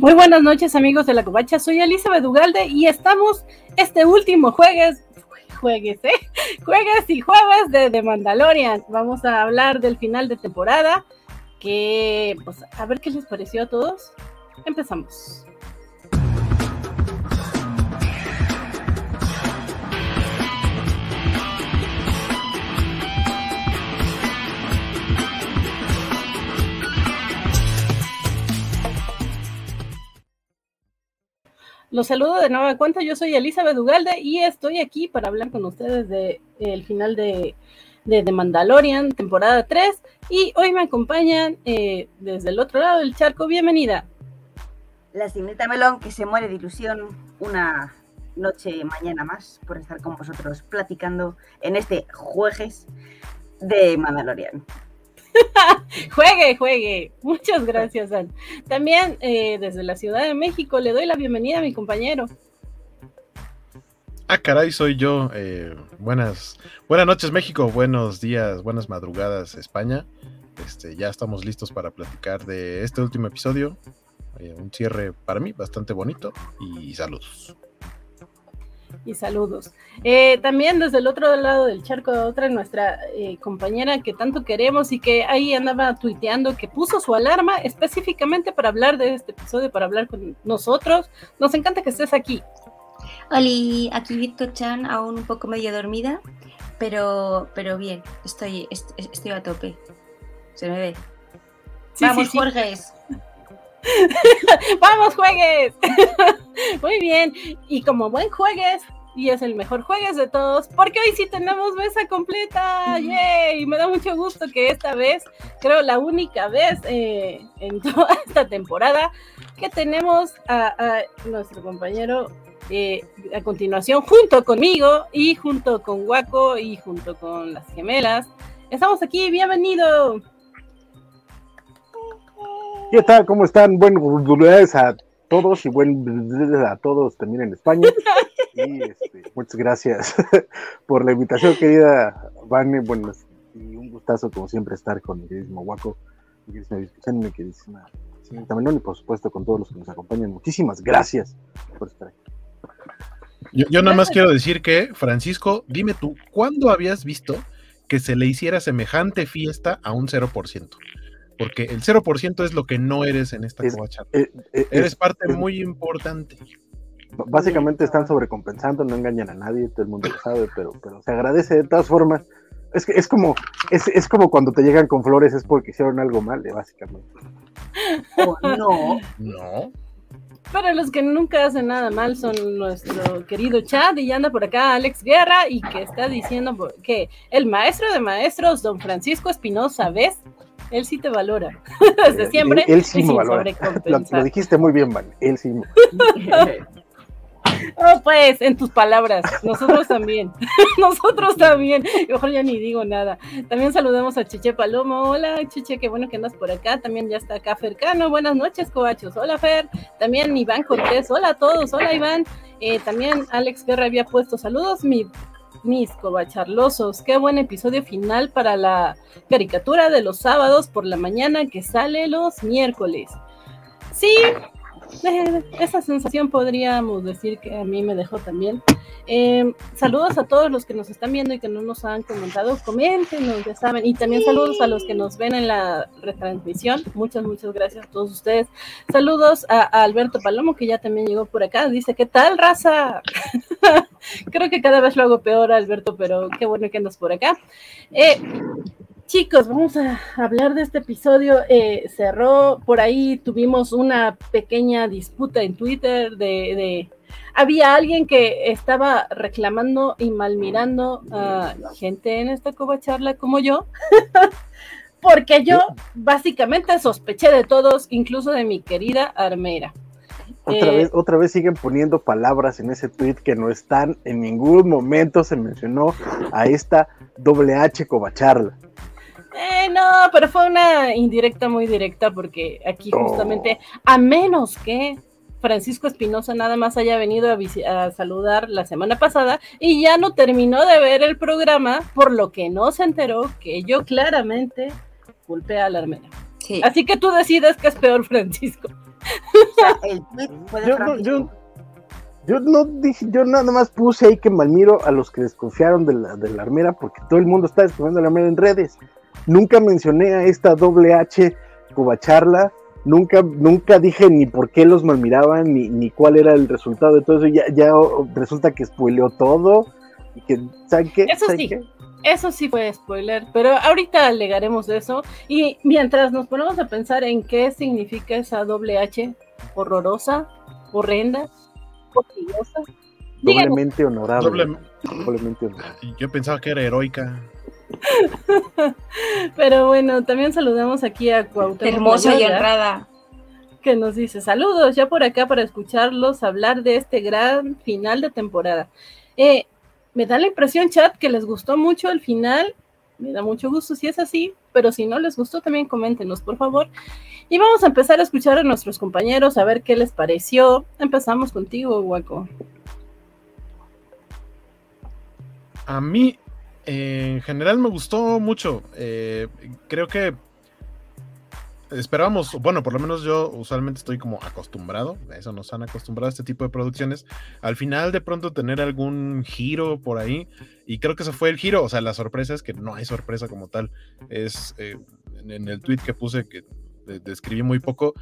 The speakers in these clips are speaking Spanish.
Muy buenas noches amigos de la Covacha, soy Elizabeth Ugalde y estamos este último jueves, juegues, ¿eh? Jueves y jueves de The Mandalorian. Vamos a hablar del final de temporada, que pues a ver qué les pareció a todos. Empezamos. Los saludo de nueva cuenta, yo soy Elizabeth Ugalde y estoy aquí para hablar con ustedes del el final de, de, The Mandalorian, temporada 3, y hoy me acompañan eh, desde el otro lado del charco, bienvenida. La señorita Melón, que se muere de ilusión una noche mañana más por estar con vosotros platicando en este jueves de Mandalorian. juegue, juegue. Muchas gracias, An. También eh, desde la Ciudad de México le doy la bienvenida a mi compañero. Ah, caray, soy yo. Eh, buenas, buenas noches, México. Buenos días, buenas madrugadas, España. Este, ya estamos listos para platicar de este último episodio. Eh, un cierre para mí bastante bonito y saludos y saludos. Eh, también desde el otro lado del charco, otra nuestra eh, compañera que tanto queremos y que ahí andaba tuiteando que puso su alarma específicamente para hablar de este episodio, para hablar con nosotros. Nos encanta que estés aquí. Hola, aquí Víctor Chan, aún un poco medio dormida, pero, pero bien, estoy, estoy a tope. Se me ve. Vamos, Jorge. Vamos, juegues. Muy bien. Y como buen juegues, y es el mejor juegues de todos, porque hoy sí tenemos mesa completa. ¡Yay! Me da mucho gusto que esta vez, creo la única vez eh, en toda esta temporada, que tenemos a, nuestro compañero eh, a continuación, junto conmigo y junto con Waco y junto con las gemelas. Estamos aquí, bienvenido. ¿Qué tal? ¿Cómo están? Felicidades a todos y buen a todos también en España. Y este, muchas gracias por la invitación, querida Vane. Bueno, y un gustazo, como siempre, estar con mi queridísimo Guaco, mi queridísima mi queridísima y, por supuesto, con todos los que nos acompañan. Muchísimas gracias por estar aquí. Yo, yo nada más quiero decir que, Francisco, dime tú, ¿cuándo habías visto que se le hiciera semejante fiesta a un 0%? Porque el 0% es lo que no eres en esta es, eh, eh, eres parte muy importante. Básicamente están sobrecompensando, no engañan a nadie, todo el mundo lo sabe, pero, pero se agradece de todas formas. Es, que, es, como, es, es como cuando te llegan con flores, es porque hicieron algo mal, eh, básicamente. Oh, no. No. Para los que nunca hacen nada mal son nuestro querido Chad y ya anda por acá Alex Guerra y que está diciendo que el maestro de maestros, don Francisco Espinosa, ¿ves? Él sí te valora. Desde siempre. Él, sí me valora. Lo, dijiste muy bien, Van. Él sí. Oh, pues, en tus palabras, nosotros también, nosotros también, mejor ya ni digo nada. También saludamos a Chiche Palomo, hola Chiche, qué bueno que andas por acá, también ya está acá Fercano, buenas noches Cobachos, hola Fer, también Iván Cortés, hola a todos, hola Iván, eh, también Alex Guerra había puesto saludos, mi mis cobacharlosos, qué buen episodio final para la caricatura de los sábados por la mañana que sale los miércoles. Sí, esa sensación podríamos decir que a mí me dejó también. Em, saludos a todos los que nos están viendo y que no nos han comentado. Coméntenos, ya saben. Y también saludos a los que nos ven en la retransmisión. Muchas, muchas gracias a todos ustedes. Saludos a, Alberto Palomo, que ya también llegó por acá. Dice, ¿qué tal, raza? Creo que cada vez lo hago peor, Alberto, pero qué bueno que andas por acá. Eh, Chicos, vamos a hablar de este episodio. Eh, cerró, por ahí tuvimos una pequeña disputa en Twitter de, Había alguien que estaba reclamando y malmirando a gente en esta charla como yo, porque yo básicamente sospeché de todos, incluso de mi querida Armera. Otra, eh, vez, otra vez siguen poniendo palabras en ese tweet que no están, en ningún momento se mencionó a esta doble H covacharla. Eh, no, pero fue una indirecta muy directa porque aquí justamente, a menos que Francisco Espinosa nada más haya venido a, saludar la semana pasada y ya no terminó de ver el programa, por lo que no se enteró que yo claramente culpé a la armena. Así que tú decides que es peor, Francisco. el tweet fue de Yo no, yo no dije, yo nada más puse ahí que malmiro a los que desconfiaron de la, de la armera, porque todo el mundo está desconfiando de la armera en redes. Nunca mencioné a esta doble H Cubacharla, nunca, nunca dije ni por qué los malmiraban, ni, ni cuál era el resultado de todo eso. Ya, ya oh, resulta que spoileó todo. Y que, ¿saben qué? Eso ¿Saben sí. qué? Eso sí fue spoiler, pero ahorita alegaremos de eso. Y mientras nos ponemos a pensar en qué significa esa doble H, horrorosa, horrenda. Díganos, Doblemente honorable. Doble- Doblemente honorable. Yo pensaba que era heroica. pero bueno, también saludamos aquí a Cuauhtémoc Hermosa y honrada. que nos dice saludos ya por acá para escucharlos hablar de este gran final de temporada. Eh, me da la impresión, chat, que les gustó mucho el final. Me da mucho gusto si es así, pero si no les gustó, también coméntenos, por favor. Y vamos a empezar a escuchar a nuestros compañeros, a ver qué les pareció. Empezamos contigo, Guaco. A mí, en general, me gustó mucho. Eh, creo que esperábamos, bueno, por lo menos yo usualmente estoy como acostumbrado, a eso nos han acostumbrado a este tipo de producciones. Al final, de pronto, tener algún giro por ahí, y creo que ese fue el giro. O sea, la sorpresa es que no hay sorpresa como tal. Es eh, en, el tweet que puse que de- describí muy poco,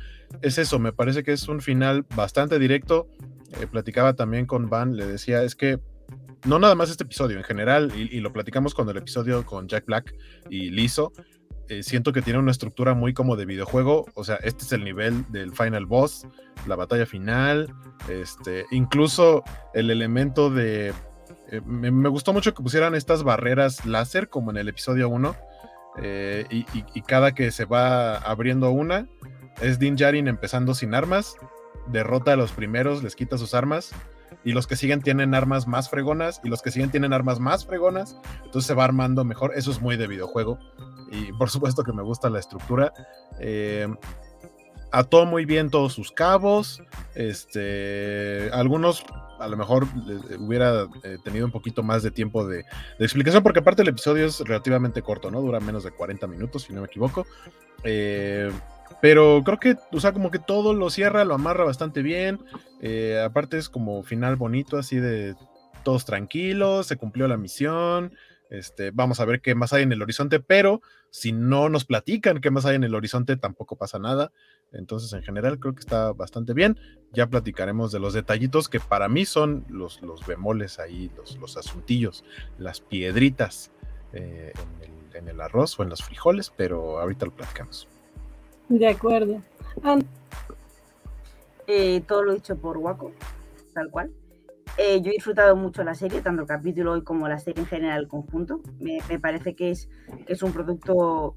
es eso. Me parece que es un final bastante directo. Eh, platicaba también con Van, le decía, es que no nada más este episodio, en general, y, lo platicamos con el episodio con Jack Black y Lizzo, eh, siento que tiene una estructura muy como de videojuego, o sea, este es el nivel del final boss, la batalla final, este, incluso el elemento de... eh, me, gustó mucho que pusieran estas barreras láser como en el episodio 1, eh, y, cada que se va abriendo una, es Din Djarin empezando sin armas, derrota a los primeros, les quita sus armas, y los que siguen tienen armas más fregonas y los que siguen tienen armas más fregonas, entonces se va armando mejor, eso es muy de videojuego y por supuesto que me gusta la estructura. Eh, ató muy bien todos sus cabos, este, algunos a lo mejor eh, hubiera eh, tenido un poquito más de tiempo de, de explicación porque aparte el episodio es relativamente corto, ¿no? Dura menos de 40 minutos si no me equivoco. Eh, pero creo que, o sea, como que todo lo cierra, lo amarra bastante bien. Eh, aparte es como final bonito, así de todos tranquilos, se cumplió la misión. Este, vamos a ver qué más hay en el horizonte, pero si no nos platican qué más hay en el horizonte, tampoco pasa nada. Entonces, en general, creo que está bastante bien. Ya platicaremos de los detallitos que para mí son los, los bemoles ahí, los, los asuntillos, las piedritas eh, en, el, en el arroz o en los frijoles, pero ahorita lo platicamos. De acuerdo. Ah, Eh, todo lo dicho por Waco, tal cual. Eh, yo he disfrutado mucho la serie, tanto el capítulo hoy como la serie en general, el conjunto. Me, me parece que es, que es un producto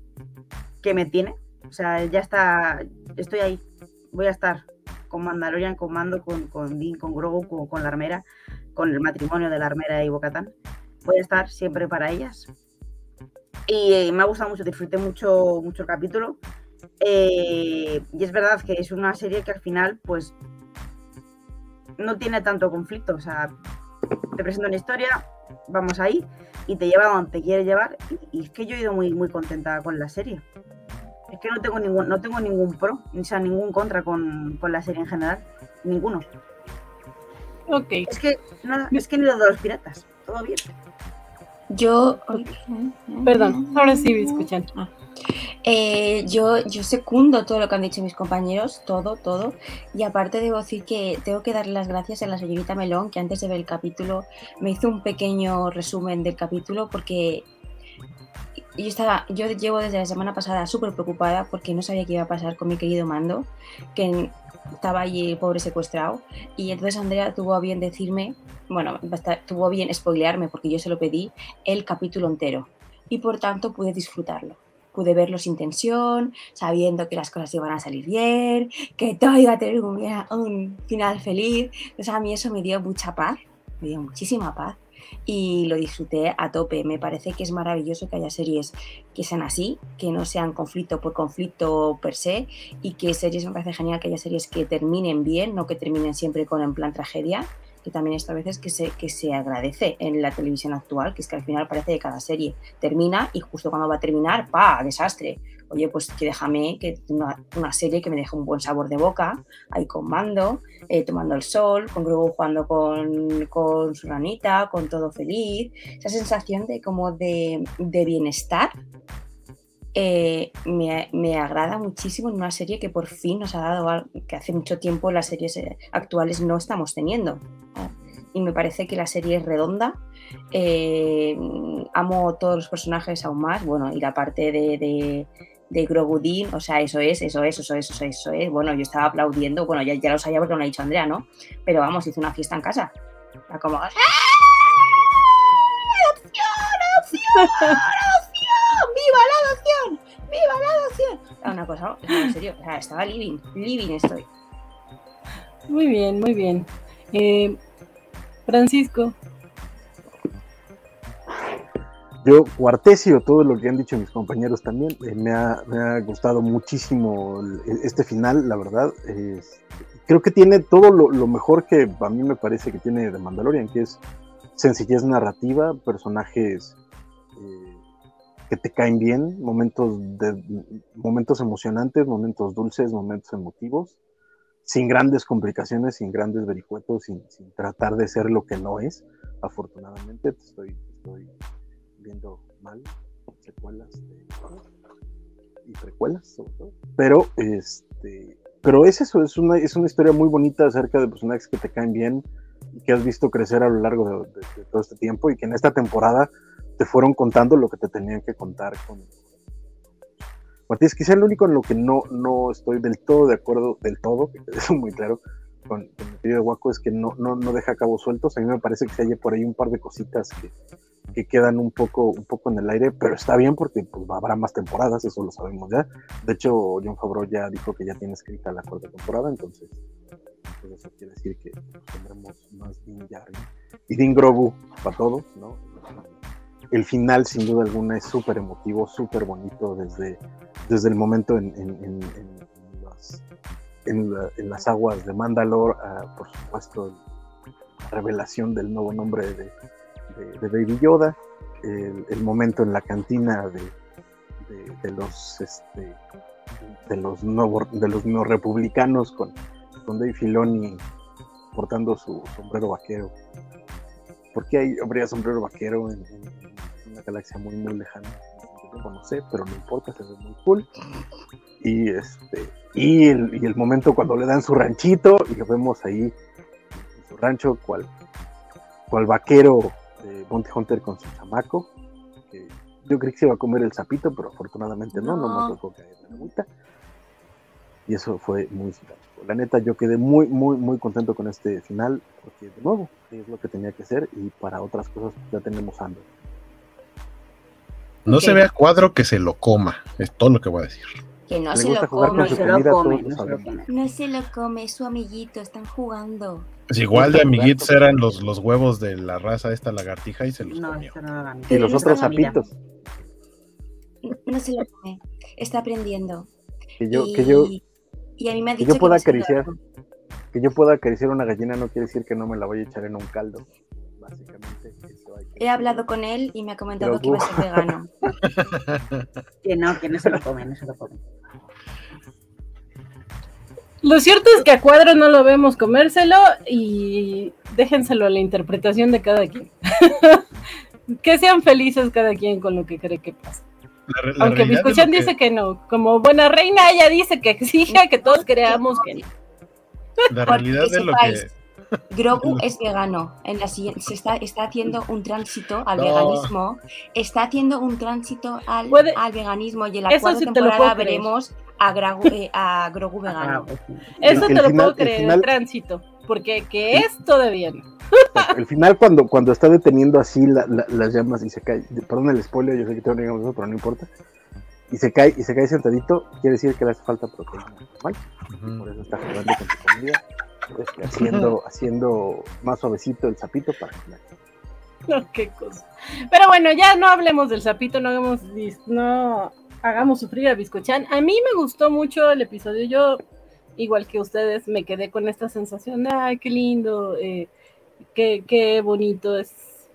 que me tiene. O sea, ya está, estoy ahí. Voy a estar con Mandalorian, con Mando, con, con Dean, con Grogu, con, con la armera, con el matrimonio de la armera y Bocatán. Voy a estar siempre para ellas. Y eh, me ha gustado mucho, disfruté mucho, mucho el capítulo. Eh, y es verdad que es una serie que al final, pues, no tiene tanto conflicto. O sea, te presenta una historia, vamos ahí, y te lleva donde te quiere llevar. Y, y es que yo he ido muy, muy contenta con la serie. Es que no tengo ningún, no tengo ningún pro, o sea, ningún contra con, con la serie en general. Ninguno. ok. Es que nada, es que ni lo de los piratas. Todo bien. Yo. Perdón, ahora sí me escuchan. Ah. Eh, yo, yo secundo todo lo que han dicho mis compañeros, todo, todo. Y aparte debo decir que tengo que darle las gracias a la señorita Melón, que antes de ver el capítulo me hizo un pequeño resumen del capítulo porque yo, estaba, yo llevo desde la semana pasada súper preocupada porque no sabía qué iba a pasar con mi querido Mando, que estaba allí pobre secuestrado. Y entonces Andrea tuvo a bien decirme, bueno, tuvo a bien spoilearme porque yo se lo pedí, el capítulo entero. Y por tanto pude disfrutarlo pude verlo sin tensión, sabiendo que las cosas iban a salir bien, que todo iba a tener un, un final feliz. O sea, a mí eso me dio mucha paz, me dio muchísima paz y lo disfruté a tope. Me parece que es maravilloso que haya series que sean así, que no sean conflicto por conflicto per se y que series me parece genial que haya series que terminen bien, no que terminen siempre con en plan tragedia. Que también esta vez es que se, que se agradece en la televisión actual, que es que al final parece que cada serie termina y justo cuando va a terminar, ¡pa! Desastre. Oye, pues que déjame que una, una serie que me deje un buen sabor de boca, ahí con Mando, eh, tomando el sol, con Grogu jugando con, con su ranita, con todo feliz, esa sensación de como de, de bienestar eh, me, me, agrada muchísimo en una serie que por fin nos ha dado algo que hace mucho tiempo las series eh, actuales no estamos teniendo. Y me parece que la serie es redonda. Eh, amo todos los personajes aún más. Bueno, y la parte de, de, de Grogu Dean, o sea, eso es, eso es, eso es, eso es, eso es. Bueno, yo estaba aplaudiendo, bueno, ya, ya lo sabía porque lo ha dicho Andrea, ¿no? Pero vamos, hizo una fiesta en casa. Era como... ¡Ah! ¡Adopción! ¡Viva la adopción! ¡Viva la adopción! Era una cosa, en serio, o sea, estaba living, living estoy. Muy bien, muy bien. Eh, Francisco. Yo cuartecio todo lo que han dicho mis compañeros también. Eh, me, ha, me, ha, gustado muchísimo el, este final, la verdad. Eh, creo que tiene todo lo, lo, mejor que a mí me parece que tiene de Mandalorian, que es sencillez narrativa, personajes eh, que te caen bien, momentos, de, momentos emocionantes, momentos dulces, momentos emotivos, sin grandes complicaciones, sin grandes vericuetos, sin, sin tratar de ser lo que no es. Afortunadamente, te estoy, estoy viendo mal secuelas de, y precuelas, sobre todo. Pero, este, pero es eso, es una, es una historia muy bonita acerca de personajes que te caen bien y que has visto crecer a lo largo de, de, de todo este tiempo y que en esta temporada te fueron contando lo que te tenían que contar con Martínez. Quizá lo único en lo que no, no estoy del todo de acuerdo, del todo, eso muy claro, con, con mi querido Guaco, es que no, no, no deja cabos sueltos. A mí me parece que se por ahí un par de cositas que, que quedan un poco, un poco en el aire, pero está bien porque pues, habrá más temporadas, eso lo sabemos ya. De hecho, John Favreau ya dijo que ya tiene escrita la cuarta temporada, entonces, eso quiere decir que tendremos más Din Djarin y Din Grogu para todos, ¿no? El final, sin duda alguna, es súper emotivo, súper bonito desde, desde el momento en, las, la, las, aguas de Mandalore, por supuesto, la revelación del nuevo nombre de, de, de Baby Yoda, el, momento en la cantina de, de, los este, de los nuevos de los neorepublicanos con, con Dave Filoni portando su sombrero vaquero. ¿Por qué hay, habría sombrero vaquero en, en, una galaxia muy muy lejana? No sé, pero no importa, se ve muy cool. Y este y el, y el momento cuando le dan su ranchito y lo vemos ahí en su rancho, cual, cual vaquero de Monty Hunter con su chamaco. Que yo creí que se iba a comer el sapito, pero afortunadamente no, no, no nos tocó caer la agüita. Y eso fue muy simpático. La neta, yo quedé muy, muy, muy contento con este final, porque de nuevo, es lo que tenía que ser y para otras cosas ya tenemos Andor. No okay. se ve a cuadro que se lo coma, es todo lo que voy a decir. Que no se lo, come, se lo come, no se lo come. No se lo come, es su amiguito, están jugando. Igual de amiguitos eran los, los huevos de la raza de esta lagartija y se los no, comió. No, y los otros sapitos. No se lo come, está aprendiendo. Que yo, y, que yo, y a mí me ha que dicho yo pueda que acariciar, que yo pueda acariciar una gallina no quiere decir que no me la voy a echar en un caldo. Básicamente, eso hay que He hablado con él y me ha comentado Pero, que iba a ser vegano. que no, que no se lo come, no se lo come. Lo cierto es que a Cuadro no lo vemos comérselo y déjenselo a la interpretación de cada quien. que sean felices cada quien con lo que cree que pasa. La, la Aunque dice que no, como buena reina ella dice que exija que todos creamos que no. La realidad de lo que... Grogu es vegano. En la siguiente, se está, está haciendo un tránsito al no. veganismo. Está haciendo un tránsito al, Puede... al veganismo y en la cuarta sí temporada veremos a, Gragu, eh, a, Grogu vegano. Eso te lo final, puedo creer, el, final... el, tránsito. Porque que es todavía no. El final cuando, cuando está deteniendo así la, la, las llamas y se cae, perdón el spoiler, yo sé que tengo eso, pero no importa. Y se cae, y se cae sentadito, quiere decir que le hace falta proteína normal. Uh -huh. Por eso está jugando con su comida este, haciendo, haciendo más suavecito el sapito para que no, qué cosa. Pero bueno, ya no hablemos del sapito, no hagamos, no hagamos sufrir a Biscochan. A mí me gustó mucho el episodio. Yo, igual que ustedes, me quedé con esta sensación ay, qué lindo. Eh, qué, qué bonito es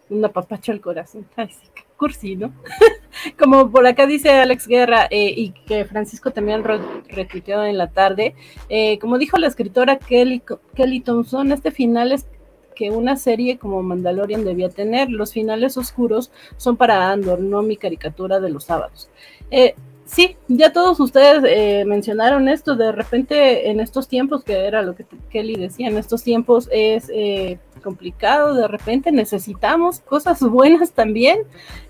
un apapacho al corazón. Ay, sí, cursi, ¿no? Como por acá dice Alex Guerra eh, y que Francisco también re retuiteó en la tarde, eh, como dijo la escritora Kelly, Kelly Thompson, este final es que una serie como Mandalorian debía tener. Los finales oscuros son para Andor, no mi caricatura de los sábados. Eh, sí, ya todos ustedes eh, mencionaron esto, de repente en estos tiempos, que era lo que Kelly decía, en estos tiempos es eh, complicado, de repente necesitamos cosas buenas también,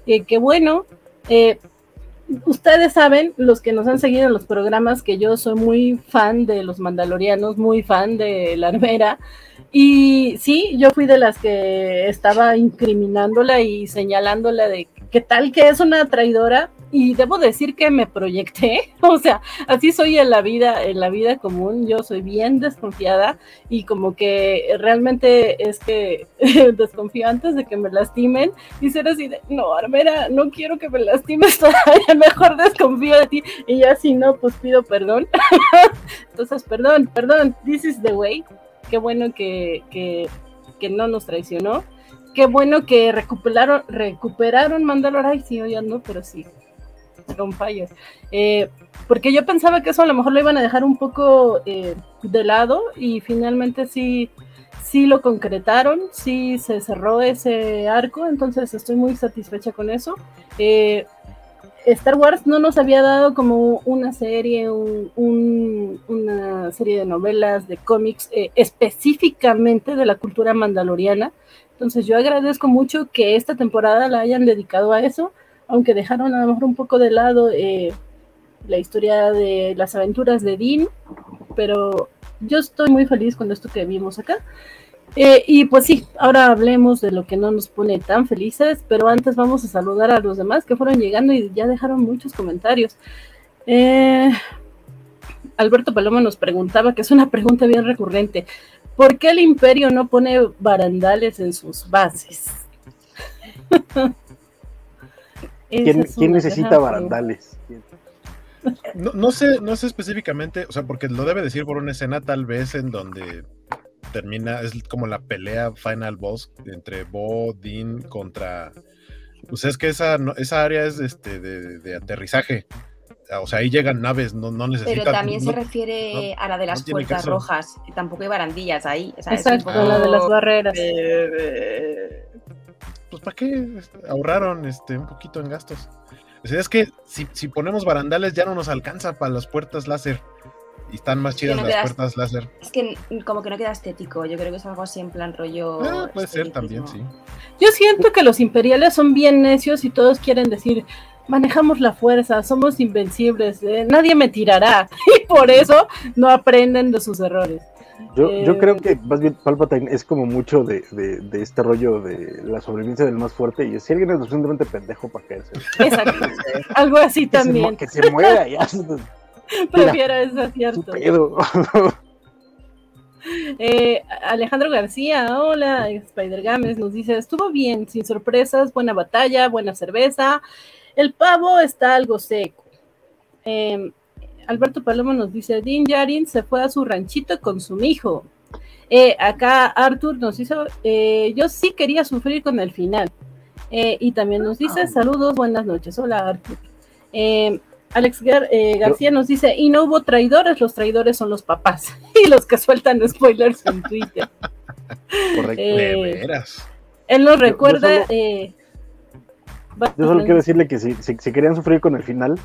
eh, que bueno, eh, ustedes saben, los que nos han seguido en los programas, que yo soy muy fan de los mandalorianos, muy fan de la armera, y sí, yo fui de las que estaba incriminándola y señalándola de qué tal que es una traidora, y debo decir que me proyecté, o sea, así soy en la vida, en la vida común, yo soy bien desconfiada y como que realmente es que desconfío antes de que me lastimen y ser así de, no, Armera, no quiero que me lastimes todavía, mejor desconfío de ti y ya si no, pues pido perdón. Entonces, perdón, perdón, this is the way. Qué bueno que, que, que no nos traicionó. Qué bueno que recuperaron, recuperaron Mandalor. Ay, sí, hoy ando, pero sí, Eh, porque yo pensaba que eso a lo mejor lo iban a dejar un poco eh, de lado y finalmente sí, sí lo concretaron, sí se cerró ese arco, entonces estoy muy satisfecha con eso. Eh, Star Wars no nos había dado como una serie, un, un, una serie de novelas, de cómics eh, específicamente de la cultura mandaloriana. Entonces yo agradezco mucho que esta temporada la hayan dedicado a eso aunque dejaron a lo mejor un poco de lado eh, la historia de las aventuras de Dean, pero yo estoy muy feliz con esto que vimos acá. Eh, y pues sí, ahora hablemos de lo que no nos pone tan felices, pero antes vamos a saludar a los demás que fueron llegando y ya dejaron muchos comentarios. Eh, Alberto Paloma nos preguntaba, que es una pregunta bien recurrente, ¿por qué el imperio no pone barandales en sus bases? ¿Quién, ¿quién necesita barandales? No, no, sé, no sé específicamente, o sea, porque lo debe decir por una escena tal vez en donde termina, es como la pelea final boss entre Bo, Dean contra. Pues es que esa, esa área es este de, de aterrizaje. O sea, ahí llegan naves, no, no necesitan. Pero también no, se refiere no, a la de las puertas caso. rojas. que Tampoco hay barandillas ahí. o sea, es Exacto, un poco- la de las barreras. Eh, pues para qué ahorraron este un poquito en gastos. O sea, es que si, si ponemos barandales ya no nos alcanza para las puertas láser. Y están más chidas no las puertas láser. Es que como que no queda estético. Yo creo que es algo así en plan rollo. Ah, puede ser también, sí. Yo siento que los imperiales son bien necios y todos quieren decir, manejamos la fuerza, somos invencibles, eh, nadie me tirará. Y por eso no aprenden de sus errores. Yo, yo Eh, creo que más bien Palpatine es como mucho de, de, de este rollo de la sobrevivencia del más fuerte y si alguien es lo suficientemente pendejo para caerse, Exacto. Algo así que, se, mu- también. que se muera ya, Prefiero eso, cierto. pedo. Eh, Alejandro García, hola, Spider Games nos dice, estuvo bien, sin sorpresas, buena batalla, buena cerveza. El pavo está algo seco. Eh, Alberto Palomo nos dice, Din Yarin se fue a su ranchito con su hijo. Eh, acá Arthur nos hizo, eh, yo sí quería sufrir con el final. Eh, y también nos dice, saludos, buenas noches. Hola Arthur. Eh, Alex Gar- eh, García nos dice, y no hubo traidores, los traidores son los papás y los que sueltan spoilers en Twitter. Correcto. Eh, De veras. Él nos yo recuerda... solo- eh, va- Yo solo quiero decirle que si, si, si querían sufrir con el final,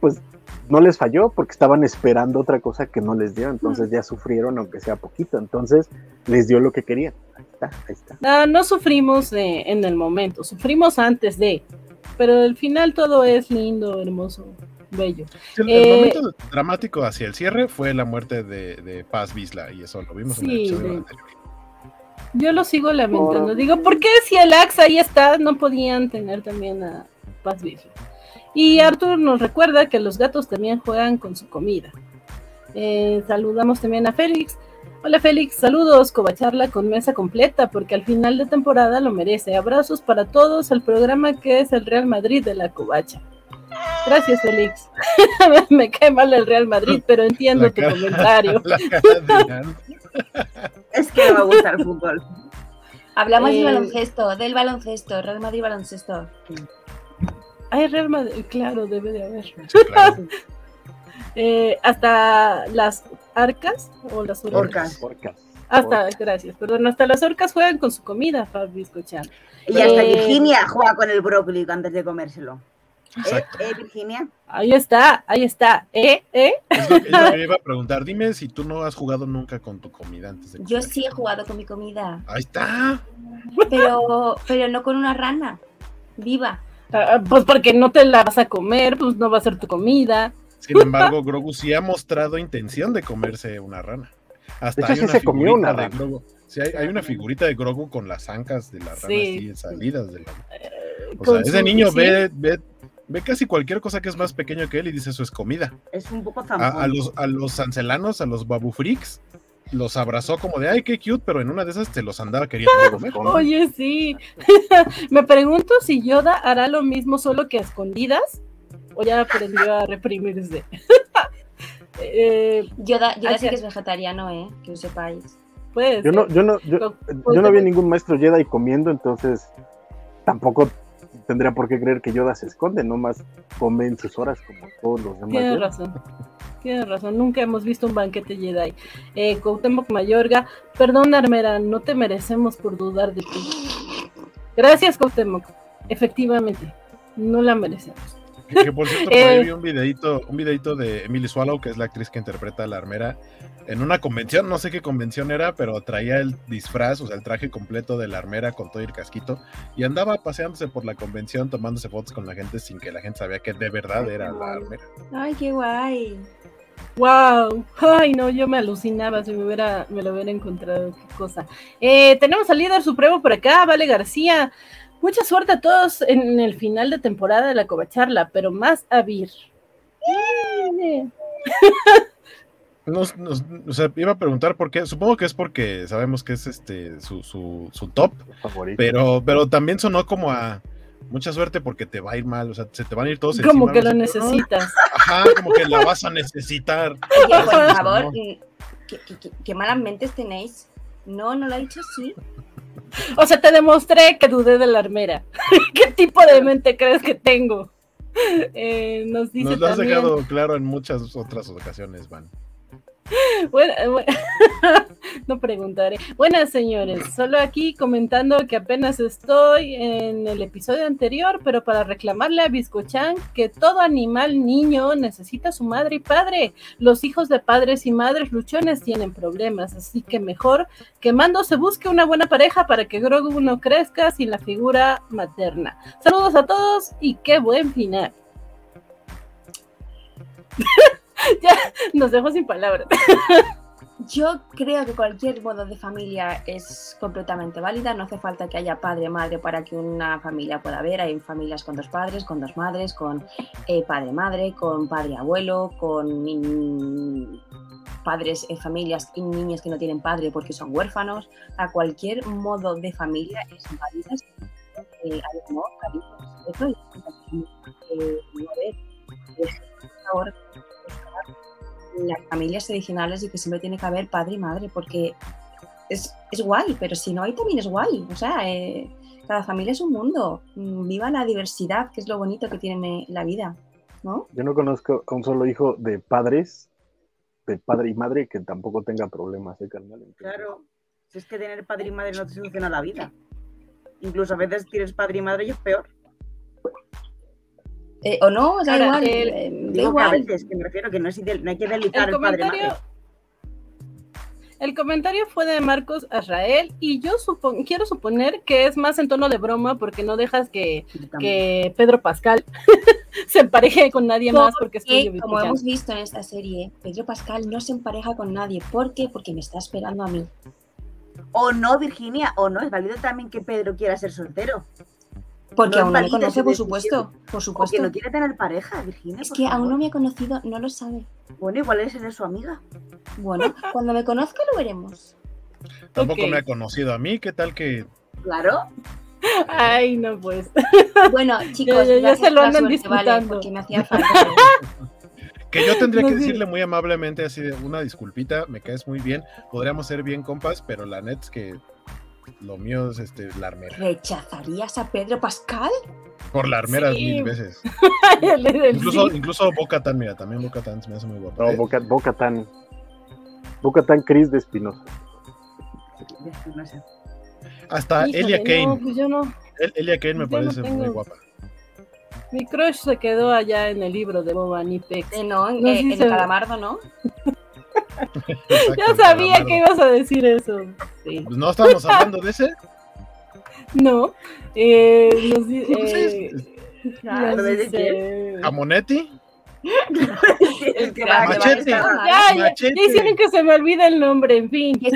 pues no les falló porque estaban esperando otra cosa que no les dio, entonces ya sufrieron aunque sea poquito, entonces les dio lo que querían. Ahí está, ahí está. No, no sufrimos eh, en el momento, sufrimos antes de, pero el final todo es lindo, hermoso, bello. El, el Eh, momento dramático hacia el cierre fue la muerte de, de Paz Vizla y eso lo vimos en el episodio de- anterior. Yo lo sigo lamentando. Por- Digo, ¿por qué si el Axe ahí está, no podían tener también a Paz Vizla? Y Arthur nos recuerda que los gatos también juegan con su comida. Eh, saludamos también a Félix. Hola Félix, saludos, Covacharla con mesa completa, porque al final de temporada lo merece. Abrazos para todos, el programa que es el Real Madrid de la Covacha. Gracias, Félix. Me cae mal el Real Madrid, pero entiendo La tu cara- comentario. Es que me gusta el fútbol. Hablamos Eh, del baloncesto, del baloncesto, Real Madrid baloncesto. Ay, Real Madrid, claro, debe de haber. Claro. Eh, hasta las arcas o las orcas. Orcas. Orcas. Hasta, gracias, perdón, hasta las orcas juegan con su comida, Fabi Chan. Y hasta Eh, Virginia juega con el brócoli antes de comérselo. ¿Eh, Exacto. eh, Virginia? Ahí está, ahí está. ¿Eh? ¿Eh? Es lo, es lo que iba a preguntar. Dime si tú no has jugado nunca con tu comida antes de Yo comer. sí he jugado con mi comida, Ahí está. pero, pero no con una rana viva. Ah, pues porque no te la vas a comer, pues no va a ser tu comida. Sin embargo, Grogu sí ha mostrado intención de comerse una rana. Hasta De hecho, hay sí una se comió figurita una de rana. Grogu. Sí, hay, hay una figurita de Grogu con las ancas de la rana Sí. así salidas de la. O Con sea, ese su- niño sí. ve, ve, ve casi cualquier cosa que es más pequeño que él y dice eso es comida. Es un poco A, zampón. a los, a los cancelanos, a los babu freaks, los abrazó como de ay, qué cute, pero en una de esas se los andaba queriendo comer. Oye, sí. Me pregunto si Yoda hará lo mismo solo que a escondidas o ya aprendió a reprimirse. eh, Yoda, Yoda sí que es vegetariano, ¿eh? Que lo sepáis. puede Yo no, yo no, yo, no vi ningún maestro Jedi comiendo, entonces tampoco tendría por qué creer que Yoda se esconde, nomás come en sus horas como todos los demás. Tienes razón. Tienes razón, nunca hemos visto un banquete Jedi. Eh, Cuauhtémoc Mayorga, perdón Armera, no te merecemos por dudar de ti. Gracias Cuauhtémoc, efectivamente, no la merecemos. Que, que, por cierto, por ahí Eh. vi un videito, un videito de Emily Swallow, que es la actriz que interpreta a la armera, en una convención, no sé qué convención era, pero traía el disfraz, o sea, el traje completo de la armera con todo el casquito, y andaba paseándose por la convención, tomándose fotos con la gente sin que la gente sabía que de verdad era la armera. Ay, qué guay. Wow, ay no, yo me alucinaba si me hubiera, me lo hubiera encontrado, qué cosa. Eh, tenemos al líder supremo por acá, Vale García. Mucha suerte a todos en el final de temporada de la Covacharla, pero más a Vir. Nos- nos- o sea, iba a preguntar por qué, supongo que es porque sabemos que es este su, su, su top, Favorito. pero, pero también sonó como a mucha suerte porque te va a ir mal, o sea, se te van a ir todos Como encima, que no lo sé, ¿no? necesitas. Ajá, como que la vas a necesitar. Oye, por favor, no. ¿qué, qué, qué- qué malas mentes tenéis? No, no lo ha dicho así. O sea, te demostré que dudé de la armera. ¿Qué tipo de mente crees que tengo? Eh, nos dice Nos lo has dejado claro en muchas otras ocasiones, Van. Bueno, eh, no preguntaré. Buenas señores, solo aquí comentando que apenas estoy en el episodio anterior, pero para reclamarle a Biscochan que todo animal niño necesita su madre y padre. Los hijos de padres y madres luchones tienen problemas, así que mejor que Mando se busque una buena pareja para que Grogu no crezca sin la figura materna. Saludos a todos y qué buen final. ya nos dejo sin palabras. Yo creo que cualquier modo de familia es completamente válida. No hace falta que haya padre madre para que una familia pueda haber. Hay familias con dos padres, con dos madres, con eh, padre madre, con padre abuelo, con padres, eh, familias y niños que no tienen padre porque son huérfanos. A cualquier modo de familia es válida. Eh, cariño, respeto y eh, a ver, las familias tradicionales y que siempre tiene que haber padre y madre, porque es, es guay, pero si no hay también es guay. O sea, eh, cada familia es un mundo. Mm, Viva la diversidad, que es lo bonito que tiene la vida, ¿no? Yo no conozco a un solo hijo de padres, de padre y madre, que tampoco tenga problemas, ¿eh, carnal? Entonces, Claro, si es que tener padre y madre no te soluciona la vida. Incluso a veces tienes padre y madre y es peor. Eh, o no, da Ahora, igual. el- eh, da Digo que a igual. veces, que me refiero que no, es ideal- no hay que delitar El el, padre madre. el comentario fue de Marcos Azrael y yo supon- quiero suponer que es más en tono de broma porque no dejas que, que Pedro Pascal se empareje con nadie más porque es Que, tuyo, como hemos visto en esta serie, Pedro Pascal no se empareja con nadie. ¿Por qué? Porque me está esperando a mí. O no, Virginia, o no. Es válido también que Pedro quiera ser soltero. Porque No aún no me conoce, por supuesto. Por O que supuesto. no quiere tener pareja, Virginia. Es que aún no me ha conocido, no lo sabe. Bueno, igual es eres su amiga. Bueno, cuando me conozca lo veremos. Tampoco me ha conocido a mí, ¿qué tal que Claro. Ay, no pues. Bueno, chicos, ya- se lo andan suerte, porque me hacía falta. Que yo tendría No, que sí. decirle muy amablemente así de una disculpita, me caes muy bien, podríamos ser bien compas, pero la net es que Lo mío es este, la armera. ¿Rechazarías a Pedro Pascal? Por la armera Sí. mil veces. Incluso, sí. incluso Boca Tan, mira, también Boca Tan se me hace muy guapo. No, Eh, Boca, Boca Tan. Boca Tan Cris de Espinosa. No hasta Híjole, Elia No, Kane. pues yo no. El- Elia Kane me yo no parece muy guapa. Mi crush se quedó allá en el libro de Boba Nipex. Eh, no, en, No, eh, sí en el calamardo, ¿no? Yo sabía que ibas a decir eso. Sí. Pues no estamos hablando de ese. No. Eh, nos Pues eh, nos ¿de dice- Jamonetti. Es que va- va- que va Machete. a estar mal. Ya, ya, Machete. ya hicieron que se me olvide el nombre, en fin.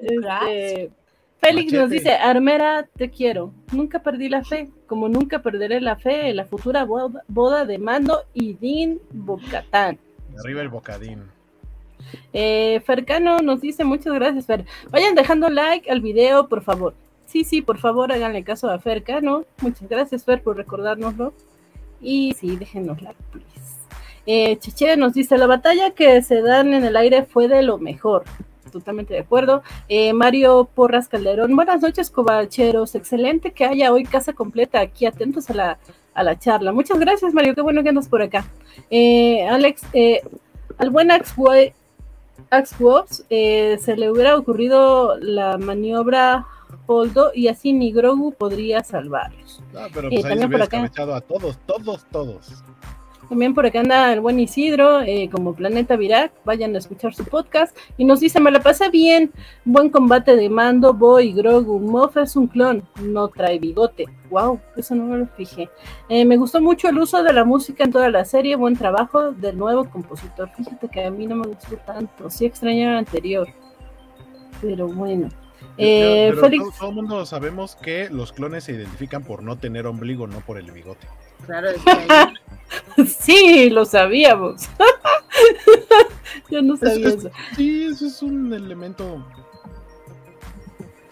Este, Félix nos dice, Armera, te quiero. Nunca perdí la fe, como nunca perderé la fe en la futura boda, boda de Mando y Dean Bocatán. Arriba el bocadín. Eh, Fercano nos dice, muchas gracias, Fer. Vayan dejando like al video, por favor. Sí, sí, por favor, háganle caso a Fercano. Muchas gracias, Fer, por recordárnoslo. Y sí, déjenos like, please. Eh, Cheche nos dice, la batalla que se dan en el aire fue de lo mejor. Totalmente de acuerdo. Eh, Mario Porras Calderón, buenas noches, covacheros. Excelente que haya hoy casa completa aquí, atentos a la, a la charla. Muchas gracias, Mario, qué bueno que andas por acá. Eh, Alex, eh, al buen Axway Axwops eh, se le hubiera ocurrido la maniobra Holdo y así ni Grogu podría salvarlos. No, pero Eh, pues ahí se también por acá. a todos, todos, todos. También por acá anda el buen Isidro, eh, como Planeta Virac, vayan a escuchar su podcast. Y nos dice, me la pasé bien, buen combate de mando, Boy, Grogu, Moff es un clon, no trae bigote. Wow, eso no me lo fijé. Eh, me gustó mucho el uso de la música en toda la serie, buen trabajo del nuevo compositor. Fíjate que a mí no me gustó tanto, sí extraño el anterior. Pero bueno. Eh, Pero Félix, todo, todo el mundo sabemos que los clones se identifican por no tener ombligo, no por el bigote. Claro, es que ahí- sí, lo sabíamos. Yo no Es- sabía es- eso. sí, eso es un elemento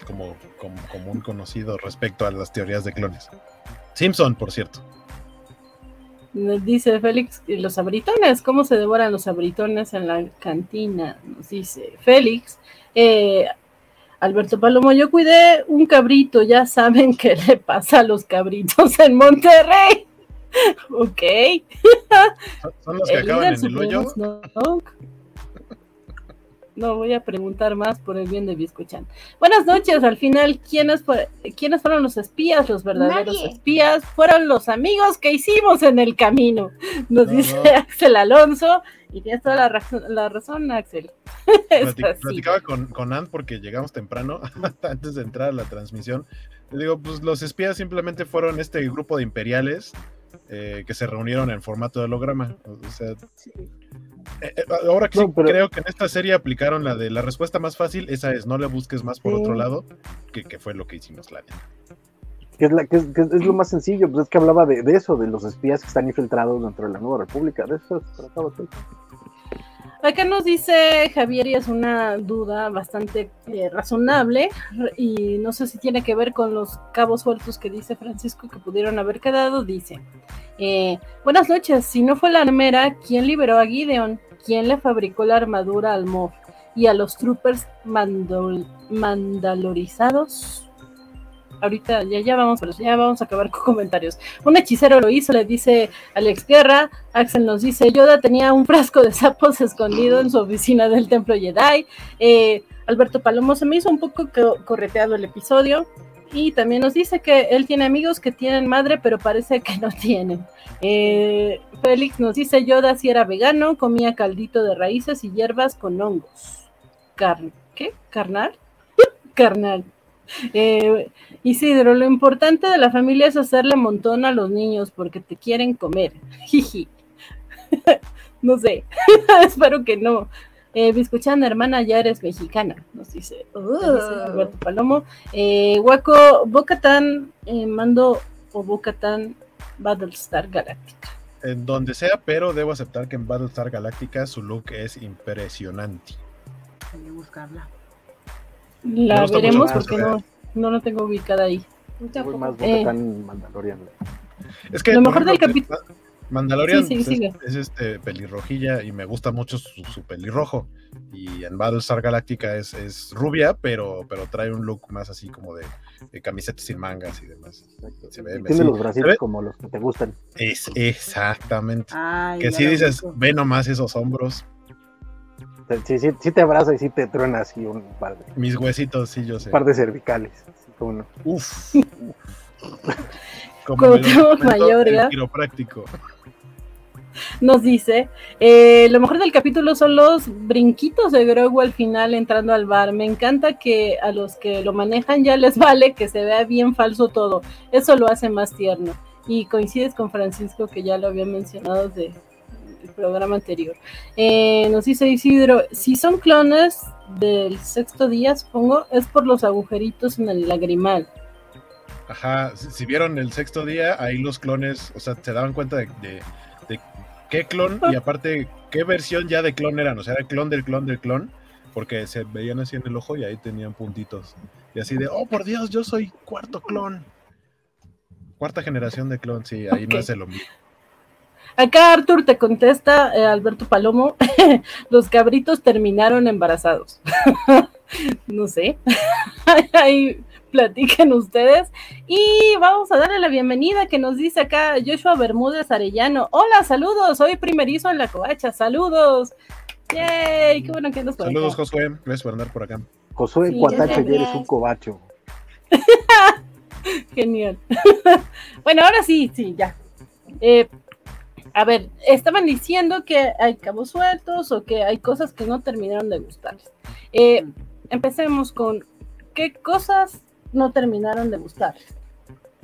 como, como común conocido respecto a las teorías de clones. Simpson, por cierto. Nos dice Félix, ¿y los abritones? ¿Cómo se devoran los abritones en la cantina? Nos dice Félix. Eh, Alberto Palomo, yo cuidé un cabrito, ya saben qué le pasa a los cabritos en Monterrey. Ok. Son- los que El acaban en el hoyo. No voy a preguntar más por el bien de Biscochan. Buenas noches. Al final, ¿quiénes, fue- ¿quiénes fueron los espías? Los verdaderos Nadie. espías fueron los amigos que hicimos en el camino. Nos No, dice no. Axel Alonso. Y tienes toda la razón, la razón Axel. Platicaba con, con Ant porque llegamos temprano, antes de entrar a la transmisión. Le digo, pues los espías simplemente fueron este grupo de imperiales eh, que se reunieron en formato de holograma. O sea, eh, eh, ahora que sí No, pero- creo que en esta serie aplicaron la de la respuesta más fácil, esa es, no le busques más por Sí. otro lado, que, que fue lo que hicimos la neta. Que es, la, que es, que es lo más sencillo, pues es que hablaba de, de eso, de los espías que están infiltrados dentro de la nueva república. De eso se trataba. Acá nos dice Javier y es una duda bastante eh, razonable y no sé si tiene que ver con los cabos sueltos que dice Francisco que pudieron haber quedado. Dice, eh, buenas noches, si no fue la armera, ¿quién liberó a Gideon? ¿Quién le fabricó la armadura al Moff y a los troopers mandalorizados? Ahorita ya, ya vamos, pero ya vamos a acabar con comentarios. Un hechicero lo hizo, le dice Alex Guerra. Axel nos dice, Yoda tenía un frasco de sapos escondido en su oficina del templo Jedi. Eh, Alberto Palomo se me hizo un poco co- correteado el episodio. Y también nos dice que él tiene amigos que tienen madre, pero parece que no tienen. Eh, Félix nos dice, Yoda si era vegano, comía caldito de raíces y hierbas con hongos. Car ¿Qué? ¿Carnal? Carnal. Eh, Isidro, lo importante de la familia es hacerle montón a los niños porque te quieren comer. Jiji. no sé, espero que no. Eh, Biscuchana, hermana, ya eres mexicana, nos dice, Alberto Palomo. Eh, Waco, Bocatán, eh, mando o Bocatán Battlestar Galactica. En donde sea, pero debo aceptar que en Battlestar Galactica su look es impresionante. Hay que buscarla. La veremos porque no, no la tengo ubicada ahí. Más Eh. Mandalorian. Es que Lo mejor del capítulo- Mandalorian Sí, sí, pues, es- este pelirrojilla y me gusta mucho su, su pelirrojo. Y en Battlestar Galactica es, es rubia, pero, pero trae un look más así como de, de camiseta sin mangas y demás. Se ve, Tiene sí, los bracitos como los que te gustan. es exactamente. Ay, que si dices, ve nomás esos hombros, Sí, sí, sí te abraza y sí te truena así un par de, mis huesitos, sí, yo sé. par de cervicales. así como no. Uf. Como Como mayor, el quiropráctico. Nos dice, eh, lo mejor del capítulo son los brinquitos de Grogu al final entrando al bar. Me encanta que a los que lo manejan ya les vale que se vea bien falso todo. Eso lo hace más tierno. Y coincides con Francisco que ya lo había mencionado el programa anterior. Eh, nos dice Isidro, si son clones del sexto día, supongo, es por los agujeritos en el lagrimal. Ajá, si, si vieron el sexto día, ahí los clones, o sea, se daban cuenta de, de- de qué clon y aparte qué versión ya de clon eran, o sea, era el clon del clon del clon, porque se veían así en el ojo y ahí tenían puntitos. Y así de, oh, por Dios, yo soy cuarto clon. Cuarta generación de clon, sí, ahí no es el ombligo. Acá Arthur te contesta, eh, Alberto Palomo, los cabritos terminaron embarazados. no sé, ahí platiquen ustedes. Y vamos a darle la bienvenida que nos dice acá Joshua Bermúdez Arellano. Hola, saludos, soy primerizo en la covacha, saludos. Yay, qué bueno que nos Saludos, Josué, gracias por andar por acá. Josué Sí, Cuatacho, ya ya eres un cobacho. Genial. bueno, ahora sí, sí, ya. Eh, a ver, estaban diciendo que hay cabos sueltos o que hay cosas que no terminaron de gustarles. Eh, empecemos con qué cosas no terminaron de gustarles.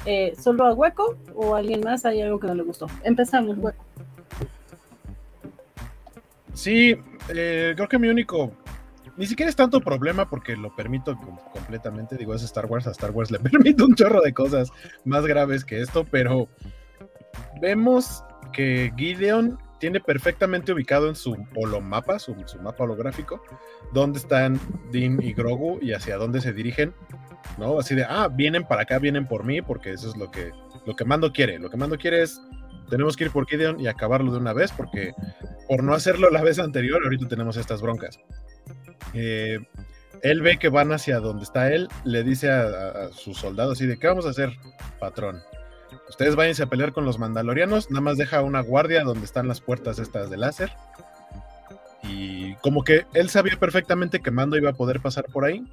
Eh, ¿Solo a Hueco o a alguien más hay algo que no le gustó? Empezamos, Hueco. Sí, eh, creo que mi único, ni siquiera es tanto problema porque lo permito com- completamente, digo, es Star Wars, a Star Wars le permite un chorro de cosas más graves que esto, pero vemos que Gideon tiene perfectamente ubicado en su holomapa, su, su mapa holográfico, dónde están Dean y Grogu y hacia dónde se dirigen, ¿no? Así de, ah, vienen para acá, vienen por mí, porque eso es lo que, lo que Mando quiere. Lo que Mando quiere es, tenemos que ir por Gideon y acabarlo de una vez, porque por no hacerlo la vez anterior, ahorita tenemos estas broncas. Eh, él ve que van hacia donde está él, le dice a, a- a sus soldados así de, ¿qué vamos a hacer, patrón? Ustedes váyanse a pelear con los mandalorianos, nada más deja una guardia donde están las puertas estas de láser. Y como que él sabía perfectamente que Mando iba a poder pasar por ahí,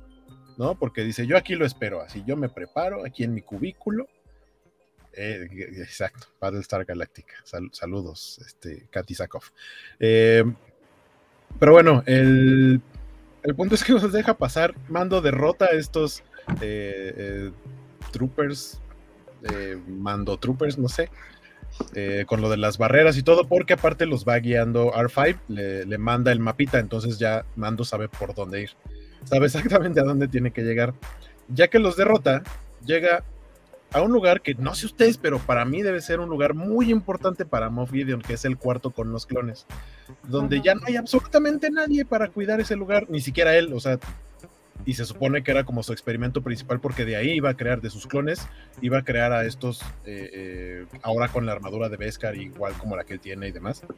¿no? Porque dice, yo aquí lo espero, así yo me preparo aquí en mi cubículo. Eh, exacto, Battlestar Galactica. Sal- saludos, este, Katy Sakov. Eh, pero bueno, el, el punto es que nos deja pasar. Mando derrota a estos eh, troopers, eh, mando troopers, no sé, eh, con lo de las barreras y todo, porque aparte los va guiando R5, le, le manda el mapita, entonces ya Mando sabe por dónde ir, sabe exactamente a dónde tiene que llegar. Ya que los derrota, llega a un lugar que no sé ustedes, pero para mí debe ser un lugar muy importante para Moff Gideon, que es el cuarto con los clones, donde ya no hay absolutamente nadie para cuidar ese lugar, ni siquiera él, o sea, y se supone que era como su experimento principal porque de ahí iba a crear de sus clones, iba a crear a estos eh, eh, ahora con la armadura de Beskar igual como la que él tiene y demás.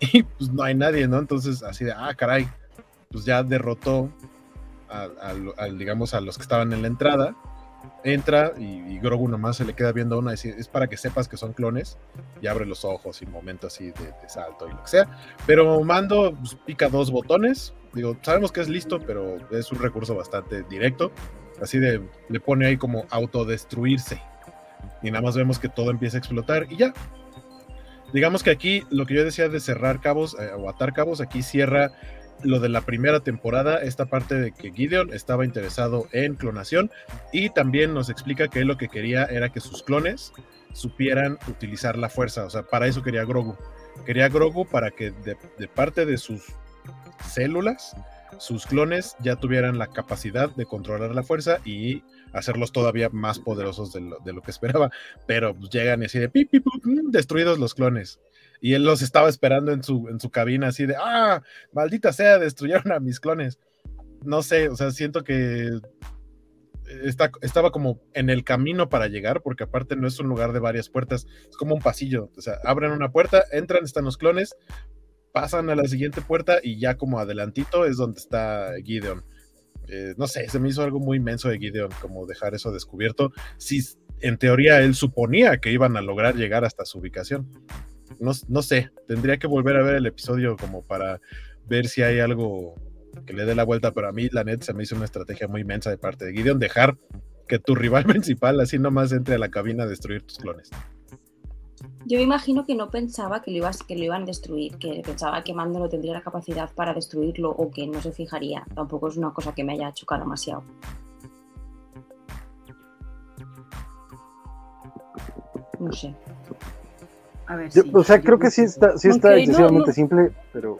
Y pues no hay nadie, ¿no? Entonces así de, ah, caray, pues ya derrotó a, digamos a los que estaban en la entrada. Entra y, y Grogu nomás se le queda viendo una es para que sepas que son clones y abre los ojos y momento así de, de salto y lo que sea. Pero Mando pues, pica dos botones. Digo, sabemos que es listo, pero es un recurso bastante directo. Así de, le pone ahí como autodestruirse. Y nada más vemos que todo empieza a explotar y ya. Digamos que aquí lo que yo decía de cerrar cabos eh, o atar cabos, aquí cierra lo de la primera temporada, esta parte de que Gideon estaba interesado en clonación y también nos explica que él lo que quería era que sus clones supieran utilizar la fuerza, o sea, para eso quería Grogu. Quería Grogu para que de, de parte de sus células, sus clones ya tuvieran la capacidad de controlar la fuerza y hacerlos todavía más poderosos de lo, de lo que esperaba. Pero pues, llegan así de pip, pip, pip, destruidos los clones. Y él los estaba esperando en su, en su cabina, así de ah, maldita sea, destruyeron a mis clones. No sé, o sea, siento que está, estaba como en el camino para llegar, porque aparte no es un lugar de varias puertas, es como un pasillo. O sea, abren una puerta, entran, están los clones, pasan a la siguiente puerta y ya como adelantito es donde está Gideon. Eh, no sé, se me hizo algo muy inmenso de Gideon, como dejar eso descubierto. Si en teoría él suponía que iban a lograr llegar hasta su ubicación. No, no sé, tendría que volver a ver el episodio como para ver si hay algo que le dé la vuelta, pero a mí la net se me hizo una estrategia muy inmensa de parte de Gideon dejar que tu rival principal así nomás entre a la cabina a destruir tus clones. Yo me imagino que no pensaba que lo, ibas, que lo iban a destruir, que pensaba que Mando no tendría la capacidad para destruirlo o que no se fijaría. Tampoco es una cosa que me haya chocado demasiado. No sé. A ver, Yo- sí, o sea, yo creo que sí está, sí está Ok, no, excesivamente no. simple, pero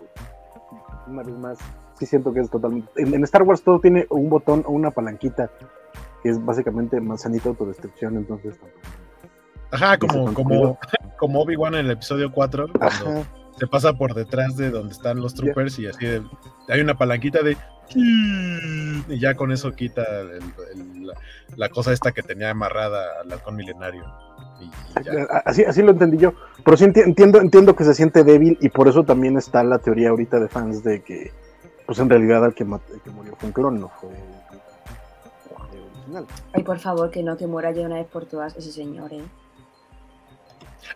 una vez más, sí siento que es totalmente. En, en Star Wars todo tiene un botón o una palanquita, que es básicamente manzanita autodestrucción, entonces tampoco. Ajá, como, como, como Obi-Wan en el episodio 4, cuando Ajá. se pasa por detrás de donde están los troopers y así de- hay una palanquita de y ya con eso quita el- el- la, la cosa esta que tenía amarrada al halcón milenario. Y, y ya. Así, así lo entendí yo. Pero sí enti- entiendo, entiendo que se siente débil y por eso también está la teoría ahorita de fans de que, pues en realidad el que, el que murió fue un clon, no fue. Ay, por favor, que no, que muera ya una vez por todas ese señor, ¿eh?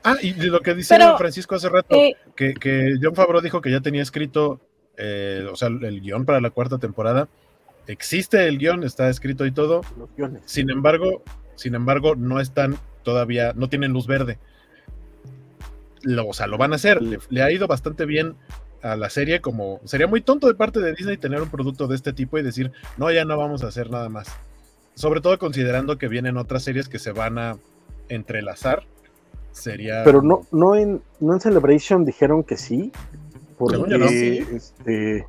Ah, y de lo que dice Pero, Francisco hace rato, Eh, que, que John Favreau dijo que ya tenía escrito, eh, o sea, el guion para la cuarta temporada. Existe el guion, está escrito y todo. Sin embargo, sin embargo, no están todavía, no tienen luz verde. Lo, o sea, lo van a hacer. Le, le ha ido bastante bien a la serie, como sería muy tonto de parte de Disney tener un producto de este tipo y decir, no, ya no vamos a hacer nada más. Sobre todo considerando que vienen otras series que se van a entrelazar. Sería. Pero no, no, en, no en Celebration dijeron que sí. Porque, Según yo no. este,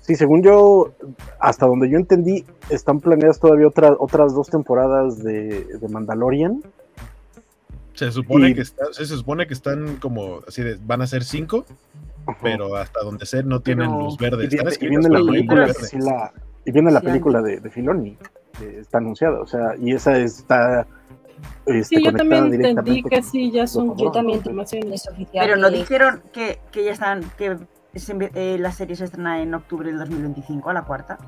sí, según yo, hasta donde yo entendí, están planeadas todavía otras otras dos temporadas de, de Mandalorian. Se supone y- que está, se supone que están como así de, van a ser cinco, Ajá. pero hasta donde sé no tienen Pero- luz verde. y, Están viene, y viene la película, verde. sí, la- y viene la Sí, película de, de Filoni, que está anunciada, o sea, y esa está este, sí, yo también entendí que sí, ya son Yo también informaciones. Es oficial. Pero no dijeron que, que ya están, que se eh, la serie se estrena en octubre del 2025, a la cuarta.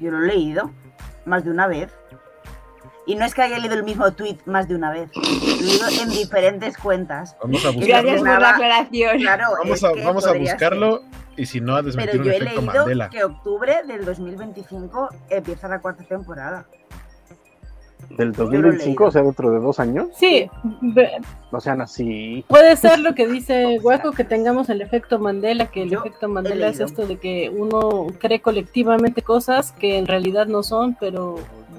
Yo lo he leído más de una vez. Y no es que haya leído el mismo tweet más de una vez. Lo he leído en diferentes cuentas. Vamos a buscarlo. Gracias por la aclaración. Claro, Vamos a, vamos a buscarlo y si no, a desmentir Pero un yo he efecto leído Mandela. que octubre del 2025 empieza la cuarta temporada. Del lo he 2025, leído. o sea, dentro de dos años, Sí, no sean así. puede ser lo que dice Waco, que tengamos el efecto Mandela, que el Yo efecto Mandela es esto de que uno cree colectivamente cosas que en realidad no son, pero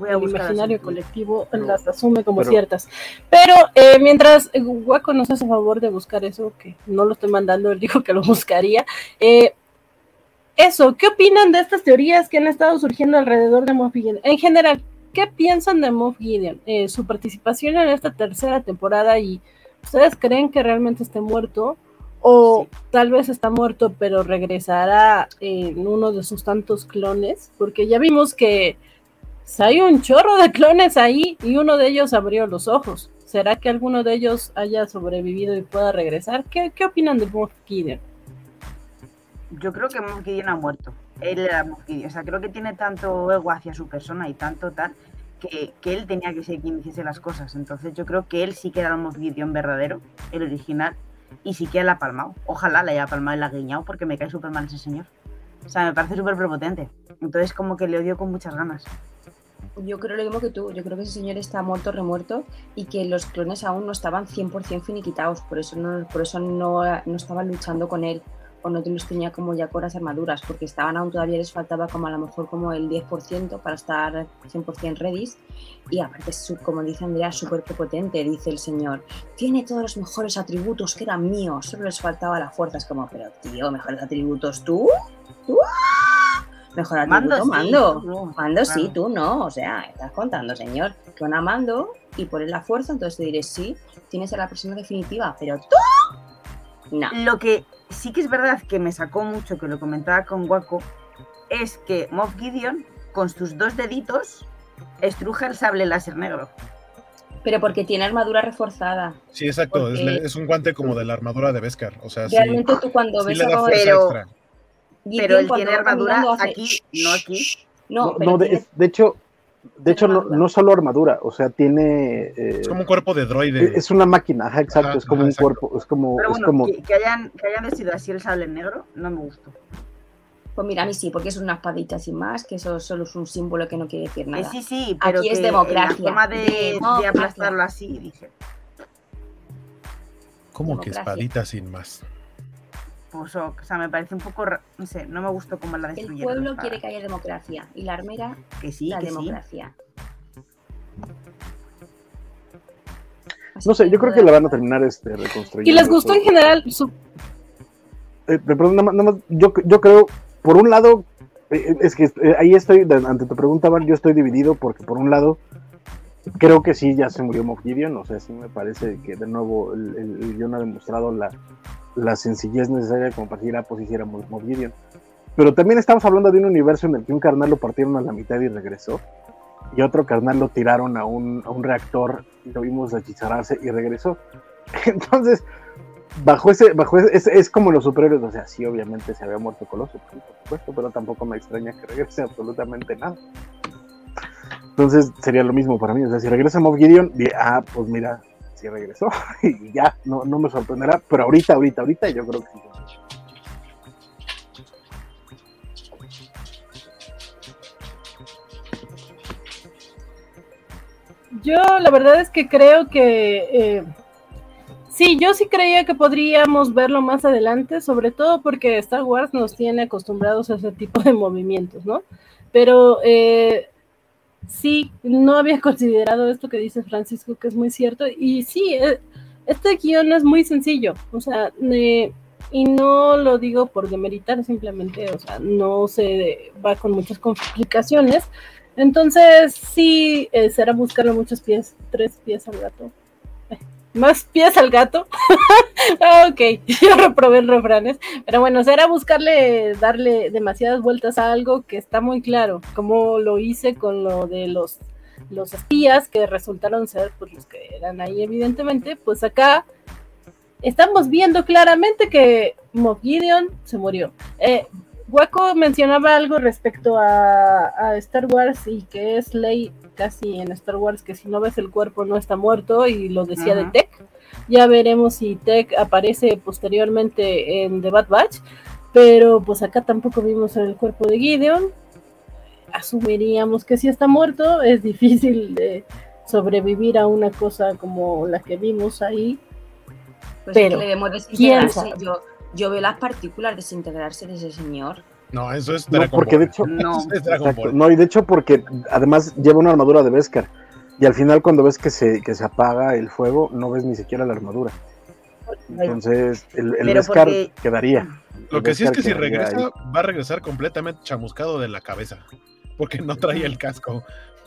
el imaginario así. colectivo Pero- las asume como pero- ciertas. Pero eh, mientras eh, Waco nos hace favor de buscar eso, que no lo estoy mandando, él dijo que lo buscaría. eh, eso, ¿qué opinan de estas teorías que han estado surgiendo alrededor de Moff Gideon? En general, ¿qué piensan de Moff Gideon? Eh, su participación en esta tercera temporada y ¿ustedes creen que realmente esté muerto? O tal vez está muerto, pero regresará en uno de sus tantos clones, porque ya vimos que hay un chorro de clones ahí y uno de ellos abrió los ojos. ¿Será que alguno de ellos haya sobrevivido y pueda regresar? ¿Qué, qué opinan de Moff Gideon? Yo creo que Moff Gideon ha muerto. Él era Gideon. O sea, creo que tiene tanto ego hacia su persona y tanto tal que, que él tenía que ser quien hiciese las cosas. Entonces yo creo que él sí que era el Gideon verdadero, el original, y sí que la ha palmado. Ojalá la haya palmado y la ha guiñado porque me cae súper mal ese señor. O sea, me parece súper prepotente. Entonces como que le odio con muchas ganas. Yo creo lo mismo que tú. Yo creo que ese señor está muerto, remuerto y que los clones aún no estaban 100% finiquitados. Por eso no, por eso no, no estaban luchando con él o no los tenía como ya con las armaduras, porque estaban aún todavía les faltaba como a lo mejor como el 10% para estar 100% ready. Y aparte, como dice Andrea, súper prepotente, dice el señor. Tiene todos los mejores atributos que eran míos, solo les faltaba la fuerza. Es como, pero tío, ¿mejores atributos tú? ¿Tú? Mejor Mando, atributo, sí, mando. no. Mando sí, tú no. O sea, estás contando, señor. Que una mando y poner la fuerza, entonces te diré sí, tienes a la persona definitiva, pero tú. No. Lo que sí que es verdad que me sacó mucho, que lo comentaba con Waco, es que Moff Gideon con sus dos deditos estruja el sable láser negro. Pero porque tiene armadura reforzada. Sí, exacto. Es, Porque- es un guante como de la armadura de Beskar. O sea, sí, Realmente tú cuando sí ves a fuerza Pero- Pero él tiene armadura hace aquí, no aquí. No, No, pero no, de, tiene- de hecho, de hecho no, solo armadura, o sea, tiene... eh, Es como un cuerpo de droide. es una máquina, ajá, exacto, Ajá, es como ajá, un exacto. cuerpo, es como... Pero es bueno, como que, que hayan, que hayan decidido así el sable negro, no me gustó. Pues mira, a mí sí, porque es una espadita sin más, que eso solo es un símbolo que no quiere decir Eh, nada. sí, sí, pero Aquí es democracia, en la forma de, aplastarlo así, dije, Como que espadita sin más. Pues, o sea, me parece un poco, no sé, no me gustó cómo la El destruyeron. pueblo o sea, quiere que haya democracia y la armera que sí, la que democracia. No sé, yo creo que la van a terminar este, reconstruyendo. ¿Y les gustó en general? Su... Eh, perdón, nada más, nada más, yo, yo creo, por un lado, eh, es que eh, ahí estoy, ante tu pregunta, Val, yo estoy dividido porque por un lado, creo que sí, ya se murió Moff Gideon, o sea, sí me parece que de nuevo el, el- el guion ha demostrado la, la sencillez necesaria como para decir, ah, pues Moff Gideon. Pero también estamos hablando de un universo en el que un carnal lo partieron a la mitad y regresó, y otro carnal lo tiraron a un, a un reactor y lo vimos hechizararse y regresó. Entonces, bajo ese, bajo es, es como los superhéroes, o sea, sí, obviamente se había muerto Coloso, por supuesto, pero tampoco me extraña que regrese absolutamente nada. Entonces sería lo mismo para mí, o sea, si regresa Moff Gideon, ah, pues mira, sí regresó, y ya, no, no me sorprenderá, pero ahorita, ahorita, ahorita yo creo que sí. Yo la verdad es que creo que eh, sí, yo sí creía que podríamos verlo más adelante, sobre todo porque Star Wars nos tiene acostumbrados a ese tipo de movimientos, ¿no? Pero eh, sí, no había considerado esto que dice Francisco, que es muy cierto, y sí, eh, este guion es muy sencillo, o sea, eh, y no lo digo por demeritar, simplemente, o sea, no se va con muchas complicaciones. Entonces, sí, eh, será buscarle muchos pies, tres pies al gato. Más pies al gato. Ah, ok, yo reprobé refranes. Pero bueno, será buscarle, darle demasiadas vueltas a algo que está muy claro, como lo hice con lo de los, los espías que resultaron ser pues, los que eran ahí, evidentemente. Pues acá estamos viendo claramente que Moff se murió. Eh, Waco mencionaba algo respecto a, Star Wars y que es ley casi en Star Wars que si no ves el cuerpo no está muerto y lo decía de Tech. Ya veremos si Tech aparece posteriormente en The Bad Batch, pero pues acá tampoco vimos el cuerpo de Gideon. Asumiríamos que si está muerto, es difícil de sobrevivir a una cosa como la que vimos ahí. Pues pero, que le vemos desintegrarse. Yo, yo veo las partículas desintegrarse de ese señor. No, eso es no, porque de hecho, no, es Dragon exacto, no, y de hecho porque además lleva una armadura de Beskar. Y al final cuando ves que se, que se apaga el fuego, no ves ni siquiera la armadura. Entonces, el, el Beskar porque... quedaría. Lo que sí es que si regresa, ahí. va a regresar completamente chamuscado de la cabeza. Porque no traía el casco.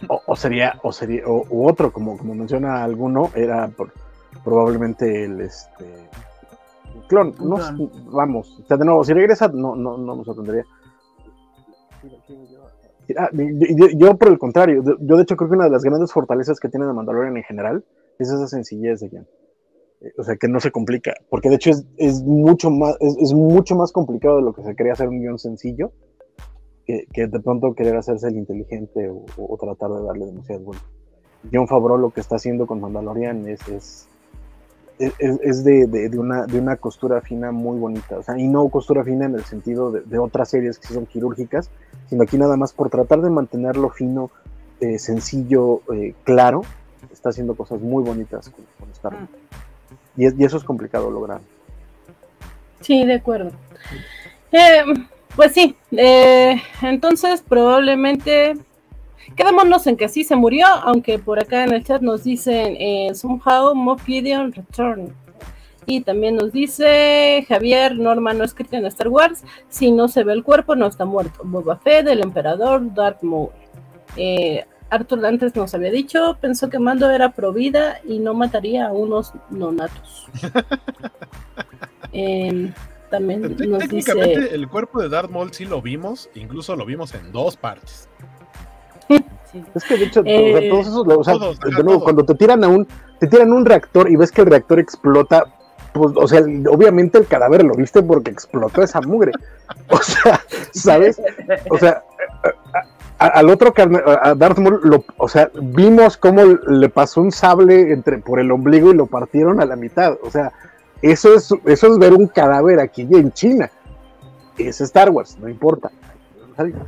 O, o sería, o sería, o, u otro, como, como menciona alguno, era por, probablemente el este clon. No, vamos, o sea, de nuevo, si regresa, no, no, no me sorprendería. Ah, yo, yo, por el contrario, yo de hecho creo que una de las grandes fortalezas que tiene The Mandalorian en general es esa sencillez de guion. O sea, que no se complica, porque de hecho es, es mucho más es, es, mucho más complicado de lo que se quería hacer un guion sencillo, que, que de pronto querer hacerse el inteligente o, o, tratar de darle demasiadas vueltas. John Favreau lo que está haciendo con Mandalorian es, es, es, es de, de, de, una, de una costura fina muy bonita, o sea, y no costura fina en el sentido de, de otras series que son quirúrgicas, sino aquí nada más por tratar de mantenerlo fino, eh, sencillo, eh, claro, está haciendo cosas muy bonitas con, con Star Wars. Y, es, y, eso es complicado lograr. Sí, de acuerdo. Eh, pues sí, entonces probablemente quedémonos en que sí se murió, aunque por acá en el chat nos dicen eh, somehow Moff Gideon return. Y también nos dice Javier, Norma no escrita en Star Wars, si no se ve el cuerpo no está muerto. Boba Fett, el emperador, Darth Maul. Eh, Arthur antes nos había dicho, pensó que Mando era pro vida y no mataría a unos nonatos. eh, también nos dice... el cuerpo de Darth Maul sí lo vimos, incluso lo vimos en dos partes. Es que de hecho, Eh, o sea, todos esos, o sea, todos, de nuevo, todos. cuando te tiran a un, te tiran un reactor y ves que el reactor explota, pues, o sea, obviamente el cadáver lo viste porque explotó esa mugre. O sea, ¿sabes? O sea, a- a- al otro carna- a a Darth Maul, lo, o sea, vimos cómo le pasó un sable entre por el ombligo y lo partieron a la mitad. O sea, eso es, eso es ver un cadáver aquí en China. Es Star Wars, no importa.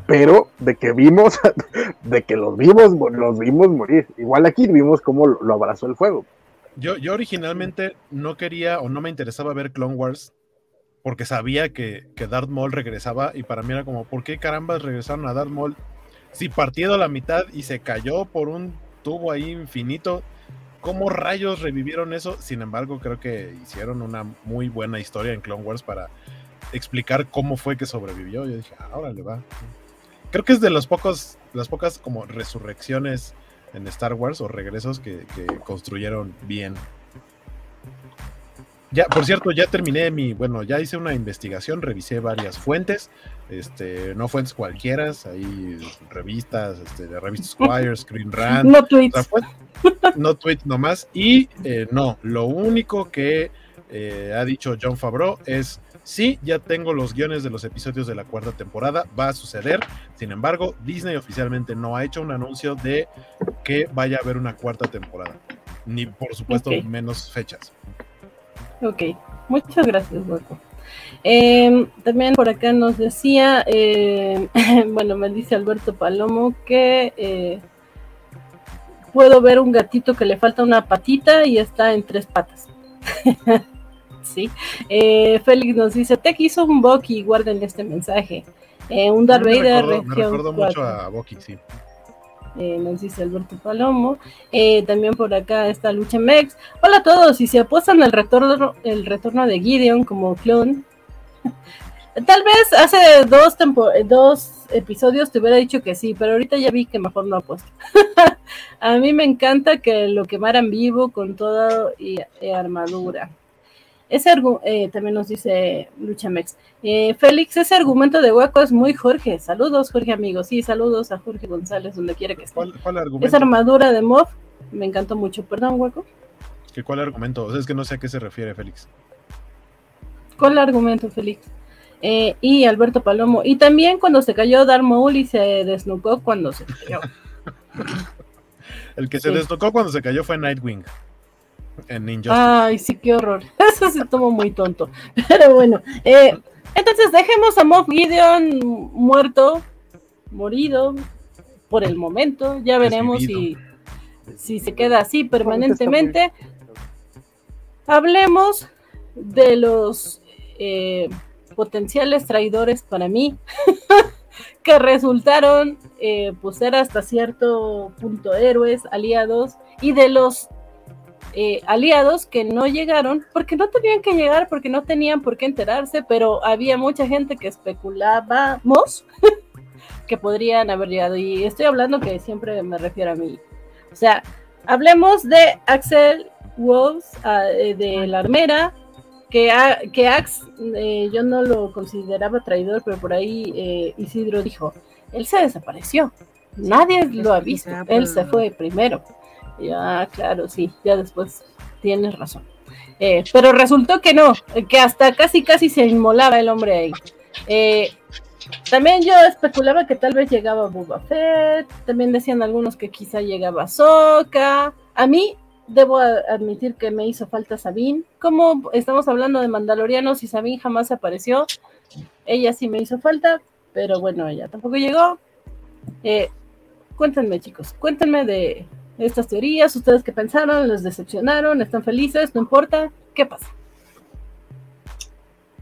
Pero de que vimos, de que los vimos, los vimos morir. Igual aquí vimos cómo lo, abrazó el fuego. Yo, yo originalmente no quería o no me interesaba ver Clone Wars porque sabía que, que Darth Maul regresaba y para mí era como, ¿por qué carambas regresaron a Darth Maul si partido a la mitad y se cayó por un tubo ahí infinito? ¿Cómo rayos revivieron eso? Sin embargo, creo que hicieron una muy buena historia en Clone Wars para explicar cómo fue que sobrevivió. Yo dije, ahora le va. Creo que es de los pocos, las pocas como resurrecciones en Star Wars o regresos que, que construyeron bien. Ya, por cierto, ya terminé mi, bueno, ya hice una investigación, revisé varias fuentes, este, no fuentes cualquiera, hay revistas, este, de revistas Squire, Screen Rant, No o sea, tweets. no tweets nomás. Y eh, no, lo único que eh, ha dicho John Favreau es: sí, ya tengo los guiones de los episodios de la cuarta temporada, va a suceder. Sin embargo, Disney oficialmente no ha hecho un anuncio de que vaya a haber una cuarta temporada, ni por supuesto Ok. menos fechas. Ok, muchas gracias, Hueco. Eh, también por acá nos decía, eh, bueno, me dice Alberto Palomo que eh, puedo ver un gatito que le falta una patita y está en tres patas. sí. Eh, Félix nos dice, Tech hizo un Bucky, guarden este mensaje. Eh, un Darth me Vader me región recordó mucho 4. a Bucky, sí. Eh, nos dice Alberto Palomo. Eh, también por acá está Lucha Mex. Hola a todos. Si se apuestan al retorno, el retorno de Gideon como clon, tal vez hace dos, tempo- dos episodios te hubiera dicho que sí, pero ahorita ya vi que mejor no apuesto. a mí me encanta que lo quemaran vivo con toda y, y armadura. Ese eh, también nos dice Luchamex. Eh, Félix, ese argumento de hueco es muy Jorge. Saludos, Jorge amigo. Sí, saludos a Jorge González, donde quiera que esté. ¿Cuál, cuál argumento? Esa armadura de Moff me encantó mucho. Perdón, hueco. ¿Qué, ¿Cuál argumento? O sea, es que no sé a qué se refiere, Félix. ¿Cuál argumento, Félix? Eh, y Alberto Palomo. Y también cuando se cayó Darth Maul y se desnucó cuando se cayó. El que se Sí. destocó cuando se cayó fue Nightwing en Ninja. Ay, sí, qué horror. Eso se tomó muy tonto. Pero bueno, eh, entonces dejemos a Moff Gideon muerto, morido, por el momento. Ya veremos si, si se queda así permanentemente. Hablemos de los eh, potenciales traidores para mí, que resultaron eh, pues ser hasta cierto punto héroes, aliados, y de los eh, aliados que no llegaron, porque no tenían que llegar, porque no tenían por qué enterarse, pero había mucha gente que especulábamos que podrían haber llegado. Y estoy hablando que siempre me refiero a mí. O sea, hablemos de Axel Wolves, ah, eh, de la armera, que, a- que Ax, eh, yo no lo consideraba traidor, pero por ahí eh, Isidro dijo, él se desapareció, nadie lo ha visto, él se fue primero. Ya, claro, sí, ya después tienes razón. Eh, pero resultó que no, que hasta casi casi se inmolaba el hombre ahí. Eh, también yo especulaba que tal vez llegaba Boba Fett, también decían algunos que quizá llegaba Soka. A mí debo admitir que me hizo falta Sabine. Como estamos hablando de Mandalorianos y Sabine jamás apareció, ella sí me hizo falta, pero bueno, ella tampoco llegó. Eh, cuéntenme, chicos, cuéntenme de estas teorías, ustedes qué pensaron, les decepcionaron, están felices, no importa, ¿qué pasa?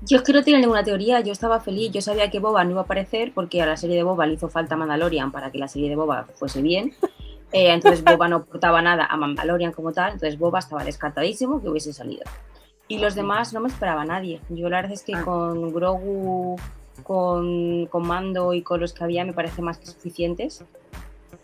Yo es que no tenía ninguna teoría, yo estaba feliz, yo sabía que Boba no iba a aparecer porque a la serie de Boba le hizo falta Mandalorian para que la serie de Boba fuese bien. Eh, entonces Boba no aportaba nada a Mandalorian como tal, entonces Boba estaba descartadísimo que hubiese salido. Y los demás no me esperaba a nadie. Yo la verdad es que Ah. con Grogu, con, con Mando y con los que había me parece más que suficientes.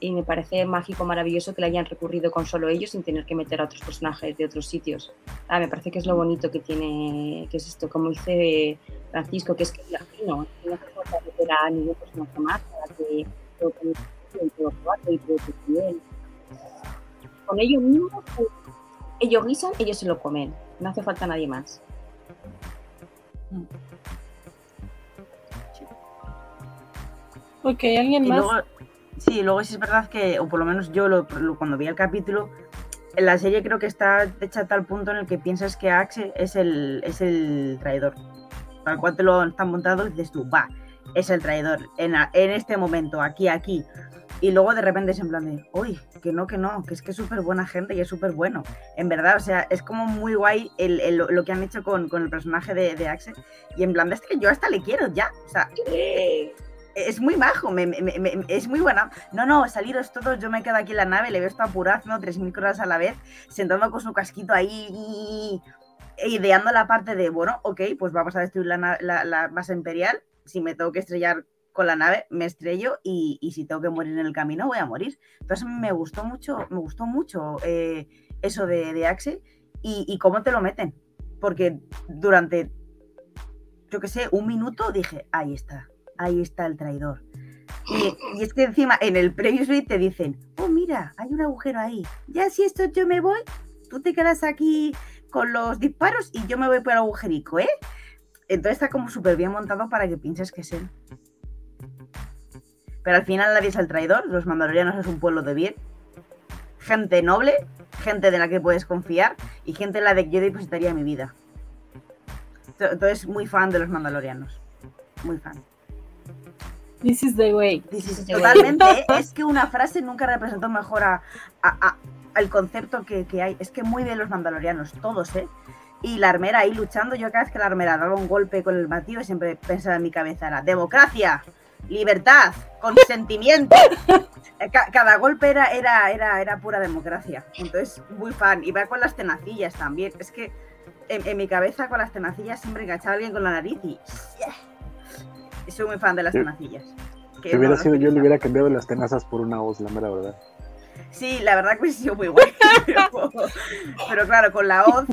Y me parece mágico, maravilloso que le hayan recurrido con solo ellos sin tener que meter a otros personajes de otros sitios. Ah, me parece que es lo bonito que tiene, que es esto, como dice Francisco, que es que que no hace falta meter a ningún personaje más para que todo tenga Con ellos mismos, ellos guisan, ellos se lo comen. No hace falta nadie más. Ok, ¿alguien Y más? Sí, luego sí es verdad que, o por lo menos yo lo- lo- cuando vi el capítulo, en la serie creo que está hecha a tal punto en el que piensas que Axe es el, es el traidor. Tal cual te lo están montado y dices tú, va, es el traidor en, en este momento, aquí, aquí. Y luego de repente es en plan de, uy, que no, que no, que es que es súper buena gente y es súper bueno. En verdad, o sea, es como muy guay el- el- lo que han hecho con, con el personaje de, de Axe. Y en plan, de, que yo hasta le quiero ya. O sea, es muy majo, me- es muy buena. No, no, saliros todos, yo me quedo aquí en la nave, le veo esto apurado, haciendo 3.000 cosas a la vez, sentando con su casquito ahí ideando la parte de, bueno, ok, pues vamos a destruir la, la- base imperial, si me tengo que estrellar con la nave, me estrello y, si tengo que morir en el camino, voy a morir. Entonces me gustó mucho, me gustó mucho eh, eso de, de Axe y, y cómo te lo meten, porque durante, yo qué sé, un minuto dije, ahí está, ahí está el traidor. Y, es que encima en el previously te dicen, oh mira, hay un agujero ahí. Ya si esto yo me voy, tú te quedas aquí con los disparos y yo me voy por el agujerico, ¿eh? Entonces está como súper bien montado para que pienses que es él. Pero al final nadie es el traidor, los mandalorianos es un pueblo de bien, gente noble, gente de la que puedes confiar y gente en la que yo depositaría mi vida. Entonces muy fan de los mandalorianos, muy fan. This is the way. This is- Sí. totalmente, ¿eh? es que una frase nunca representó mejor a, a- a- al concepto que, que hay. Es que muy bien los mandalorianos, todos, ¿eh? Y la armera ahí luchando, yo cada vez que la armera daba un golpe con el batido, siempre pensaba en mi cabeza, era democracia, libertad, consentimiento. Ca- cada golpe era, era, era, era pura democracia. Entonces, muy fan. Y va con las tenacillas también. Es que en, en mi cabeza con las tenacillas siempre enganchaba a alguien con la nariz y... Soy muy fan de las Sí. tenacillas. Que Si hubiera sido yo, le hubiera cambiado las tenazas por una hoz, la mera verdad. Sí, la verdad que hubiese sido muy guay. Pero, pero claro, con la hoz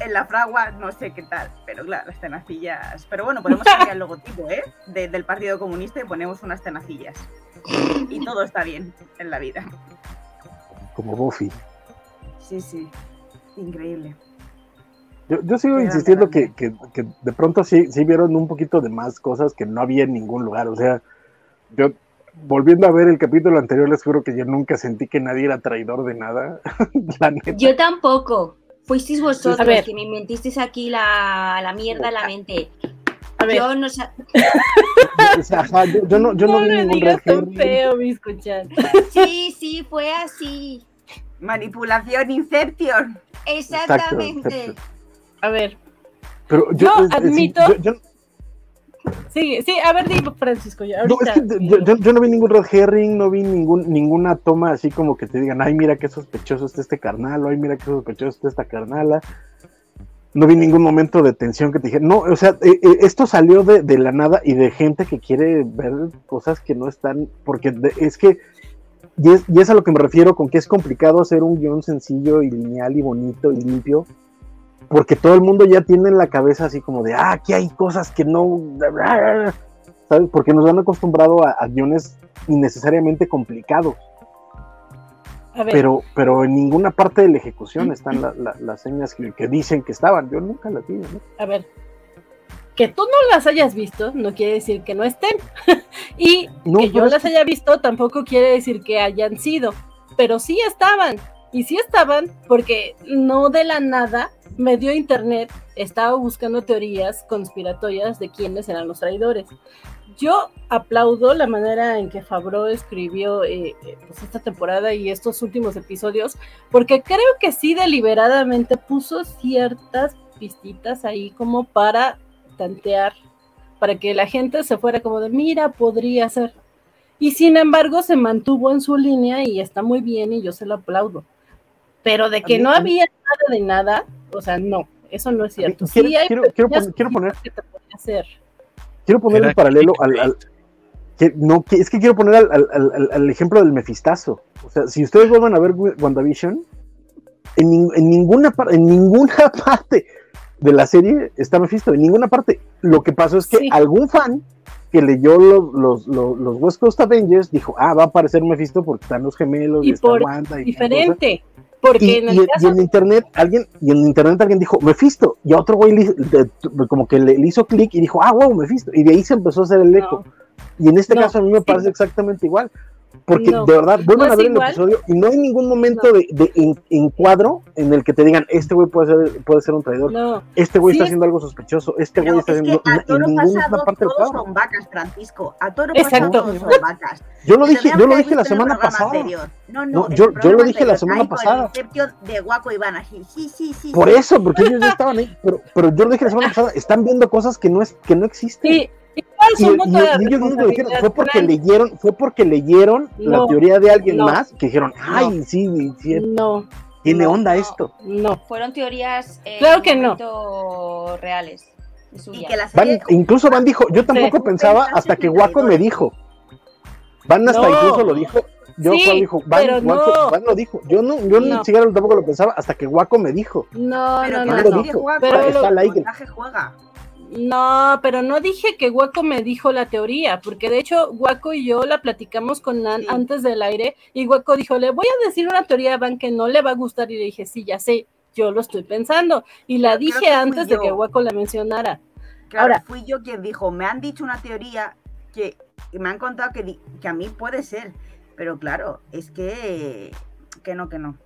en la fragua no sé qué tal. Pero claro, las tenacillas. Pero bueno, podemos cambiar el logotipo, ¿eh? De- del Partido Comunista y ponemos unas tenacillas. Y todo está bien en la vida. Como Buffy. Sí, sí. Increíble. Yo, yo sigo insistiendo que, que- que de pronto sí, sí vieron un poquito de más cosas que no había en ningún lugar. O sea, yo volviendo a ver el capítulo anterior, les juro que yo nunca sentí que nadie era traidor de nada. La neta. Yo tampoco. Fuisteis vosotros A ver. que me inventisteis aquí la, la mierda en la mente. A ver, Yo no sa- O sea, yo, yo no, yo no, no vi ningún digas tan feo, mi escuchar. Sí, sí, fue así. Manipulación Inception. Exactamente. exacto. A ver, Pero yo, es- es- admito- yo- yo- sí, sí, a ver, di Francisco, ya, No, ahorita. es que yo, yo- yo no vi ningún red herring, no vi ningún, ninguna toma así como que te digan, ay, mira qué sospechoso está este carnal, o ay, mira qué sospechoso está esta carnala. No vi ningún momento de tensión que te dije, no, o sea, eh, eh, esto salió de, de la nada y de gente que quiere ver cosas que no están, porque de- es que, y es, y es a lo que me refiero con que es complicado hacer un guion sencillo y lineal y bonito y limpio, porque todo el mundo ya tiene en la cabeza así como de, ah, aquí hay cosas que no, ¿sabes? Porque nos han acostumbrado a, a guiones innecesariamente complicados, A ver, pero, pero en ninguna parte de la ejecución están la- la- las señas que, que dicen que estaban. Yo nunca las vi. ¿no? a ver. Que tú no las hayas visto no quiere decir que no estén. y No, que yo las que- haya visto tampoco quiere decir que hayan sido. Pero sí estaban. Y sí estaban porque no de la nada me dio internet, estaba buscando teorías conspiratorias de quiénes eran los traidores. Yo aplaudo la manera en que Fabro escribió eh, eh, pues esta temporada y estos últimos episodios, porque creo que sí deliberadamente puso ciertas pistitas ahí como para tantear, para que la gente se fuera como de, mira, podría ser. Y sin embargo se mantuvo en su línea y está muy bien y yo se lo aplaudo. Pero de que no había nada de nada, o sea, no, eso no es cierto. quiero- Sí hay quiero- quiero pequeñas pon- quiero poner- que te hacer. Quiero poner Era el paralelo al, que, no, que- es que quiero poner al, al- al- al ejemplo del Mefistazo. O sea, si ustedes vuelvan a ver WandaVision, en, nin- en ninguna en ninguna parte de la serie está Mephisto, en ninguna parte. Lo que pasó es que Sí. algún fan que leyó los, los, los, los West Coast Avengers dijo, ah, va a aparecer Mephisto porque están los gemelos Y está por Wanda y Diferente. Porque y, en y- el y caso en internet alguien y en internet alguien dijo Mephisto y a otro güey le- le- como que le, le hizo clic y dijo ah wow Mephisto y de ahí se empezó a hacer el eco. Y en este No, caso a mí me sí. parece exactamente igual porque No, de verdad vuelvan no a ver el episodio y no hay ningún momento de, de en- encuadro en el que te digan este güey puede ser puede ser un traidor no. este güey Sí. está haciendo algo sospechoso este güey está es que haciendo a en toro ninguna pasado parte todos son vacas, Francisco. A toro Exacto. pasado todos son vacas. yo lo dije yo lo dije la en semana pasada anterior. No, no, No, en yo- yo lo dije la semana pasada. De Guaco y. Sí, sí, sí. por eso porque ellos ya estaban ahí pero pero yo lo dije la semana pasada están viendo cosas que no es que no existen Sí, Y, son y- voto y de ellos mismos lo dijeron, responsabilidad, fue porque leyeron, fue porque leyeron la No, teoría de alguien no, más que dijeron, ay, sí, sí, No, tiene no, onda no. esto. no. Fueron teorías eh, Claro que no. no. reales. Y que la Van, serie incluso Van dijo, yo tampoco Sí. pensaba hasta que Waco me dijo. Van hasta No. incluso lo dijo. Yo Sí, dijo, Van, pero Waco- no. Van lo dijo. Yo no, yo ni No. siquiera tampoco lo pensaba hasta que Waco me dijo. No, Pero no, que no, no. Pero con lo- Está el juega. No, pero no dije que Waco me dijo la teoría, porque de hecho Waco y yo la platicamos con Nan Sí. antes del aire y Waco dijo, le voy a decir una teoría a Van que no le va a gustar y le dije, sí, ya sé, yo lo estoy pensando y la creo dije antes de que Waco la mencionara. Claro, Ahora- fui yo quien dijo, me han dicho una teoría que, me han contado que, que a mí puede ser, pero claro, es que que no, que no.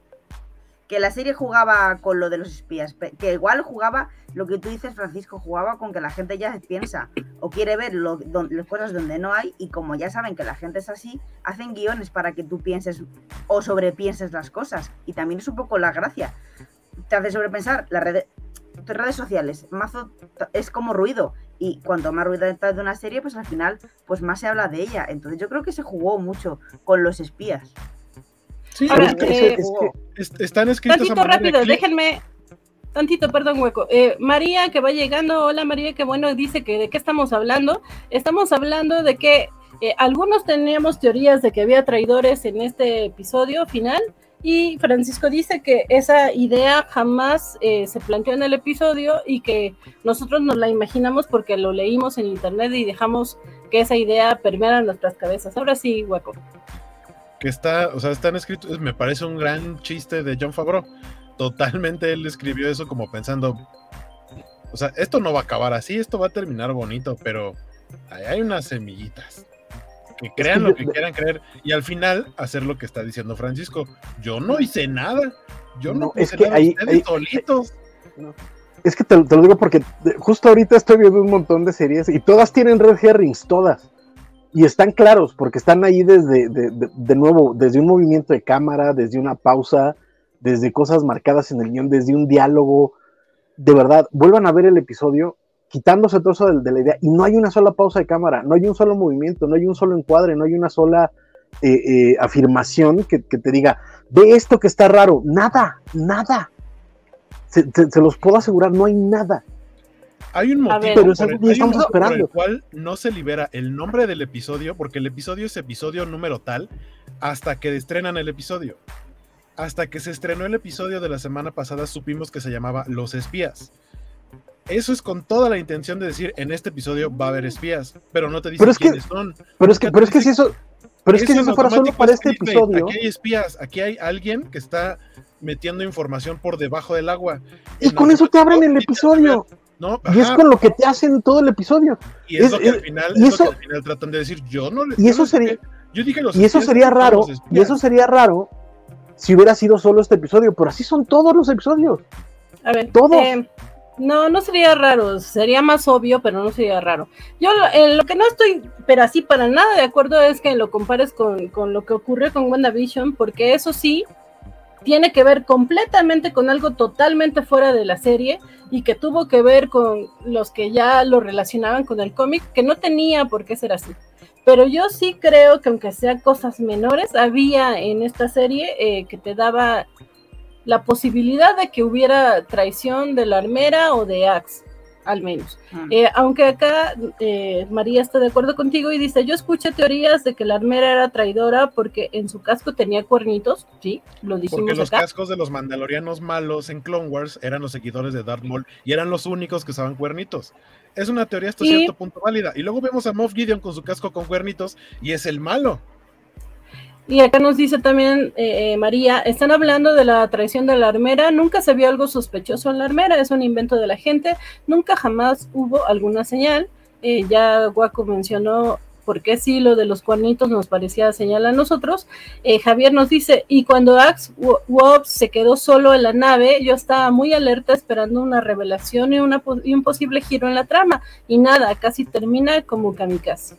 Que la serie jugaba con lo de los espías, que igual jugaba lo que tú dices, Francisco, jugaba con que la gente ya piensa o quiere ver lo, don- las cosas donde no hay y como ya saben que la gente es así, hacen guiones para que tú pienses o sobrepienses las cosas y también es un poco la gracia. Te hace sobrepensar las redes, redes sociales, mazo es como ruido y cuanto más ruido está de una serie, pues al final pues más se habla de ella. Entonces yo creo que se jugó mucho con los espías. Sí, Ahora, es que- eh, es que- est- están escritos Tantito rápido, déjenme, tantito, perdón, hueco. Eh, María, que va llegando, hola María, que bueno, dice que de qué estamos hablando. Estamos hablando de que eh, algunos teníamos teorías de que había traidores en este episodio final. Y Francisco dice que esa idea jamás eh, se planteó en el episodio y que nosotros nos la imaginamos porque lo leímos en internet y dejamos que esa idea permeara nuestras cabezas. Ahora sí, hueco. Que está, o sea, están escritos, me parece un gran chiste de John Favreau. Totalmente él escribió eso como pensando, o sea, esto no va a acabar así, esto va a terminar bonito, pero ahí hay unas semillitas. Que crean lo que quieran creer y al final hacer lo que está diciendo Francisco. Yo no hice nada. Yo no, No, es que nada, ahí- ustedes ahí- solitos. Es que te, te lo digo porque justo ahorita estoy viendo un montón de series y todas tienen red herrings, todas. Y están claros porque están ahí desde, de, de- de nuevo, desde un movimiento de cámara, desde una pausa, desde cosas marcadas en el guion, desde un diálogo. De verdad, vuelvan a ver el episodio quitándose todo eso de, la idea y no hay una sola pausa de cámara, no hay un solo movimiento, no hay un solo encuadre, no hay una sola eh, eh, afirmación que, te diga, ve esto que está raro, nada, nada. Se- se los puedo asegurar, no hay nada. Hay un motivo, ver. Por, el, que hay un por cual no se libera el nombre del episodio, porque el episodio es episodio número tal, hasta que estrenan el episodio. Hasta que se estrenó el episodio de la semana pasada, supimos que se llamaba Los Espías. Eso es con toda la intención de decir, en este episodio va a haber espías, pero no te dicen Pero es que- quiénes son. Pero es que, pero es que si eso, pero es que si eso fuera solo para es este episodio, Aquí hay espías, aquí hay alguien que está metiendo información por debajo del agua. y En con eso te abren el episodio. No, Y es con lo que te hacen todo el episodio. y es, es- lo que al es- final, y es eso- lo que al final tratan de decir, yo no le- Y eso no sería- yo dije los Y eso sería raro, y eso sería raro si hubiera sido solo este episodio, pero así son todos los episodios. A ver, Todos. eh, no, no sería raro, sería más obvio, pero no sería raro. Yo lo, en lo que no estoy, pero así para nada de acuerdo es que lo compares con, con lo que ocurrió con WandaVision, porque eso sí tiene que ver completamente con algo totalmente fuera de la serie y que tuvo que ver con los que ya lo relacionaban con el cómic, que no tenía por qué ser así. Pero yo sí creo que aunque sean cosas menores, había en esta serie eh, que te daba la posibilidad de que hubiera traición de la armera o de Axe. Al menos. Ah. Eh, aunque acá eh, María está de acuerdo contigo y dice, yo escuché teorías de que la armera era traidora porque en su casco tenía cuernitos, sí, lo Porque dijimos los acá. cascos de los mandalorianos malos en Clone Wars eran los seguidores de Darth Maul y eran los únicos que usaban cuernitos. Es una teoría hasta Y- cierto punto válida. Y luego vemos a Moff Gideon con su casco con cuernitos y es el malo. Y acá nos dice también eh, eh, María, están hablando de la traición de la armera, nunca se vio algo sospechoso en la armera, es un invento de la gente, nunca jamás hubo alguna señal. Eh, ya Guaco mencionó por qué sí lo de los cuernitos nos parecía señal a nosotros. Eh, Javier nos dice, y cuando Wo- Wobbs se quedó solo en la nave, yo estaba muy alerta esperando una revelación y, una, y un posible giro en la trama, y nada, casi termina como kamikaze.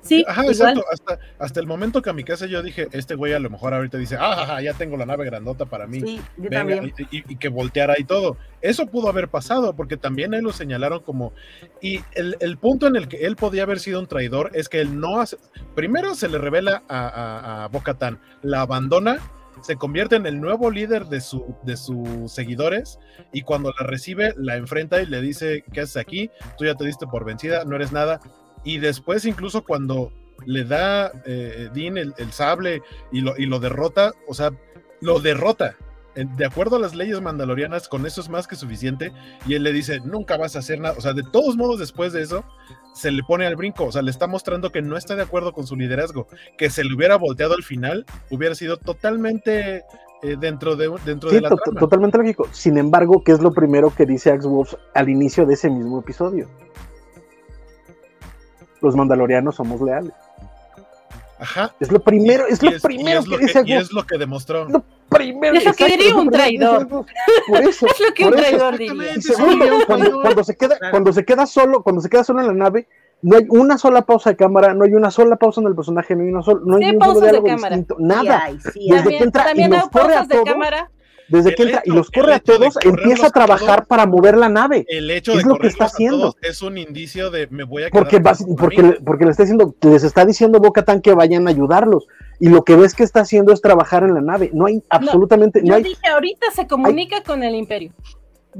Sí, Ajá, exacto. Hasta, hasta el momento que a mi casa yo dije, este güey a lo mejor ahorita dice, ah, ya tengo la nave grandota para mí. Sí, yo Venga, también. y, y- y que volteara y todo. Eso pudo haber pasado, porque también él lo señalaron como. Y el, el punto en el que él podía haber sido un traidor es que él no hace. Primero se le revela a, a, a Bo-Katan, la abandona, se convierte en el nuevo líder de, su, de sus seguidores, y cuando la recibe, la enfrenta y le dice: ¿Qué haces aquí? Tú ya te diste por vencida, no eres nada. Y después, incluso cuando le da eh, Dean el, el sable y lo, y lo derrota, o sea, lo derrota. De acuerdo a las leyes mandalorianas, con eso es más que suficiente. Y él le dice, nunca vas a hacer nada. O sea, de todos modos, después de eso, se le pone al brinco. O sea, le está mostrando que no está de acuerdo con su liderazgo. Que se le hubiera volteado al final, hubiera sido totalmente eh, dentro, de, dentro Sí, de la trama. totalmente lógico. Sin embargo, ¿qué es lo primero que dice Axe Wolves al inicio de ese mismo episodio? Los mandalorianos somos leales. Ajá. Es lo primero, es Y lo primero es lo que dice que, Axe y es lo que demostró. No, Primero, Es lo que diría es lo un dice traidor. Por eso, Es lo que un por eso. traidor diría. Cuando, cuando se queda, Claro. cuando se queda solo, cuando se queda solo en la nave, no hay una sola pausa de cámara, no hay una sola pausa en el personaje, no hay una sola, no hay Sí un solo pausas de cámara. distinto, Sí nada. hay, sí Desde hay. que También, entra y corre a de cámara. Desde que entra y los corre a todos, empieza a a todos- trabajar para mover la nave. El hecho Es de lo que está haciendo. todos es un indicio de me voy a quedar Porque, vas- porque, familia. porque le está diciendo, les está diciendo Boca que vayan a ayudarlos. Y lo que ves que está haciendo es trabajar en la nave. No hay absolutamente, no, Yo hay. dije, ahorita se comunica con el imperio.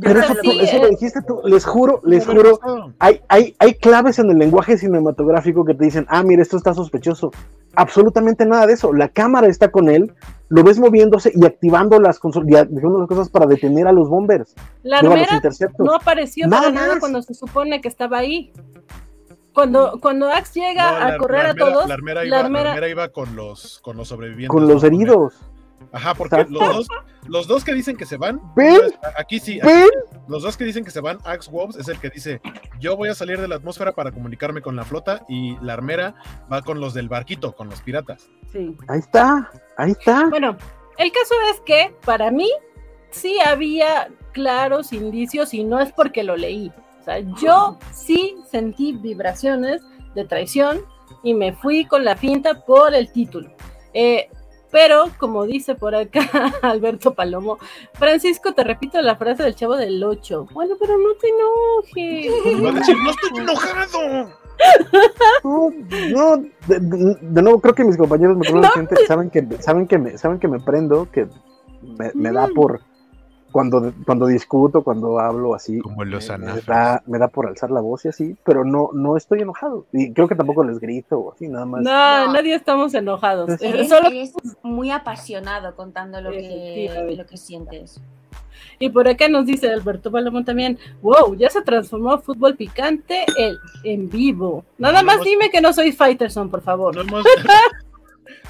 Pero eso, sí, eso eh. lo dijiste tú, les juro, les juro, hay, hay, hay claves en el lenguaje cinematográfico que te dicen, ah, mira, esto está sospechoso. Absolutamente nada de eso. La cámara está con él, lo ves moviéndose y activando las, consol- y activando las cosas para detener a los bombers, La armera interceptos. no apareció Nada para nada más. cuando se supone que estaba ahí. Cuando, cuando Axe llega No, la- a correr la a todos, La armera, la iba, la armera- armera iba con los, con los sobrevivientes. con los heridos. Ajá, porque Exacto. los dos, los dos que dicen que se van, aquí sí, aquí ¿Ven? sí, los dos que dicen que se van, Axe Wobbs es el que dice, yo voy a salir de la atmósfera para comunicarme con la flota y la armera va con los del barquito, con los piratas. Sí. Ahí está, ahí está. Bueno, el caso es que para mí sí había claros indicios y no es porque lo leí. O sea, yo sí sentí vibraciones de traición y me fui con la finta por el título. Eh, pero, como dice por acá Alberto Palomo, Francisco, te repito la frase del chavo del 8. Bueno, pero no te Y va a enojes. decir, no estoy enojado. No, no, de, de- de nuevo creo que mis compañeros me conocen No. gente, saben que saben que me saben que me prendo, que me, me da Mm. por cuando cuando discuto, cuando hablo así, Como los me, da, me da por alzar la voz y así, pero no no estoy enojado y creo que tampoco les grito o así nada más. No, No. nadie estamos enojados. Pues Eh, Eres, solo eres muy apasionado contando lo que, lo que sientes. Y por acá nos dice Alberto Palomón también, wow, ya se transformó fútbol picante el, en vivo. Nada No, más dime que no soy Fighterson, por favor. No hemos,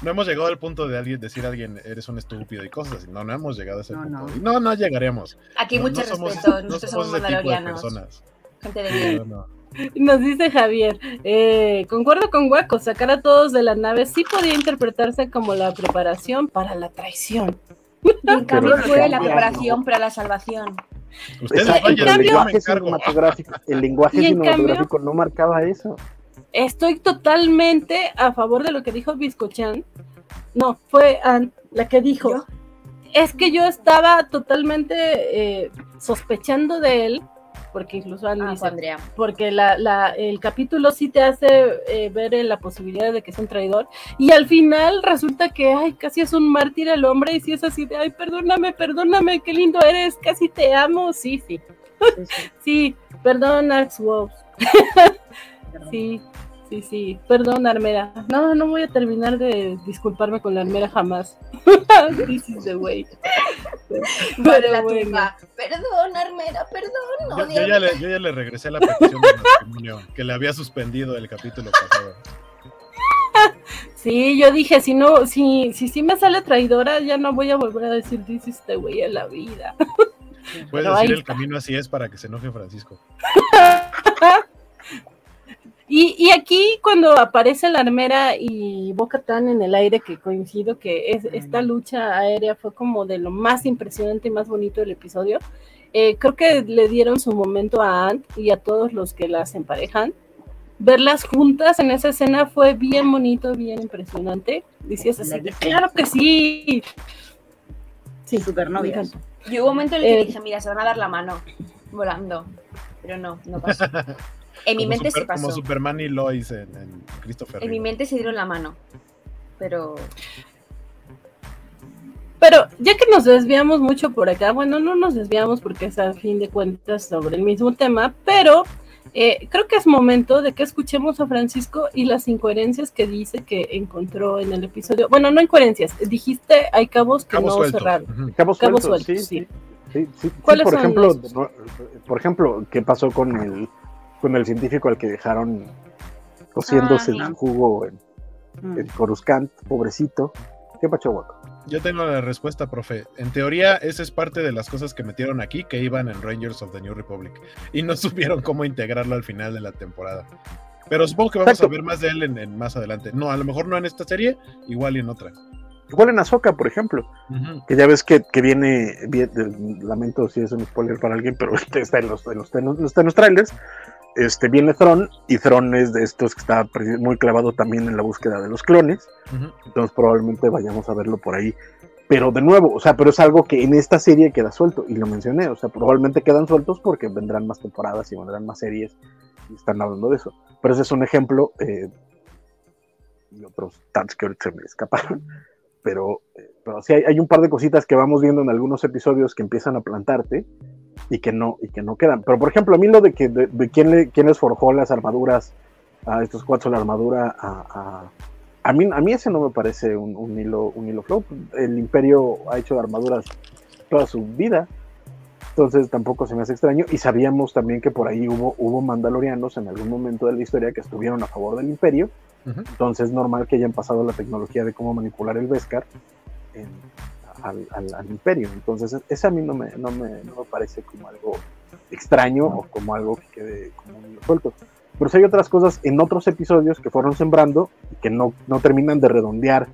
no hemos llegado al punto de alguien decir a alguien eres un estúpido y cosas así. No, no hemos llegado a ese No, punto. no. No, no llegaremos. Aquí No, mucho no somos- respeto, no nosotros somos somos ese tipo de personas. Gente de Sí, bien. no, no. Nos dice Javier, eh, concuerdo con Waco, sacar a todos de la nave sí podía interpretarse como la preparación para la traición. Y en cambio Pero fue la no. preparación para la salvación. Ustedes Exacto, vayan, el lenguaje cinematográfico, el lenguaje cinematográfico no marcaba eso. Estoy totalmente a favor de lo que dijo Biscochan. No, fue Ann la que dijo. ¿Yo? Es que yo estaba totalmente eh, sospechando de él, porque incluso Ann Ah, dice, Andrea. porque la, la- el capítulo sí te hace eh, ver en la posibilidad de que es un traidor y al final resulta que ay casi es un mártir el hombre y si es así de ay perdóname perdóname qué lindo eres casi te amo sí sí Sí, sí. sí Perdón, Axe Wolves. sí, sí, sí. Perdón, Armera. No, no voy a terminar de disculparme con la Armera jamás. This is the way. Vale, la tumba. Perdón, Armera, perdón. No, Yo, yo ya le, yo ya le regresé la petición de matrimonio, que le había suspendido el capítulo pasado. Sí, yo dije, si no, si, si, si me sale traidora, ya no voy a volver a decir this is the way en la vida. Puedes Pero decir el camino así es para que se enoje Francisco. Y, y aquí cuando aparece la armera y Boca Tan en el aire, que coincido que es, esta lucha aérea fue como de lo más impresionante y más bonito del episodio, eh, creo que le dieron su momento a Ant y a todos los que las emparejan. Verlas juntas en esa escena fue bien bonito, bien impresionante. Decías así, claro que sí. Sí, Supernovias. me encanta. Y hubo un momento en el que Eh, dije, mira, se van a dar la mano volando. Pero no, no pasó. En mi mente super- sí pasó. Como Superman y Lois en, en Christopher En mi mente se dieron la mano. Pero Pero ya que nos desviamos mucho por acá, bueno, no nos desviamos porque es a fin de cuentas sobre el mismo tema, pero eh, creo que es momento de que escuchemos a Francisco y las incoherencias que dice que encontró en el episodio. Bueno, no incoherencias, dijiste hay cabos que no suelto. cerraron. Ujú. Cabos Cabos sueltos, sueltos, sí, sí. sí, sí, sí, sí, ¿Cuáles por son ejemplo, por ejemplo, ¿qué pasó con el con el científico al que dejaron cociéndose Ah, el jugo en, Mm. en Coruscant, pobrecito? ¿Qué pacho, guaco? Yo tengo la respuesta, profe. En teoría, esa es parte de las cosas que metieron aquí que iban en Rangers of the New Republic. Y no supieron cómo integrarlo al final de la temporada. Pero supongo que vamos Exacto. a ver más de él en, en más adelante. No, a lo mejor no en esta serie, igual y en otra. Igual en Azoka, por ejemplo, que ya ves que, que viene, lamento si es un spoiler para alguien, pero está en los, en los, en los- está en los trailers, este, viene Thron, y Thron es de estos que está muy clavado también en la búsqueda de los clones, entonces probablemente vayamos a verlo por ahí. Pero de nuevo, o sea, pero es algo que en esta serie queda suelto, y lo mencioné, o sea, probablemente quedan sueltos porque vendrán más temporadas y vendrán más series, y están hablando de eso. Pero ese es un ejemplo, eh, y otros tantos que ahorita se me escaparon, pero, eh, pero sí hay, hay un par de cositas que vamos viendo en algunos episodios que empiezan a plantarte y que no, y que no quedan. Pero por ejemplo, a mí lo de que de, de quién, le, quién les forjó las armaduras a estos cuatro la armadura a, a, a mí, a mí ese no me parece un, un hilo, un hilo flow. El imperio ha hecho armaduras toda su vida. Entonces tampoco se me hace extraño. Y sabíamos también que por ahí hubo, hubo mandalorianos en algún momento de la historia que estuvieron a favor del imperio. Entonces es normal que hayan pasado la tecnología de cómo manipular el Beskar en- al, al- al imperio. Entonces ese a mí no me, no, me, no me parece como algo extraño o como algo que quede como un suelto. Pero sí hay otras cosas en otros episodios que fueron sembrando y que no, no terminan de redondear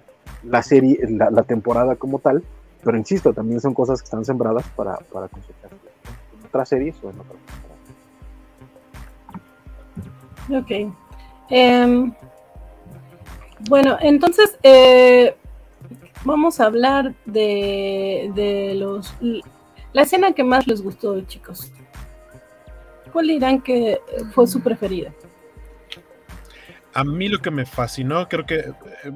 la serie, la, la temporada como tal. Pero insisto, también son cosas que están sembradas para, para cosechar en otras series o en otras temporadas. Ok. Em, bueno, entonces eh, vamos a hablar de, de los la escena que más les gustó, chicos. ¿Cuál dirán que fue su preferida? A mí lo que me fascinó, creo que eh,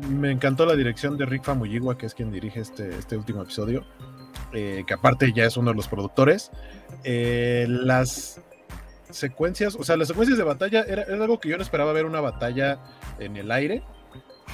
me encantó la dirección de Rick Famuyiwa, que es quien dirige este, este último episodio, eh, que aparte ya es uno de los productores. Eh, las secuencias, o sea, las secuencias de batalla era, era algo que yo no esperaba ver una batalla en el aire.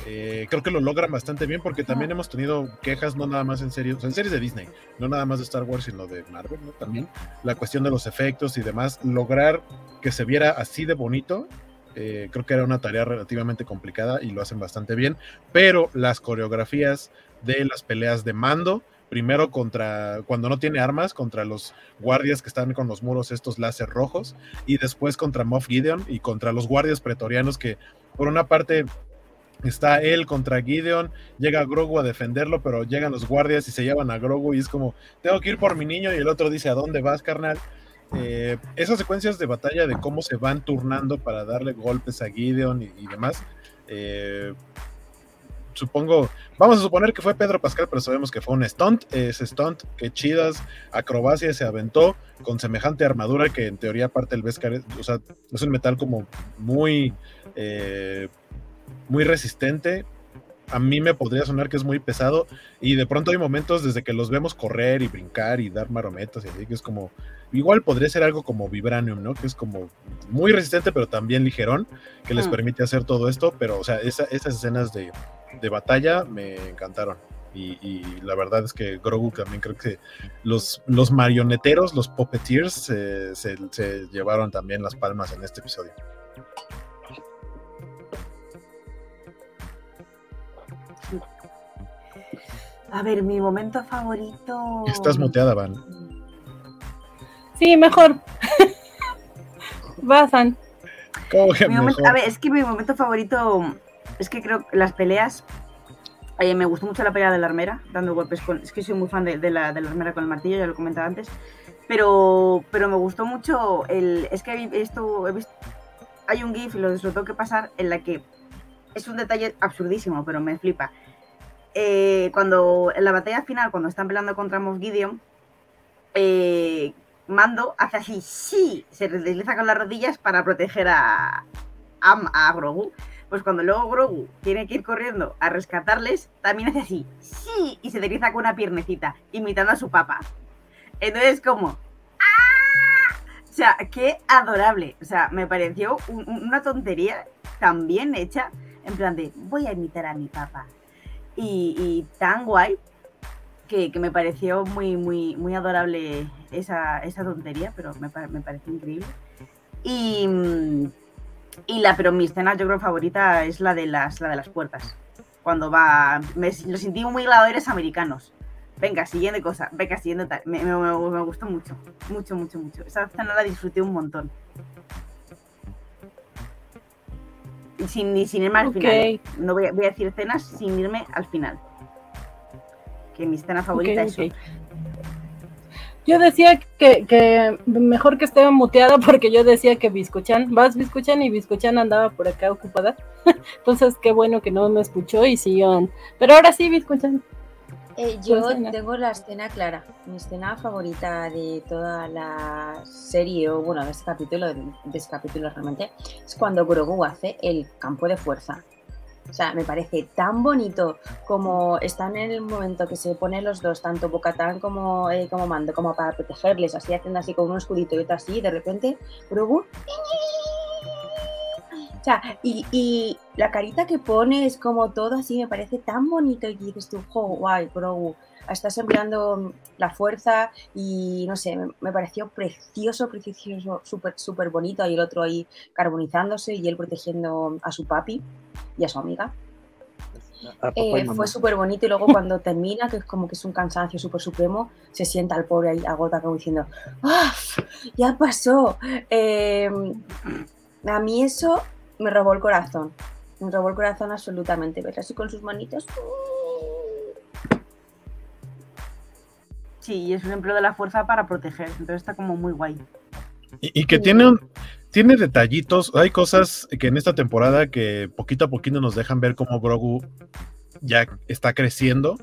Eh, creo que lo logran bastante bien porque también hemos tenido quejas, no nada más en series, en series de Disney, no nada más de Star Wars, sino de Marvel, ¿no? También la cuestión de los efectos y demás, lograr que se viera así de bonito, eh, creo que era una tarea relativamente complicada y lo hacen bastante bien, pero las coreografías de las peleas de mando, primero contra, cuando no tiene armas, contra los guardias que están con los muros estos láser rojos, y después contra Moff Gideon y contra los guardias pretorianos que por una parte está él contra Gideon, llega Grogu a defenderlo, pero llegan los guardias y se llevan a Grogu y es como, tengo que ir por mi niño y el otro dice, ¿a dónde vas, carnal? Eh, esas secuencias de batalla de cómo se van turnando para darle golpes a Gideon y, demás, eh, supongo, vamos a suponer que fue Pedro Pascal, pero sabemos que fue un stunt, ese stunt, que chidas, acrobacia se aventó con semejante armadura que en teoría parte del Beskar, es- o sea, es un metal como muy, eh, muy resistente, a mí me podría sonar que es muy pesado y de pronto hay momentos desde que los vemos correr y brincar y dar marometas y así que es como, igual podría ser algo como Vibranium, ¿no? Que es como muy resistente pero también ligerón, que les Mm. permite hacer todo esto, pero o sea, esa- esas escenas de, de batalla me encantaron. Y, y la verdad es que Grogu también creo que los, los marioneteros, los puppeteers, eh, se, se llevaron también las palmas en este episodio. A ver, mi momento favorito. Estás muteada, Van. Sí, mejor. Basan. ¿Cómo que Mi momento- mejor? a ver, es que mi momento favorito es que creo que las peleas. eh, me gustó mucho la pelea de la armera, dando golpes con. Es que soy muy fan de, de la, de la armera con el martillo, ya lo comentaba antes. Pero, pero me gustó mucho el. Es que he visto, he visto. Hay un GIF, y lo, lo tengo que pasar, en la que. Es un detalle absurdísimo, pero me flipa. Eh, cuando en la batalla final, cuando están peleando contra Moff Gideon, eh, Mando hace así, sí, se desliza con las rodillas para proteger a, a, Grogu. Pues cuando luego Grogu tiene que ir corriendo a rescatarles, también hace así, sí, y se desliza con una piernecita, imitando a su papá. Entonces, como, ¡ah! O sea, qué adorable. O sea, me pareció un- un- una tontería tan bien hecha, en plan de, voy a imitar a mi papá. Y, y tan guay que, que me pareció muy, muy, muy adorable esa, esa tontería, pero me, me pareció increíble. Y, y la, pero mi escena yo creo favorita es la de las, la de las puertas. Cuando va, me, lo sentí muy gladiadores americanos. Venga, siguiente cosa, venga, siguiente tal. Me- me- me gustó mucho, mucho, mucho, mucho. Esa escena la disfruté un montón. Sin, ni sin irme al Ok. final. ¿eh? No voy a, voy a decir escenas sin irme al final. Que mi escena favorita es ok. otra. Yo decía que, que mejor que esté muteada porque yo decía que Biscuchan, vas Biscuchan y Biscuchan andaba por acá ocupada. Entonces, qué bueno que no me escuchó y siguió. Pero ahora sí, Biscuchan. Eh, yo tengo la escena clara. Mi escena favorita de toda la serie, o bueno, de este capítulo, de, de este capítulo realmente, es cuando Grogu hace el campo de fuerza. O sea, me parece tan bonito como están en el momento que se ponen los dos, tanto Bocatán como, eh, como Mando, como para protegerles, así haciendo así con un escudito y otro así, y de repente Grogu. O sea, y, y la carita que pone es como todo así, me parece tan bonito y dices tú, jo, guay, Grogu, estás empleando la fuerza y no sé, me, me pareció precioso, precioso, súper, súper bonito. Y el otro ahí carbonizándose y él protegiendo a su papi y a su amiga. Eh, fue súper bonito y luego cuando termina, que es como que es un cansancio súper supremo, se sienta el pobre ahí agota como diciendo, ¡ah! Ya pasó. Eh, a mí eso me robó el corazón. Me robó el corazón absolutamente. Verlo así con sus manitos. Sí, y es un empleo de la fuerza para proteger. Entonces está como muy guay. Y, y que tiene un, tiene detallitos, hay cosas que en esta temporada que poquito a poquito nos dejan ver cómo Grogu ya está creciendo.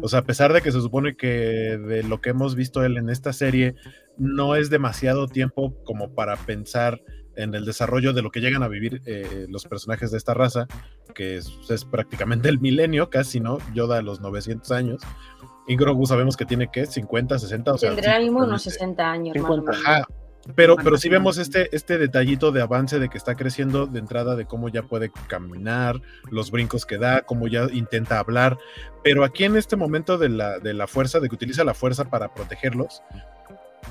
O sea, a pesar de que se supone que de lo que hemos visto él en esta serie no es demasiado tiempo como para pensar en el desarrollo de lo que llegan a vivir eh, los personajes de esta raza, que es, es prácticamente el milenio, casi, ¿no? Yoda a los 900 años. Y Grogu sabemos que tiene, ¿qué? 50, 60, o sea... Tendrá mismo unos simplemente- 60 años más o 50. menos. Ajá. Pero, pero sí vemos este, este detallito de avance de que está creciendo de entrada de cómo ya puede caminar, los brincos que da, cómo ya intenta hablar. Pero aquí en este momento de la, de la fuerza, de que utiliza la fuerza para protegerlos,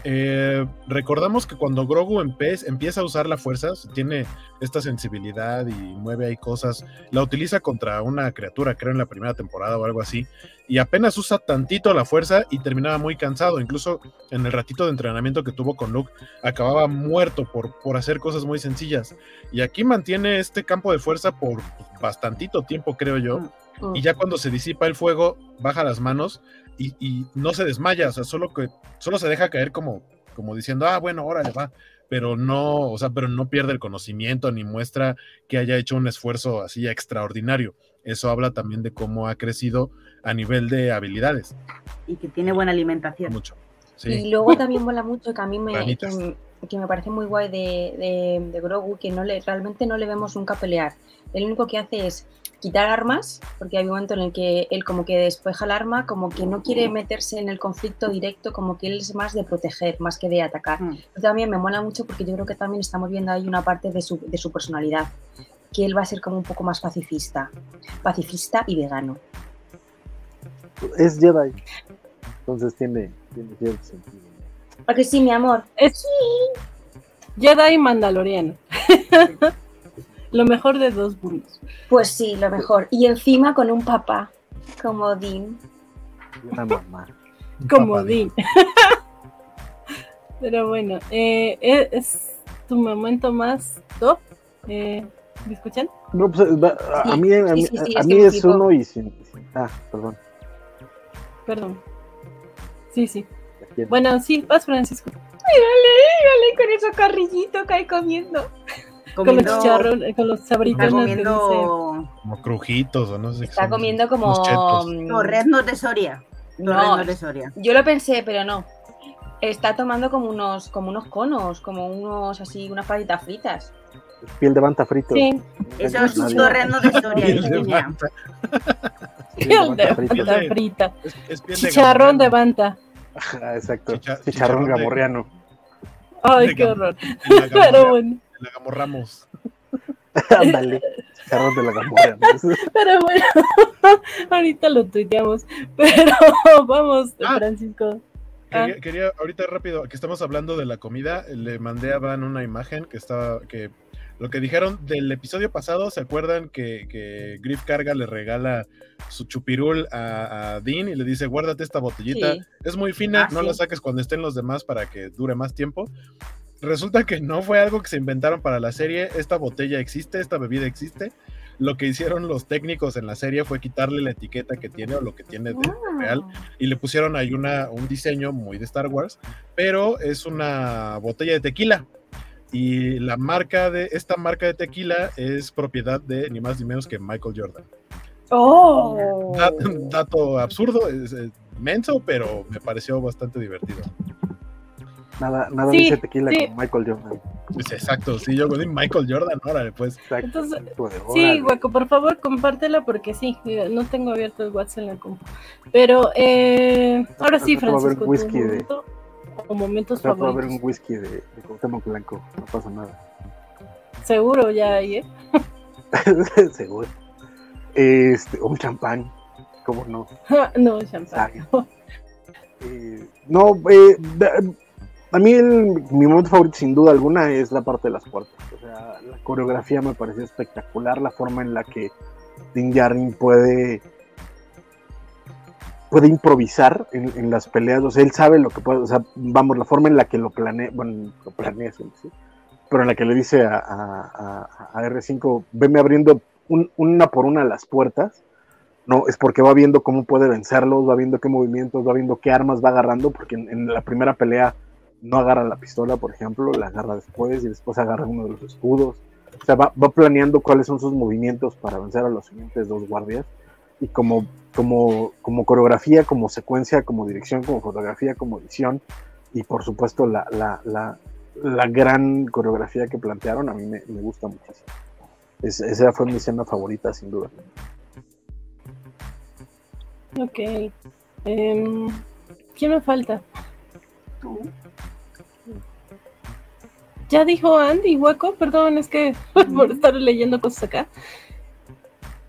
eh, recordamos que cuando Grogu empieza a usar la fuerza, tiene esta sensibilidad y mueve ahí cosas, la utiliza contra una criatura, creo en la primera temporada o algo así, y apenas usa tantito la fuerza y terminaba muy cansado, incluso en el ratito de entrenamiento que tuvo con Luke, acababa muerto por, por hacer cosas muy sencillas. Y aquí mantiene este campo de fuerza por bastantito tiempo, creo yo, Mm. y ya cuando se disipa el fuego, baja las manos y, y no se desmaya, o sea, solo que solo se deja caer como, como diciendo, ah, bueno, órale, va, pero no, o sea, pero no pierde el conocimiento ni muestra que haya hecho un esfuerzo así extraordinario. Eso habla también de cómo ha crecido a nivel de habilidades. Y que tiene buena alimentación. Mucho. Y Sí. luego también mola mucho que a mí me, que, que me parece muy guay de, de, de Grogu, que no le, realmente no le vemos nunca pelear. El único que hace es quitar armas, porque hay un momento en el que él como que despeja el arma, como que no quiere meterse en el conflicto directo, como que él es más de proteger, más que de atacar. Mm. Eso también me mola mucho porque yo creo que también estamos viendo ahí una parte de su, de su personalidad, que él va a ser como un poco más pacifista, pacifista y vegano. Es Jedi. Entonces tiene, tiene cierto sentido. ¿A que sí, mi amor? Es Jedi Mandaloriano. Lo mejor de dos mundos. Pues sí, lo mejor. Y encima con un papá, como Dean. Y una mamá. Como Dean. Pero bueno, eh, es, es tu momento más top. Eh, ¿Me escuchan? No, pues, va- a, a Sí, mí, a mí, sí, sí, sí, a es mí es tipo- uno y sin, sin- Ah, perdón. Perdón. Sí, sí. Bueno, sí, vas, Francisco. Mírale, mírale con ese carrillito que hay comiendo. Con los chicharrones, con los está sabritos. dice. comiendo Como crujitos o no sé. qué Está son, comiendo como... chetos. mm, torreznos de Soria. No, Torreznos de Soria. yo lo pensé, pero no. Está tomando como unos, como unos conos, como unos así, unas palitas fritas. Piel de banta frito. Sí, Eso es un de Soria. Piel de. Piel de- frita. Es- es piel de Chicharrón de. Ajá, exacto. Chicha- chicharrón chicharrón de- gamorreano. Ay, qué horror. Pero bueno, en la gamorramos. Ándale. Chicharrón de la gamorreano. pero bueno. Ahorita lo tuiteamos. Pero vamos, Ah. Francisco. Ah. Quería, quería, ahorita rápido, que estamos hablando de la comida, le mandé a Van una imagen que estaba, que lo que dijeron del episodio pasado, ¿se acuerdan que, que Griff Carga le regala su chupirul a, a Dean y le dice, guárdate esta botellita, Sí. es muy fina, Ah, no sí. la saques cuando estén los demás para que dure más tiempo? Resulta que no fue algo que se inventaron para la serie, esta botella existe, esta bebida existe. Lo que hicieron los técnicos en la serie fue quitarle la etiqueta que tiene o lo que tiene de Ah. real y le pusieron ahí una, un diseño muy de Star Wars, pero es una botella de tequila. Y la marca de esta marca de tequila es propiedad de ni más ni menos que Michael Jordan. ¡Oh! Dat- dato absurdo, es, menso, pero me pareció bastante divertido. Nada, nada Sí, dice tequila sí. con Michael Jordan. Pues exacto, sí, yo con Michael Jordan, órale, pues. Exacto. Entonces, Sí. Guaco, por favor, compártela porque sí, no tengo abierto el WhatsApp en la compu. Pero eh, ahora sí, va a Francisco, tu whisky de- momento o momentos Acá puede haber un favoritos. whisky de, de Cuauhtémoc Blanco, no pasa nada. Seguro ya hay, ¿eh? Seguro. Este, un champán, ¿cómo no? no, champán. Eh, no, eh, da- a mí el- mi momento favorito sin duda alguna es la parte de las puertas. O sea, la coreografía me pareció espectacular, la forma en la que Din Djarin puede puede improvisar en, las peleas, o sea, él sabe lo que puede, o sea, vamos, la forma en la que lo planea, bueno, lo planea, sí, pero en la que le dice a, a- a- a R5, veme abriendo un- una por una las puertas, no, es porque va viendo cómo puede vencerlos, va viendo qué movimientos, va viendo qué armas va agarrando, porque en la primera pelea no agarra la pistola, por ejemplo, la agarra después y después agarra uno de los escudos. O sea, va, va planeando cuáles son sus movimientos para vencer a los siguientes dos guardias. Y como, como, como coreografía, como secuencia, como dirección, como fotografía, como edición, y por supuesto la, la, la, la gran coreografía que plantearon, a mí me, me gusta muchísimo. Es- esa fue mi escena favorita, sin duda. Ok. Em, ¿Quién me falta? Tú. Ya dijo Andy, Hueco, perdón, es que por estar leyendo cosas acá.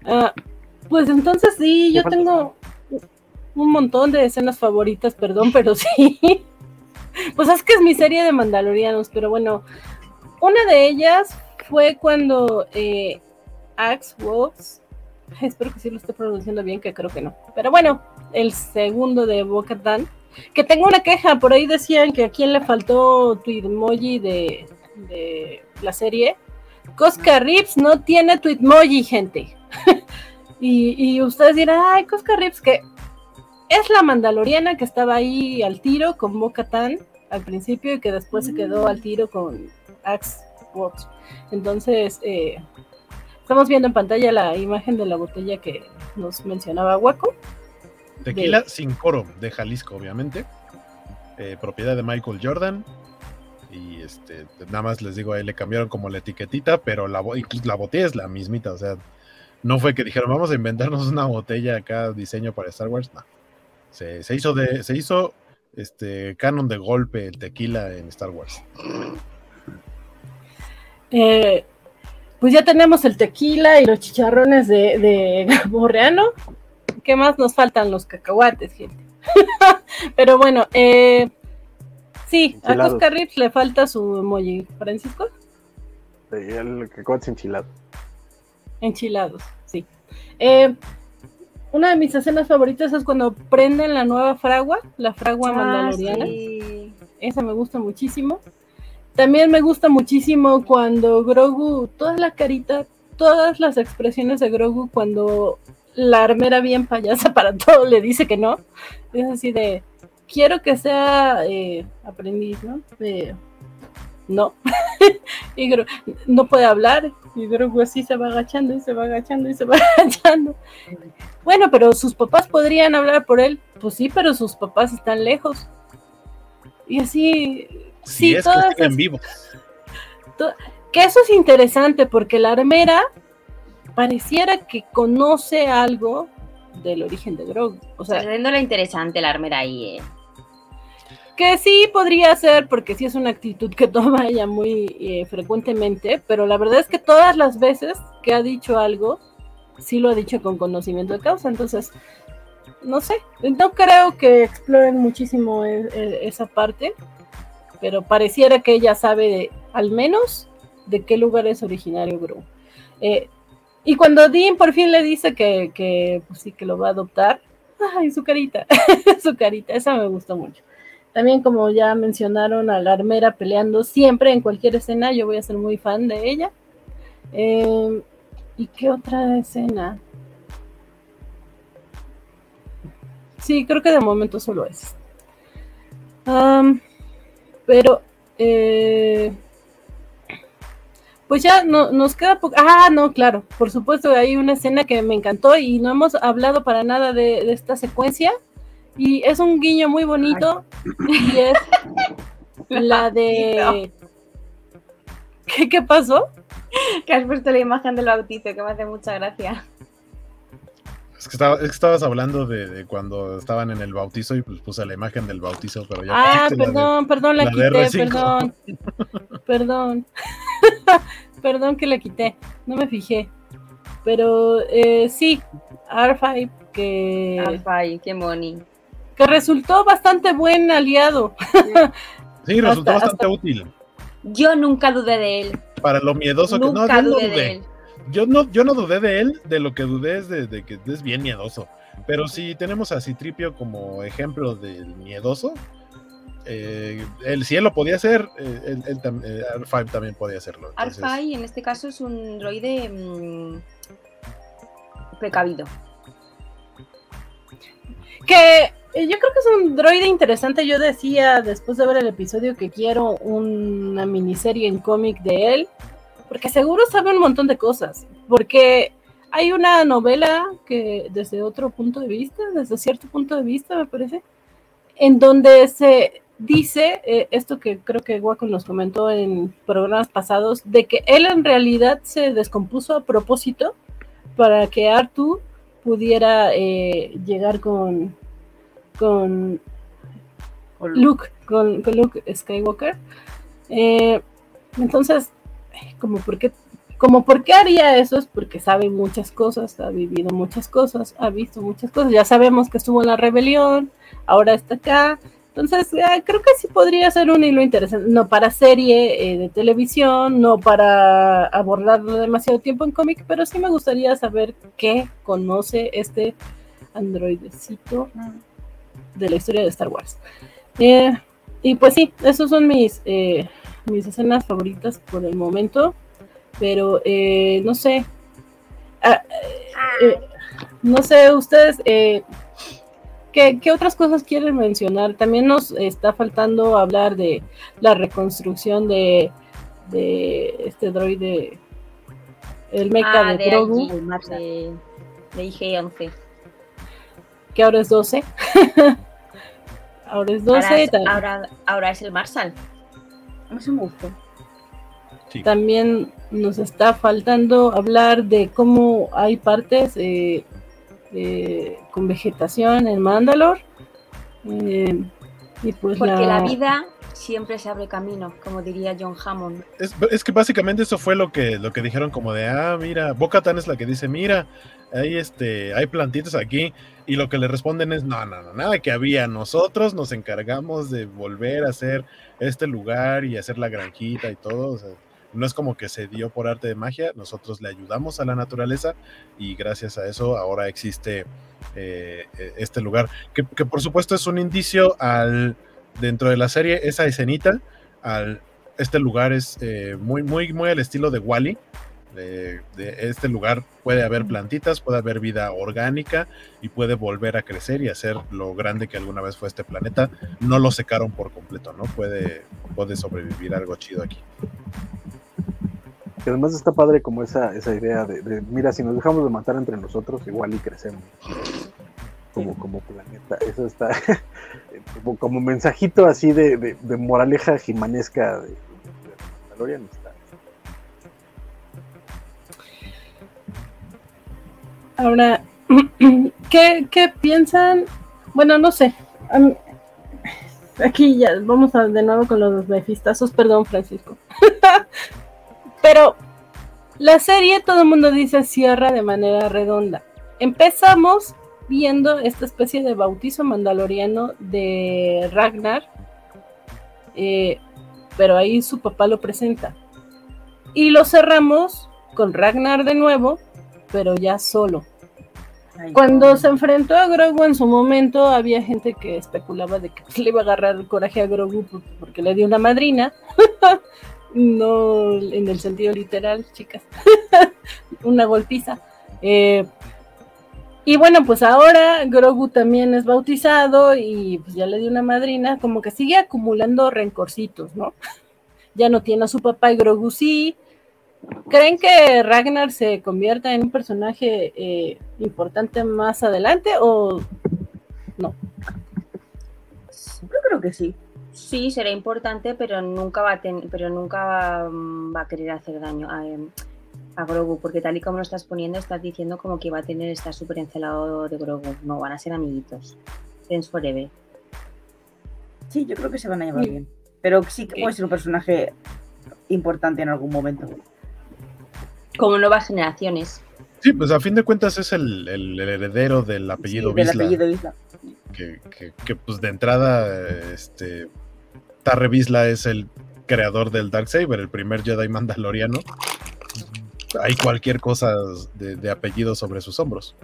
Ah, pues entonces sí, yo tengo un montón de escenas favoritas, perdón, pero sí. Pues es que es mi serie de Mandalorianos, pero bueno, una de ellas fue cuando eh, Axe Wox, espero que sí lo esté pronunciando bien, que creo que no, pero bueno, el segundo de Boca que tengo una queja, por ahí decían que a quién le faltó tu emoji de, de la serie. Cosca Rips no tiene tu emoji, gente. y, y ustedes dirán, ay, Cosca Rips, que es la mandaloriana que estaba ahí al tiro con Boca al principio y que después se quedó al tiro con Axe Works. Entonces, eh, estamos viendo en pantalla la imagen de la botella que nos mencionaba Waco. Tequila De- sin coro, de Jalisco, obviamente. Eh, propiedad de Michael Jordan. Y este, nada más les digo, ahí le cambiaron como la etiquetita, pero la, la botella es la mismita, o sea, No fue que dijeron, vamos a inventarnos una botella acá, diseño para Star Wars. No. Se, se hizo de, se hizo este canon de golpe el tequila en Star Wars. Eh, pues ya tenemos el tequila y los chicharrones de, de Borreano. ¿Qué más nos faltan? Los cacahuates, gente. Pero bueno, eh, sí, a. Cosca Rips le falta su emoji. ¿Francisco? Eh, El cacahuate enchilado. Enchilados, sí. Eh, una de mis escenas favoritas es cuando prenden la nueva fragua, la fragua Ah, mandaloriana. sí. Esa me gusta muchísimo. También me gusta muchísimo cuando Grogu, toda la carita, todas las expresiones de Grogu cuando la armera bien payasa para todo le dice que no. Es así de, quiero que sea eh, aprendiz, ¿no? No. y no puede hablar. Y Grogu así se va agachando y se va agachando y se va agachando. Bueno, pero sus papás podrían hablar por él. Pues sí, pero sus papás están lejos. Y así, Si sí, es que esas- vivos. que eso es interesante porque la armera pareciera que conoce algo del origen de Grogu. O sea, Haciéndola interesante la armera ahí, eh. que sí podría ser porque sí es una actitud que toma ella muy eh, frecuentemente, pero la verdad es que todas las veces que ha dicho algo, sí lo ha dicho con conocimiento de causa. Entonces, no sé, no creo que exploren muchísimo e- e- esa parte, pero pareciera que ella sabe de, al menos de qué lugar es originario Grogu. Eh, y cuando Dean por fin le dice que, que, pues sí, que lo va a adoptar, ay, su carita, su carita, esa me gustó mucho. También como ya mencionaron a la armera peleando siempre en cualquier escena, yo voy a ser muy fan de ella. Eh, ¿Y qué otra escena? Sí, creo que de momento solo es. Pero, eh, pues ya no, nos queda poco. Ah, no, claro, por supuesto, hay una escena que me encantó y no hemos hablado para nada de, de esta secuencia. Y es un guiño muy bonito. Y es la de. ¿Qué, qué pasó? Que has puesto la imagen del bautizo, que me hace mucha gracia. Es que, estaba- es que estabas hablando de, de cuando estaban en el bautizo y pues puse la imagen del bautizo, pero ya Ah, pusiste la de- perdón, perdón, la, quité, R5. perdón. Perdón. perdón que la quité, no me fijé. Pero eh, sí, R5, que, Ay, qué moni. que resultó bastante buen aliado. Sí, resultó hasta- bastante útil. Yo nunca dudé de él. Para lo miedoso que no, yo no dudé de él. Yo no, yo no dudé de él, de lo que dudé es de, de que es bien miedoso. Pero si tenemos a Citripio como ejemplo del miedoso, eh, él, si él lo podía hacer, eh, él, eh, R5 también podía hacerlo. Entonces, Arfai en este caso es un droide mm, precavido. Que eh, yo creo que es un droide interesante. Yo decía después de ver el episodio que quiero una miniserie en cómic de él, porque seguro sabe un montón de cosas. Porque hay una novela que desde otro punto de vista, desde cierto punto de vista, me parece, en donde se dice eh, esto que creo que Waco nos comentó en programas pasados, de que él en realidad se descompuso a propósito para que Artu pudiera eh, llegar con, con Luke, con, con Luke Skywalker. Eh, entonces, como por, qué, como por qué haría eso es porque sabe muchas cosas, ha vivido muchas cosas, ha visto muchas cosas. Ya sabemos que estuvo en la rebelión, ahora está acá. Entonces, eh, creo que sí podría ser un hilo interesante. No para serie eh, de televisión, no para abordarlo demasiado tiempo en cómic, pero sí me gustaría saber qué conoce este androidecito de la historia de Star Wars. Eh, y pues sí, esos son mis, eh, mis escenas favoritas por el momento. Pero eh, no sé. Ah, eh, no sé, ustedes. eh, ¿qué, qué otras cosas quieren mencionar? También nos está faltando hablar de la reconstrucción de, de este droide. El mecha Ah, de, de Grogu, de, de IG-11. que ahora es 12. ahora es 12. Ahora, es, ahora, ahora es el Marshall. Eso me gustó. Sí. También nos está faltando hablar de cómo hay partes eh, eh, con vegetación en Mandalor. Eh, y pues Porque la vida siempre se abre camino, como diría John Hammond. Es, es que básicamente eso fue lo que, lo que dijeron como de, ah, mira, Bocatan es la que dice, mira, hay, este, hay plantitas aquí, y lo que le responden es, no, no, no, nada que había, nosotros nos encargamos de volver a hacer este lugar y hacer la granjita y todo, o sea, no es como que se dio por arte de magia, nosotros le ayudamos a la naturaleza y gracias a eso ahora existe eh, este lugar, que, que por supuesto es un indicio al dentro de la serie esa escenita al este lugar es eh, muy muy muy al estilo de Wally de, de este lugar puede haber plantitas puede haber vida orgánica y puede volver a crecer y hacer lo grande que alguna vez fue este planeta no lo secaron por completo no puede puede sobrevivir algo chido aquí Que además está padre como esa, esa idea de, de, mira, si nos dejamos de matar entre nosotros, igual y crecemos. Como, como planeta. Eso está como, como mensajito así de, de, de moraleja jimanesca de, de Mandalorian. Ahora, ¿qué, piensan? Bueno, no sé. Aquí ya vamos de nuevo con los mefistazos, perdón, Francisco. Pero la serie, todo el mundo dice, cierra de manera redonda. Empezamos viendo esta especie de bautizo mandaloriano de Ragnar, eh, pero ahí su papá lo presenta. Y lo cerramos con Ragnar de nuevo, pero ya solo. Cuando se enfrentó a Grogu en su momento, había gente que especulaba de que le iba a agarrar el coraje a Grogu por- porque le dio una madrina. no en el sentido literal, chicas. una golpiza. Eh, y bueno, pues ahora Grogu también es bautizado y pues ya le dio una madrina, como que sigue acumulando rencorcitos, ¿no? ya no tiene a su papá y Grogu sí. ¿Creen que Ragnar se convierta en un personaje eh, importante más adelante o Yo creo que sí. Sí, será importante, pero nunca va a ten- pero nunca va, mm, va a querer hacer daño a, em, a Grogu, porque tal y como lo estás poniendo, estás diciendo como que va a tener, está súper encelado de Grogu. No, van a ser amiguitos. Friends forever. Sí, yo creo que se van a llevar Sí. bien. Pero sí que Sí. puede ser un personaje importante en algún momento. Como nuevas generaciones. sí pues a fin de cuentas es el, el heredero del apellido Sí, del Vizsla apellido Isla. que, que- que, pues de entrada, este, Tarre Vizsla es el creador del Darksaber, el primer Jedi mandaloriano. Hay cualquier cosa de, de apellido sobre sus hombros.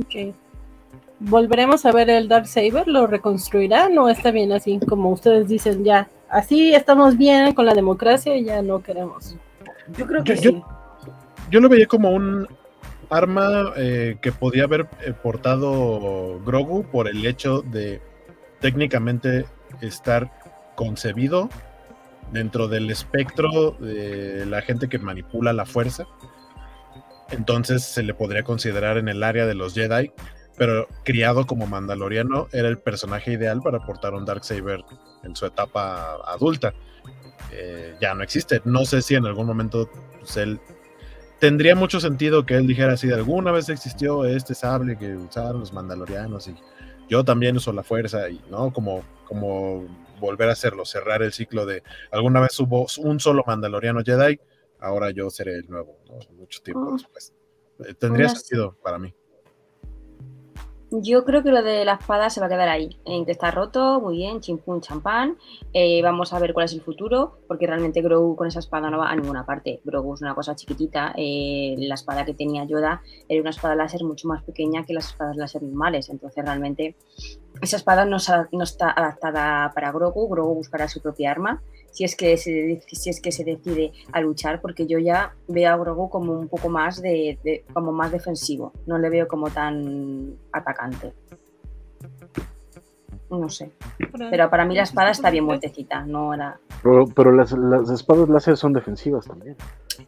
Ok. ¿Volveremos a ver el Dark Saber? ¿Lo reconstruirán o está bien así como ustedes dicen ya? Así estamos bien con la democracia y ya no queremos. Yo creo que Yo- sí. Yo lo veía como un arma eh, que podía haber eh, portado Grogu por el hecho de técnicamente estar concebido dentro del espectro de la gente que manipula la fuerza. Entonces se le podría considerar en el área de los Jedi, pero criado como mandaloriano era el personaje ideal para portar un Darksaber en su etapa adulta. Eh, ya no existe. No sé si en algún momento pues, él tendría mucho sentido que él dijera si alguna vez existió este sable que usaron los mandalorianos y yo también uso la fuerza y no como como volver a hacerlo cerrar el ciclo de alguna vez hubo un solo mandaloriano Jedi ahora yo seré el nuevo ¿no? mucho tiempo Oh. después Eh, tendría sentido para mí Yo creo que lo de la espada se va a quedar ahí, en que está roto, muy bien, chimpún, champán. Eh, vamos a ver cuál es el futuro, porque realmente Grogu con esa espada no va a ninguna parte. Grogu es una cosa chiquitita. eh, la espada que tenía Yoda era una espada láser mucho más pequeña que las espadas láser normales. Entonces, realmente, esa espada no, no está adaptada para Grogu. Grogu buscará su propia arma. Si es, que se, si es que se decide a luchar, porque yo ya veo a Grogu como un poco más de, de- como más defensivo, no le veo como tan atacante. No sé. Pero para mí la espada está bien muertecita, no era. Pero, pero las, las espadas láser son defensivas también.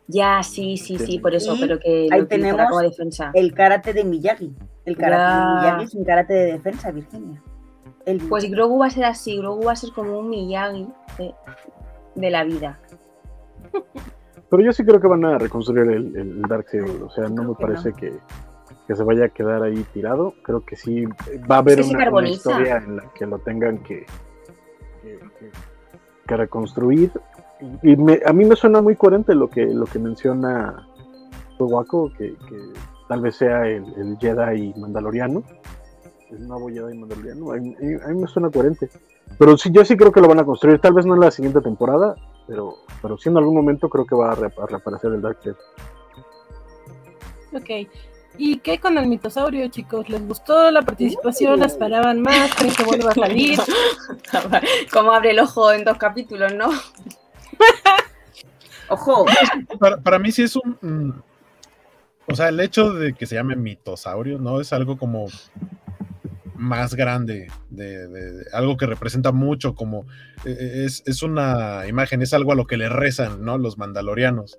Ya, sí, sí, sí, por eso, Y pero que ahí tenemos como defensa. El karate de Miyagi. El karate Ya. de Miyagi es un karate de defensa, Virginia. El, Pues Grogu va a ser así, Grogu va a ser como un Miyagi. de la vida. Pero yo sí creo que van a reconstruir el, el Darksaber. O sea, no me que parece que, que se vaya a quedar ahí tirado. Creo que sí va a haber una, historia en la que lo tengan que, que, reconstruir. Y, y me- a mí me suena muy coherente lo que, lo que menciona Waco, que, que tal vez sea el, el Jedi mandaloriano. El nuevo Jedi mandaloriano. A mí, a mí me suena coherente. Pero sí, yo sí creo que lo van a construir. Tal vez no en la siguiente temporada, pero, pero sí en algún momento creo que va a, reap- a reaparecer el Darksaber. Ok. ¿Y qué con el mitosaurio, chicos? ¿Les gustó la participación? ¿La esperaban más? ¿Creen que vuelva a salir? Como abre el ojo en dos capítulos, ¿no? Ojo, Para, para mí sí es un... mm, o sea, el hecho de que se llame mitosaurio, ¿no? Es algo como más grande, de, algo que representa mucho, como eh, es, es una imagen, es algo a lo que le rezan, ¿no? Los mandalorianos.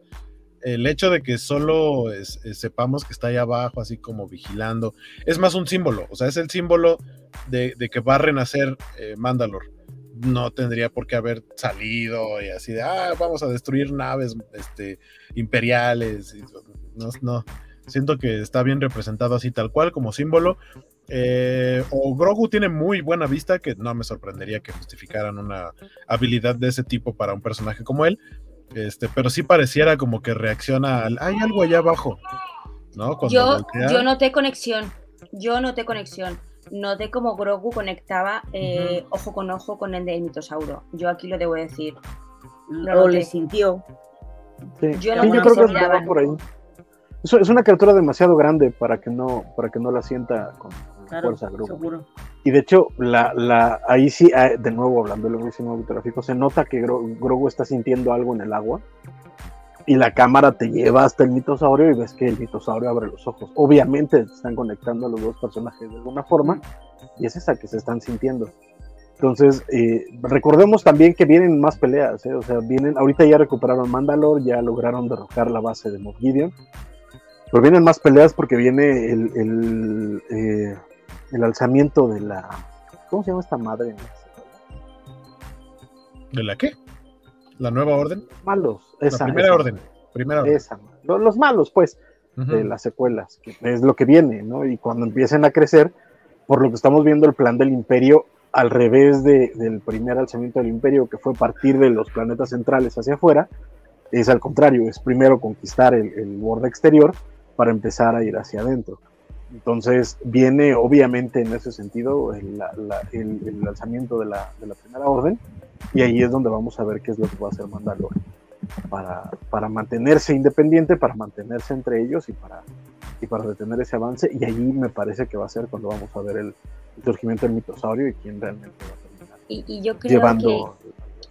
El hecho de que solo eh, sepamos que está ahí abajo, así como vigilando, es más un símbolo, o sea, es el símbolo de, que va a renacer eh, Mandalor. No tendría por qué haber salido y así de, ah, vamos a destruir naves este, imperiales. no, siento que está bien representado así tal cual como símbolo. Eh, o Grogu tiene muy buena vista, que no me sorprendería que justificaran una habilidad de ese tipo para un personaje como él. Este, pero sí pareciera como que reacciona al, hay algo allá abajo, ¿no? Cuando Yo, voltea. yo noté conexión. Yo noté conexión. Noté como Grogu conectaba eh, ojo con ojo con el del mitosauro. Yo aquí lo debo decir. Lo noté. le sintió. Sí, Yo Sí, no yo creo que miraban. por ahí. Es, es una criatura demasiado grande para que no, para que no la sienta con Claro, fuerza seguro. Y de hecho, la, la, ahí sí, ah, de nuevo hablando del lenguaje cinematográfico, se nota que Gro- Grogu está sintiendo algo en el agua. Y la cámara te lleva hasta el mitosaurio y ves que el mitosaurio abre los ojos. Obviamente están conectando a los dos personajes de alguna forma y es esa que se están sintiendo. Entonces, eh, recordemos también que vienen más peleas, ¿eh? o sea, vienen, ahorita ya recuperaron Mandalore, ya lograron derrocar la base de Moff Gideon, pero vienen más peleas porque viene el, el, eh, el alzamiento de la, ¿cómo se llama esta madre? ¿De la qué? ¿La nueva orden? Malos, La esa, primera esa, orden. Primera orden. esa, lo- los malos, pues, de las secuelas, que es lo que viene, ¿no? Y cuando empiecen a crecer, por lo que estamos viendo, el plan del imperio, al revés de- del primer alzamiento del imperio, que fue partir de los planetas centrales hacia afuera, es al contrario, es primero conquistar el, el borde exterior para empezar a ir hacia adentro. Entonces viene obviamente en ese sentido el, la- el- el alzamiento de la, de la primera orden y ahí es donde vamos a ver qué es lo que va a hacer Mandalore para, para mantenerse independiente, para mantenerse entre ellos y para, y para detener ese avance. Y allí me parece que va a ser cuando vamos a ver el, el surgimiento del mitosaurio y quién realmente va a terminar Y, y yo creo llevando.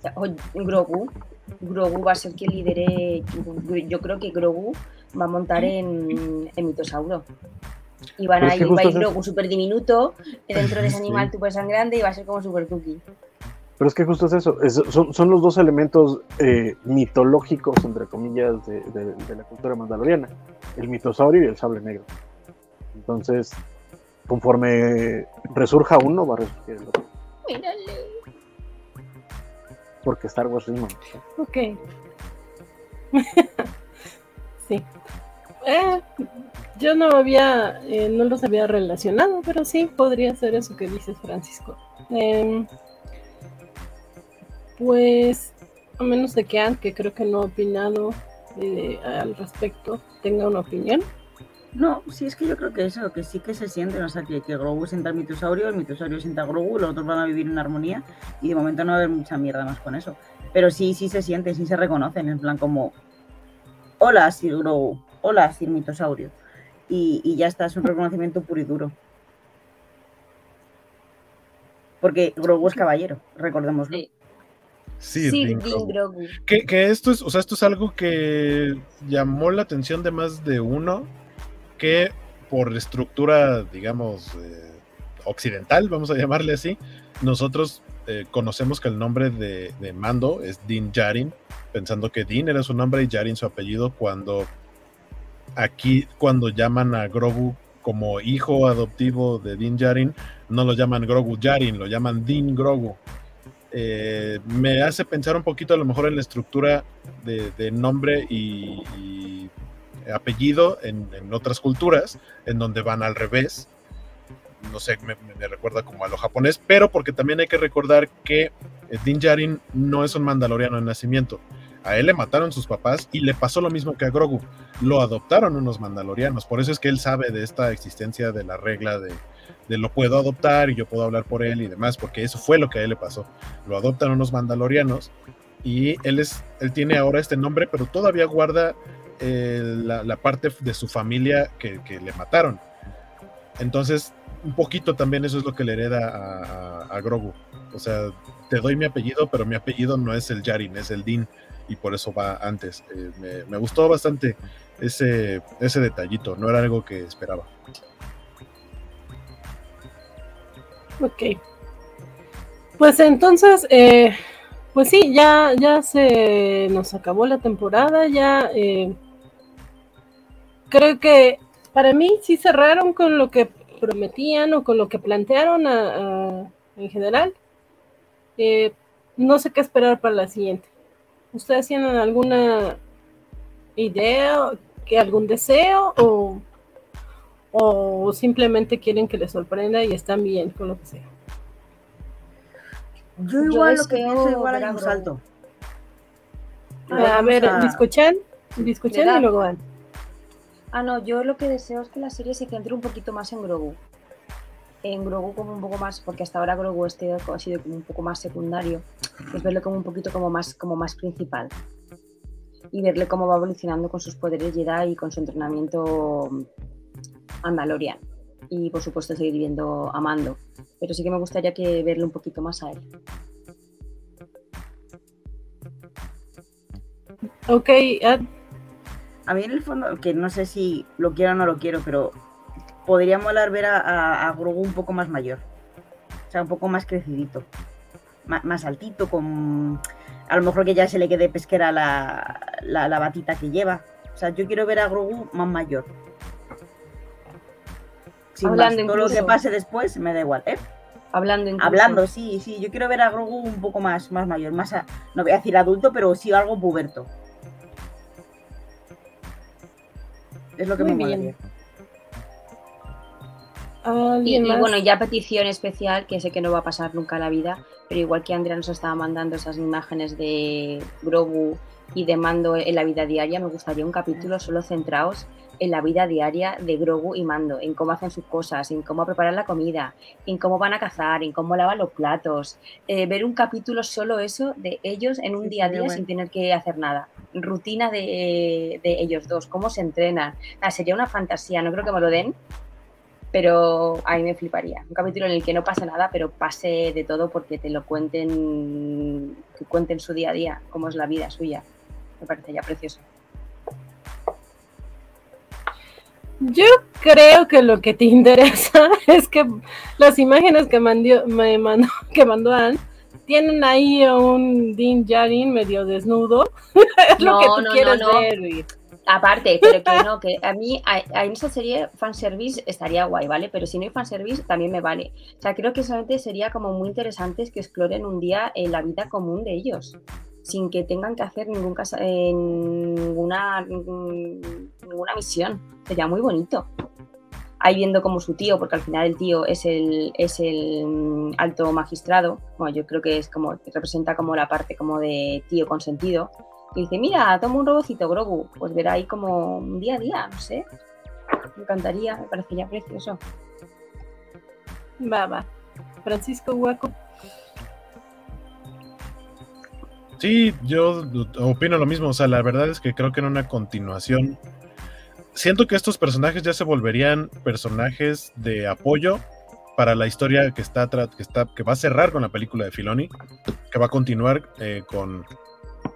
que o- Grogu, Grogu va a ser quien lidere. Yo creo que Grogu va a montar en, en mitosauro. Y van a ir, va a ir súper diminuto dentro de ese Sí. animal súper sangrante y va a ser como súper cookie. Pero es que justo es eso, es- son, son los dos elementos eh, mitológicos, entre comillas, de, de- de la cultura mandaloriana, el mitosaurio y el sable negro. Entonces, conforme resurja uno, va a resurgir el otro, Mírale. porque Star Wars rima. Ok. sí. Eh, yo no había, eh, no los había relacionado, pero sí podría ser eso que dices, Francisco. Em, pues, a menos de que Ant, que creo que no ha opinado eh, al respecto, tenga una opinión. No, sí, es que yo creo que eso, que sí que se sienten, o sea, que, que Grogu sienta al mitosaurio, el mitosaurio sienta a Grogu, los otros van a vivir en armonía y de momento no va a haber mucha mierda más con eso. Pero sí, sí se sienten, sí se reconocen, en plan como, hola, Sir Grogu, hola, Sir mitosaurio. Y, y ya está, es un reconocimiento puro y duro. Porque Grogu es caballero, recordémoslo. Sí. Sí, Din Grogu. Grogu. Que, que esto es, o sea, esto es algo que llamó la atención de más de uno, que por estructura, digamos, eh, occidental, vamos a llamarle así, nosotros eh, conocemos que el nombre de, de Mando es Din Djarin, pensando que Din era su nombre y Djarin su apellido, cuando aquí, cuando llaman a Grogu como hijo adoptivo de Din Djarin, no lo llaman Grogu Djarin, lo llaman Din Grogu. eh, me hace pensar un poquito a lo mejor en la estructura de, nombre y, apellido en, otras culturas, en donde van al revés. No sé, me, recuerda como a lo japonés, pero porque también hay que recordar que Din Djarin no es un mandaloriano de nacimiento. A él le mataron sus papás y le pasó lo mismo que a Grogu. Lo adoptaron unos mandalorianos. Por eso es que él sabe de esta existencia de la regla de, de lo puedo adoptar y yo puedo hablar por él y demás, porque eso fue lo que a él le pasó. Lo adoptan unos mandalorianos y él, es, él tiene ahora este nombre, pero todavía guarda eh, la, parte de su familia que, le mataron. Entonces, un poquito también eso es lo que le hereda a, Grogu. O sea, te doy mi apellido, pero mi apellido no es el Yarin, es el Din, y por eso va antes. Eh, me, gustó bastante ese, ese detallito, no era algo que esperaba. Ok. Pues entonces, eh, pues sí, ya, ya se nos acabó la temporada, ya eh, creo que para mí sí cerraron con lo que prometían o con lo que plantearon en general. Eh, no sé qué esperar para la siguiente. ¿Ustedes tienen alguna idea, que algún deseo o o simplemente quieren que les sorprenda y están bien con lo que sea. Yo igual lo que pienso igual hay un salto. A, ver, a... discuchan, y luego van. Ah, no, yo lo que deseo es que la serie se centre un poquito más en Grogu. En Grogu como un poco más, porque hasta ahora Grogu este ha sido como un poco más secundario, es verlo como un poquito como más, como más principal. Y verle cómo va evolucionando con sus poderes Jedi y con su entrenamiento Mandalorian y por supuesto seguir viendo a Mando, pero sí que me gustaría que verle un poquito más a él. Ok, a mí en el fondo, que no sé si lo quiero o no lo quiero, pero podría molar ver a, a, Grogu un poco más mayor, o sea, un poco más crecidito, más, altito, con a lo mejor que ya se le quede pesquera la, la, la batita que lleva. O sea, yo quiero ver a Grogu más mayor Hablando todo lo que pase después me da igual, ¿eh? Hablando incluso. Hablando, sí, sí. Yo quiero ver a Grogu un poco más, más mayor, más no voy a decir adulto, pero sí algo puberto. Es lo que me bien. Y, y, bueno, ya petición especial, que sé que no va a pasar nunca en la vida, pero igual que Andrea nos estaba mandando esas imágenes de Grogu y de Mando en la vida diaria, me gustaría un capítulo solo centrados en la vida diaria de Grogu y Mando, en cómo hacen sus cosas, en cómo preparan la comida, en cómo van a cazar, en cómo lavan los platos. Eh, ver un capítulo solo eso de ellos en un día a día sin tener que hacer nada. Rutina de, ellos dos, cómo se entrenan. Ah, sería una fantasía, no creo que me lo den, pero a mí me fliparía. Un capítulo en el que no pasa nada, pero pase de todo porque te lo cuenten, que cuenten su día a día, cómo es la vida suya. Me parecería precioso. Yo creo que lo que te interesa es que las imágenes que mandó, me mandó, que mandó Anne tienen ahí a un Din Djarin medio desnudo. es lo que tú quieres ver. Aparte, pero que no, que a mí en esa serie fanservice estaría guay, ¿vale? Pero si no hay fanservice también me vale. O sea, creo que solamente sería como muy interesante que exploren un día en la vida común de ellos sin que tengan que hacer ningún eh, ninguna, ninguna misión. Sería muy bonito. Ahí viendo como su tío, porque al final el tío es el, es el mm, alto magistrado, bueno, yo creo que es como, representa como la parte como de tío consentido, y dice, mira, toma un robocito, Grogu, pues verá ahí como un día a día, no sé. Me encantaría, me parecería precioso. Va, va. Francisco Huaco. Sí, yo opino lo mismo. O sea, la verdad es que creo que en una continuación. Siento que estos personajes ya se volverían personajes de apoyo para la historia que está, que está que va a cerrar con la película de Filoni, que va a continuar eh, con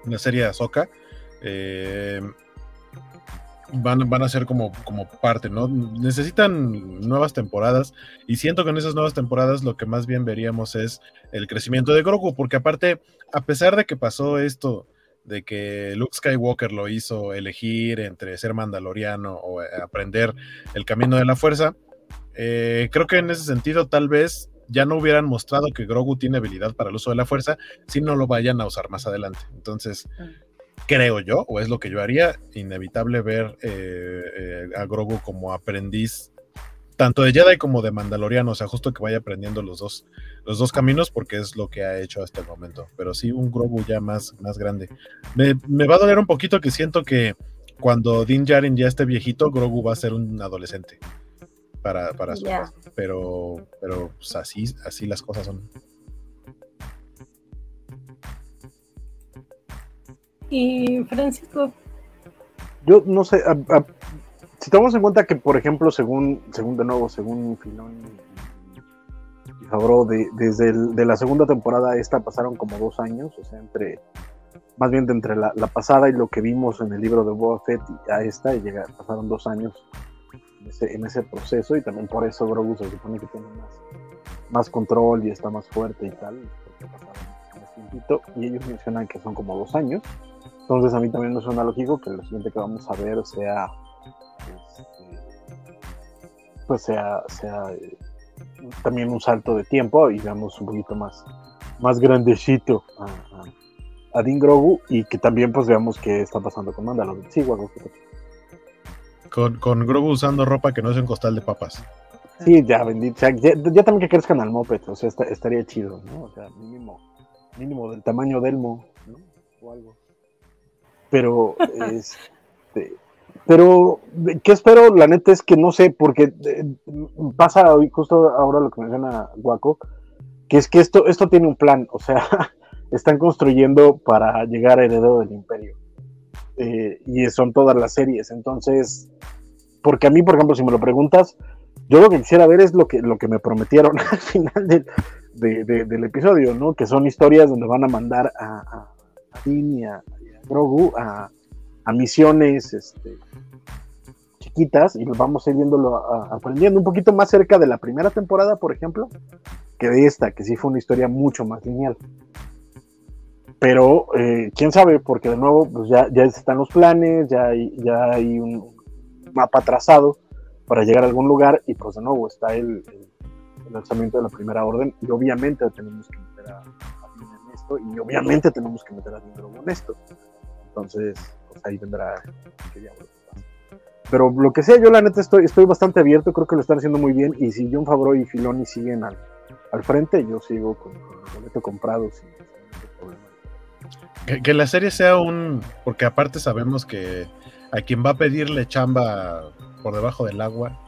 la serie de Ahsoka. Eh, van, van a ser como, como parte, ¿no? Necesitan nuevas temporadas y siento que en esas nuevas temporadas lo que más bien veríamos es el crecimiento de Grogu, porque aparte, a pesar de que pasó esto de que Luke Skywalker lo hizo elegir entre ser mandaloriano o eh, aprender el camino de la fuerza, eh, creo que en ese sentido tal vez ya no hubieran mostrado que Grogu tiene habilidad para el uso de la fuerza si no lo vayan a usar más adelante. Entonces, creo yo, o es lo que yo haría, inevitable ver eh, eh, a Grogu como aprendiz tanto de Jedi como de Mandaloriano, o sea, justo que vaya aprendiendo los dos, los dos caminos porque es lo que ha hecho hasta el momento. Pero sí, un Grogu ya más, más grande. Me, me va a doler un poquito que siento que cuando Din Djarin ya esté viejito, Grogu va a ser un adolescente para, para su Ya. Pero, pero pues, así, así las cosas son. Y Francisco, Yo no sé, a- a- si tomamos en cuenta que, por ejemplo, según, según de nuevo, según Filón y Favreau, de, desde el- de la segunda temporada a esta pasaron como dos años, o sea, entre, más bien de entre la, la pasada y lo que vimos en el libro de Boba Fett y a esta, y llega- pasaron dos años ese, en ese proceso, y también por eso Grogu se supone que tiene más, más control y está más fuerte y tal, porque tiempito, y ellos mencionan que son como dos años. Entonces a mí también me suena lógico que lo siguiente que vamos a ver sea este, pues sea, sea eh, también un salto de tiempo y veamos un poquito más, más grandecito a, a, a Din Grogu y que también pues veamos qué está pasando con Mandalorian. Sí, guapo, Con, con Grogu usando ropa que no es un costal de papas. Sí, ya, bendito. o sea, ya, ya también que crezcan al moped, o sea, esta- estaría chido, ¿no? O sea, mínimo, mínimo del tamaño del mo, ¿no? O algo. Pero, este, pero, ¿qué espero? La neta es que no sé, porque eh, pasa hoy, justo ahora lo que menciona Guaco, que es que esto, esto tiene un plan, o sea, están construyendo para llegar a heredero del imperio. Eh, y son todas las series, entonces, porque a mí, por ejemplo, si me lo preguntas, yo lo que quisiera ver es lo que, lo que me prometieron al final del, de- de- del episodio, ¿no? Que son historias donde van a mandar a, a, a Din y a, Grogu a, a misiones este, chiquitas y vamos a ir viéndolo aprendiendo un poquito más cerca de la primera temporada, por ejemplo, que de esta, que sí fue una historia mucho más lineal. Pero eh, quién sabe, porque de nuevo pues ya, ya están los planes, ya hay, ya hay un mapa trazado para llegar a algún lugar y pues de nuevo está el, lanzamiento de la primera orden y obviamente tenemos que meter a, a en esto y obviamente tenemos que meter a Din Grogu en esto. Entonces, pues ahí vendrá que ya. Pero lo que sea, yo la neta estoy, estoy bastante abierto, creo que lo están haciendo muy bien y si John Favreau y Filoni siguen al, al frente, yo sigo con, con el boleto comprado sin. Que, que la serie sea un. Porque aparte sabemos que a quien va a pedirle chamba por debajo del agua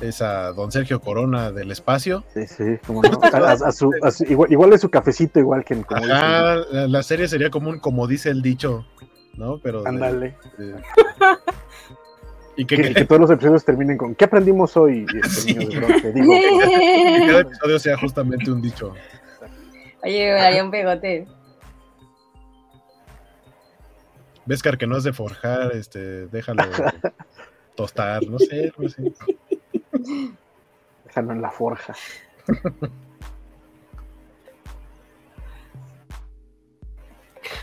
es a don Sergio Corona del espacio. Sí, sí, como no. A- su- a su- igual, igual es su cafecito, igual que en como dice la, la serie sería como un, como dice el dicho, ¿no? Pero. de- Ándale. de- y que, Que, que que todos los episodios terminen con ¿qué aprendimos hoy? Este, Sí. niños de bronce? Digo, que cada episodio sea justamente un dicho. Oye, me daría un pegote. Vescar que no es de forjar, este, déjalo tostar, no sé, no sé. déjalo en la forja.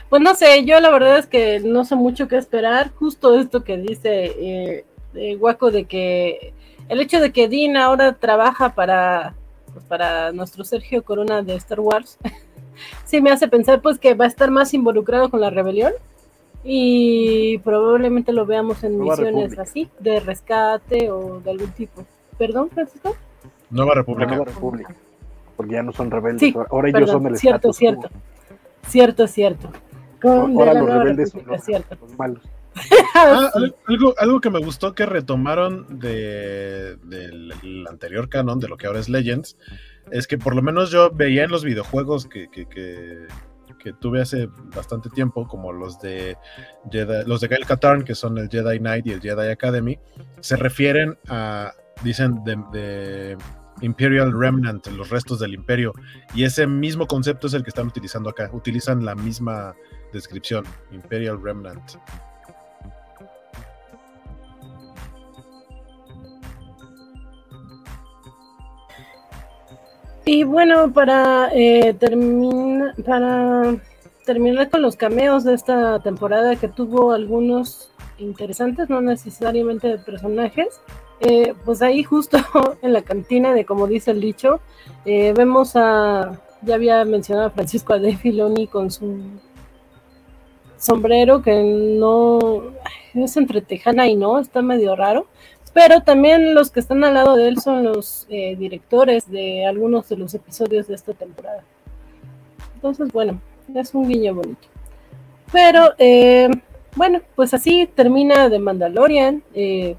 Pues no sé, yo la verdad es que no sé mucho qué esperar. Justo esto que dice eh, eh, Guaco de que el hecho de que Dean ahora trabaja para, pues, para nuestro Sergio Corona de Star Wars, sí me hace pensar pues que va a estar más involucrado con la rebelión y probablemente lo veamos en Nueva misiones República. así, de rescate o de algún tipo. ¿Perdón, Francisco? Nueva República. nueva república. Porque ya no son rebeldes. Sí, ahora- ellos perdón, son el cierto, status cierto. Cierto, cierto. Con de Ahora los rebeldes son los, cierto. los malos. Ah, al- algo, algo que me gustó que retomaron de, del el anterior canon, de lo que ahora es Legends, es que por lo menos yo veía en los videojuegos que, que, que- que tuve hace bastante tiempo, como los de Jedi- los de Gael Katarn, que son el Jedi Knight y el Jedi Academy, se refieren a, dicen, de Imperial Remnant, los restos del imperio, y ese mismo concepto es el que están utilizando acá, utilizan la misma descripción, Imperial Remnant. Y bueno, para, eh, para terminar con los cameos de esta temporada que tuvo algunos interesantes, no necesariamente de personajes, eh, pues ahí justo en la cantina de como dice el dicho, eh, vemos a, ya había mencionado a Francisco de Filoni con su sombrero que no es entre tejana y no, está medio raro. Pero también los que están al lado de él son los eh, directores de algunos de los episodios de esta temporada. Entonces, bueno, es un guiño bonito. Pero, eh, bueno, pues así termina de Mandalorian. Eh,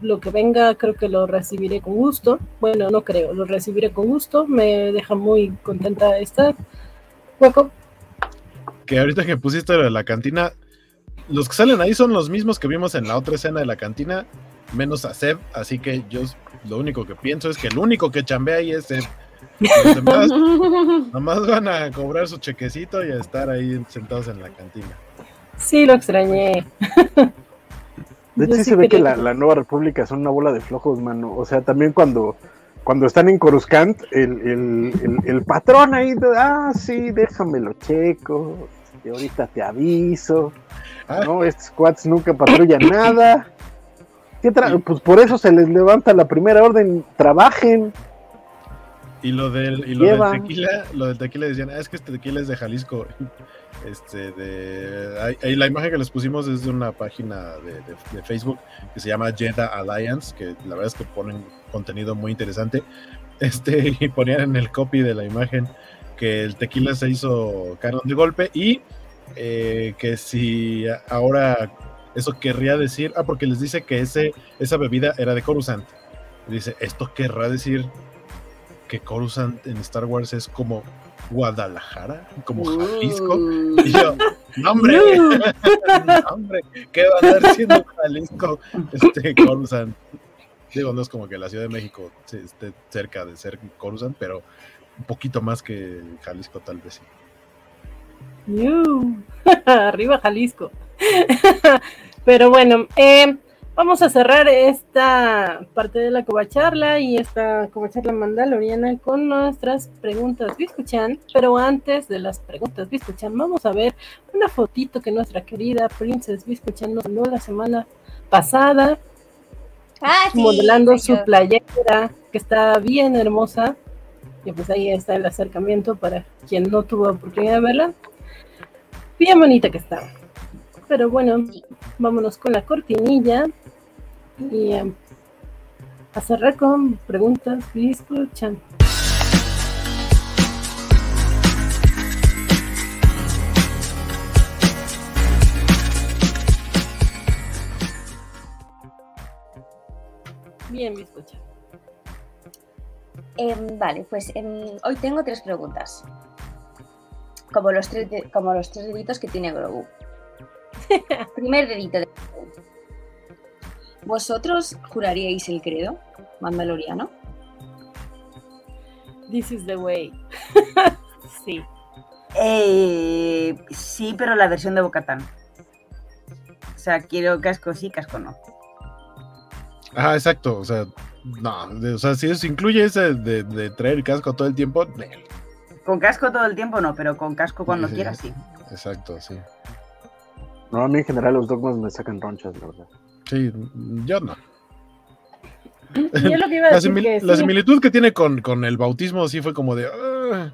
lo que venga creo que lo recibiré con gusto. Bueno, no creo, lo recibiré con gusto. Me deja muy contenta estar. Hueco. Que ahorita que pusiste la cantina, los que salen ahí son los mismos que vimos en la otra escena de la cantina, menos a Seb, así que yo lo único que pienso es que el único que chambea ahí es Seb. Los demás nomás van a cobrar su chequecito y a estar ahí sentados en la cantina. Sí, lo extrañé. De hecho, sí se ve que la, la nueva república son una bola de flojos, mano. O sea, también cuando, cuando están en Coruscant, el, el, el, el patrón ahí, ah, sí, déjamelo checo, y ahorita te aviso. Ah. No, estos quads nunca patrullan nada. ¿Qué pues por eso se les levanta la primera orden, trabajen. Y lo del, y lo del tequila, lo del tequila decían, ah, es que este tequila es de Jalisco. Este, de, ahí, la imagen que les pusimos es de una página de, de- de Facebook que se llama Jeddah Alliance, que la verdad es que ponen contenido muy interesante. Este, y ponían en el copy de la imagen que el tequila se hizo canon de golpe y eh, que si ahora eso querría decir, ah, porque les dice que ese, esa bebida era de Coruscant. Dice, esto querrá decir que Coruscant en Star Wars es como Guadalajara, como Jalisco. Y yo, hombre, no, hombre, ¿qué va a andar siendo Jalisco este Coruscant? Digo, no es como que la Ciudad de México esté cerca de ser Coruscant, pero un poquito más que Jalisco tal vez sí. Arriba Jalisco. Pero bueno, eh, vamos a cerrar esta parte de la covacharla y esta covacharla mandaloriana con nuestras preguntas Biscuchan. Pero antes de las preguntas Biscuchan, vamos a ver una fotito que nuestra querida Princess Biscuchan nos mandó la semana pasada, Ah, sí, modelando su playera, que está bien hermosa. Y pues ahí está el acercamiento para quien no tuvo oportunidad de verla. Bien bonita que está. Pero bueno, vámonos con la cortinilla y eh, a cerrar con preguntas y escuchan. Bien, me escucha. Em, vale, pues em, hoy tengo tres preguntas. Como los tres, de- como los tres deditos que tiene Grogu. Primer dedito de Grogu. ¿Vosotros juraríais el credo mandaloriano? This is the way. sí. Eh, sí, pero la versión de Bocatán. O sea, quiero casco sí, casco no. Ah, exacto, o sea, no, de- o sea, si eso incluye ese de, de traer casco todo el tiempo. Con casco todo el tiempo no, pero con casco cuando Sí, sí, quieras sí. exacto, sí. No, a mí en general los dogmas me sacan ronchas, la verdad. Sí, yo no. Yo lo que iba a La, decir que la similitud que tiene con, con el bautismo sí fue como de. "Ah,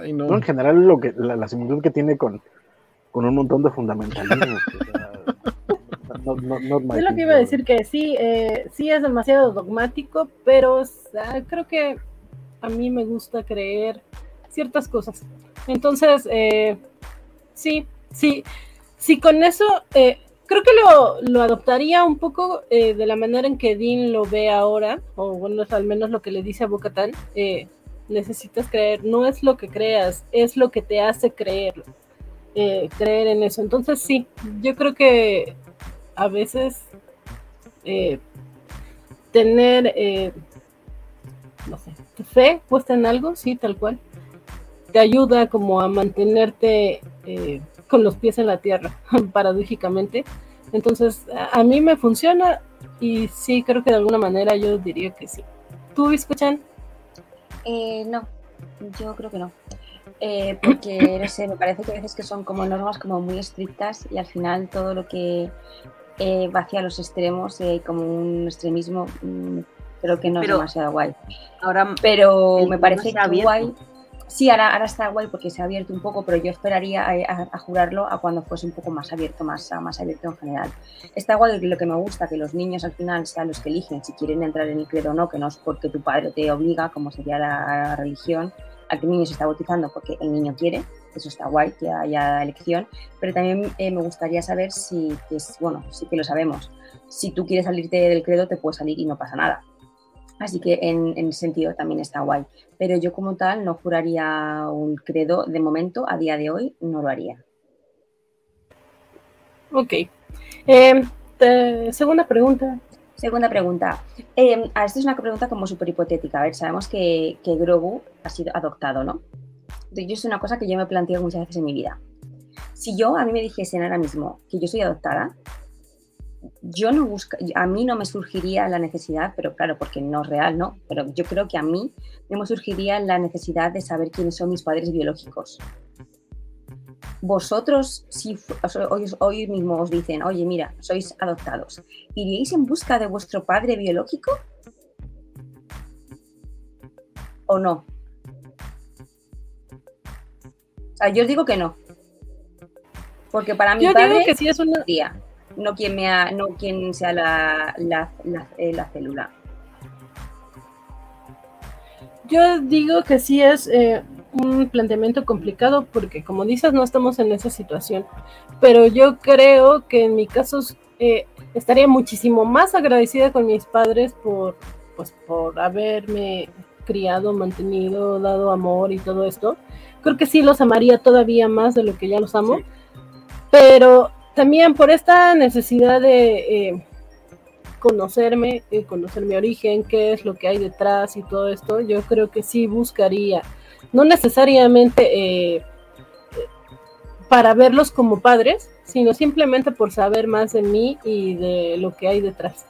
ay, no. No, en general lo que la, la similitud que tiene con, con un montón de fundamentalismo. o sea, not- not- not my Yo lo que iba a decir que sí, eh, sí es demasiado dogmático, pero o sea, creo que a mí me gusta creer ciertas cosas. Entonces, eh, sí, sí, sí, con eso eh, creo que lo, lo adoptaría un poco eh, de la manera en que Dean lo ve ahora, o bueno, al menos lo que le dice a Bocatán. Eh, necesitas creer, no es lo que creas, es lo que te hace creer, creer en eso. Entonces, sí, yo creo que a veces tener, no sé, fe puesta en algo, sí, tal cual, te ayuda como a mantenerte eh, con los pies en la tierra, paradójicamente. Entonces, a, a mí me funciona y sí, creo que de alguna manera yo diría que sí. ¿Tú escuchan? Eh, no, yo creo que no. Eh, porque, no sé, me parece que a veces que son como normas como muy estrictas y al final todo lo que eh, va hacia los extremos, eh, como un extremismo, mm, creo que no Pero- es demasiado guay. Ahora, Pero me parece que abierto. guay. Sí, ahora, ahora está guay porque se ha abierto un poco, pero yo esperaría a, jurarlo a cuando fuese un poco más abierto, más, abierto en general. Está guay lo que me gusta, que los niños al final sean los que eligen si quieren entrar en el credo o no, que no es porque tu padre te obliga, como sería la religión, a que el niño se está bautizando porque el niño quiere, eso está guay, que haya elección, pero también eh, me gustaría saber si, es, bueno, sí que lo sabemos, si tú quieres salirte del credo te puedes salir y no pasa nada. Así que en, en sentido también está guay. Pero yo como tal no juraría un credo de momento, a día de hoy no lo haría. Ok. Eh, te- segunda pregunta. Segunda pregunta. Eh, ah, esta es una pregunta como súper hipotética. A ver, sabemos que, que Grogu ha sido adoptado, ¿no? Entonces, Yo es una cosa que yo me planteo muchas veces en mi vida. Si yo, a mí me dijesen ahora mismo que yo soy adoptada, yo no busca, a mí no me surgiría la necesidad, pero claro, porque no es real, ¿no? Pero yo creo que a mí no me surgiría la necesidad de saber quiénes son mis padres biológicos. Vosotros, si hoy, hoy mismo os dicen, oye, mira, sois adoptados, ¿iríais en busca de vuestro padre biológico? ¿O no? O sea, yo os digo que no. Porque para mi Yo padre digo que sí es una. sería, no quien, me ha- no quien sea la, la, la- eh, la célula. Yo digo que sí es eh, un planteamiento complicado porque, como dices, no estamos en esa situación. Pero yo creo que en mi caso eh, estaría muchísimo más agradecida con mis padres por, pues, por haberme criado, mantenido, dado amor y todo esto. Creo que sí los amaría todavía más de lo que ya los amo. Sí. Pero también por esta necesidad de eh, conocerme, eh, conocer mi origen, qué es lo que hay detrás y todo esto, yo creo que sí buscaría, no necesariamente eh, para verlos como padres, sino simplemente por saber más de mí y de lo que hay detrás.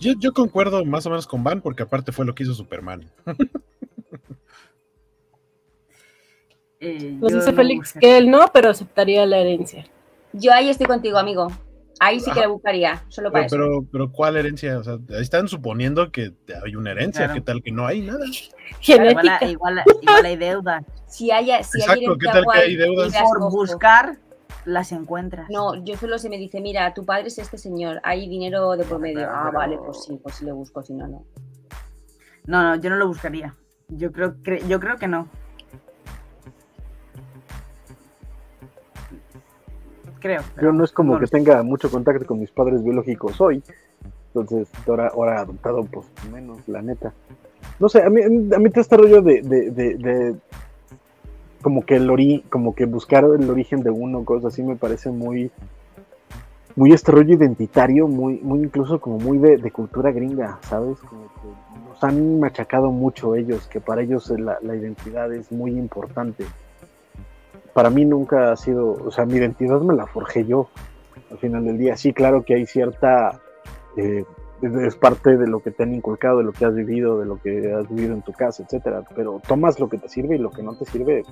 Yo, yo concuerdo más o menos con Van, porque aparte fue lo que hizo Superman. eh, Nos yo dice no Félix buscaría. que él no, pero aceptaría la herencia. Yo ahí estoy contigo, amigo. Ahí sí que la buscaría, solo para Pero, eso. pero, pero ¿cuál herencia? O sea, ahí están suponiendo que hay una herencia, Claro. ¿qué tal que no hay nada? Claro, igual, Genética. igual- igual hay deudas. Si, haya, si hay Exacto, herencia ¿qué tal que hay deudas? Por buscar, las encuentras. No, yo solo se me dice, mira, tu padre es este señor, hay dinero de por medio. Ah, pero- vale, pues sí, pues sí le busco, si no, no. No, no, yo no lo buscaría. Yo creo, cre- yo creo que no. Creo. Yo pero no es como no que tenga mucho contacto con mis padres biológicos hoy. Entonces, ahora, ahora adoptado, pues menos, la neta. No sé, a mí, a mí a mí todo este rollo de, de, de, de como que el ori, como que buscar el origen de uno, cosas así, me parece muy, muy este rollo identitario, muy, muy incluso como muy de, de cultura gringa, ¿sabes? Como que nos han machacado mucho ellos, que para ellos la, la identidad es muy importante. Para mí nunca ha sido, o sea, mi identidad me la forjé yo al final del día. Sí, claro que hay cierta, eh, es parte de lo que te han inculcado, de lo que has vivido, de lo que has vivido en tu casa, etcétera. Pero tomas lo que te sirve y lo que no te sirve.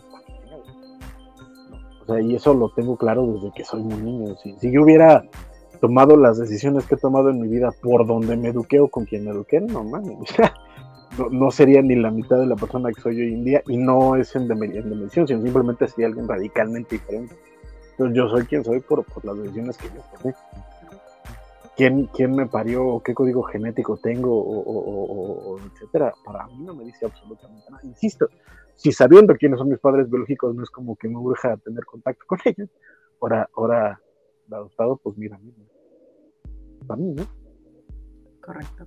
O sea, y eso lo tengo claro desde que soy muy niño. Si, si yo hubiera tomado las decisiones que he tomado en mi vida por donde me eduqué o con quien me eduqué, no mames. No, no sería ni la mitad de la persona que soy hoy en día y no es en, demersión, sino simplemente sería alguien radicalmente diferente. Entonces yo soy quien soy por, por las decisiones que yo tomé. ¿Quién, quién me parió? ¿Qué código genético tengo? O, o- o- o etcétera. Para mí no me dice absolutamente nada. Insisto, si sabiendo quiénes son mis padres biológicos no es como que me urja tener contacto con ellos, ahora, ahora adoptado, pues mira, mira. Para mí, ¿no? Correcto.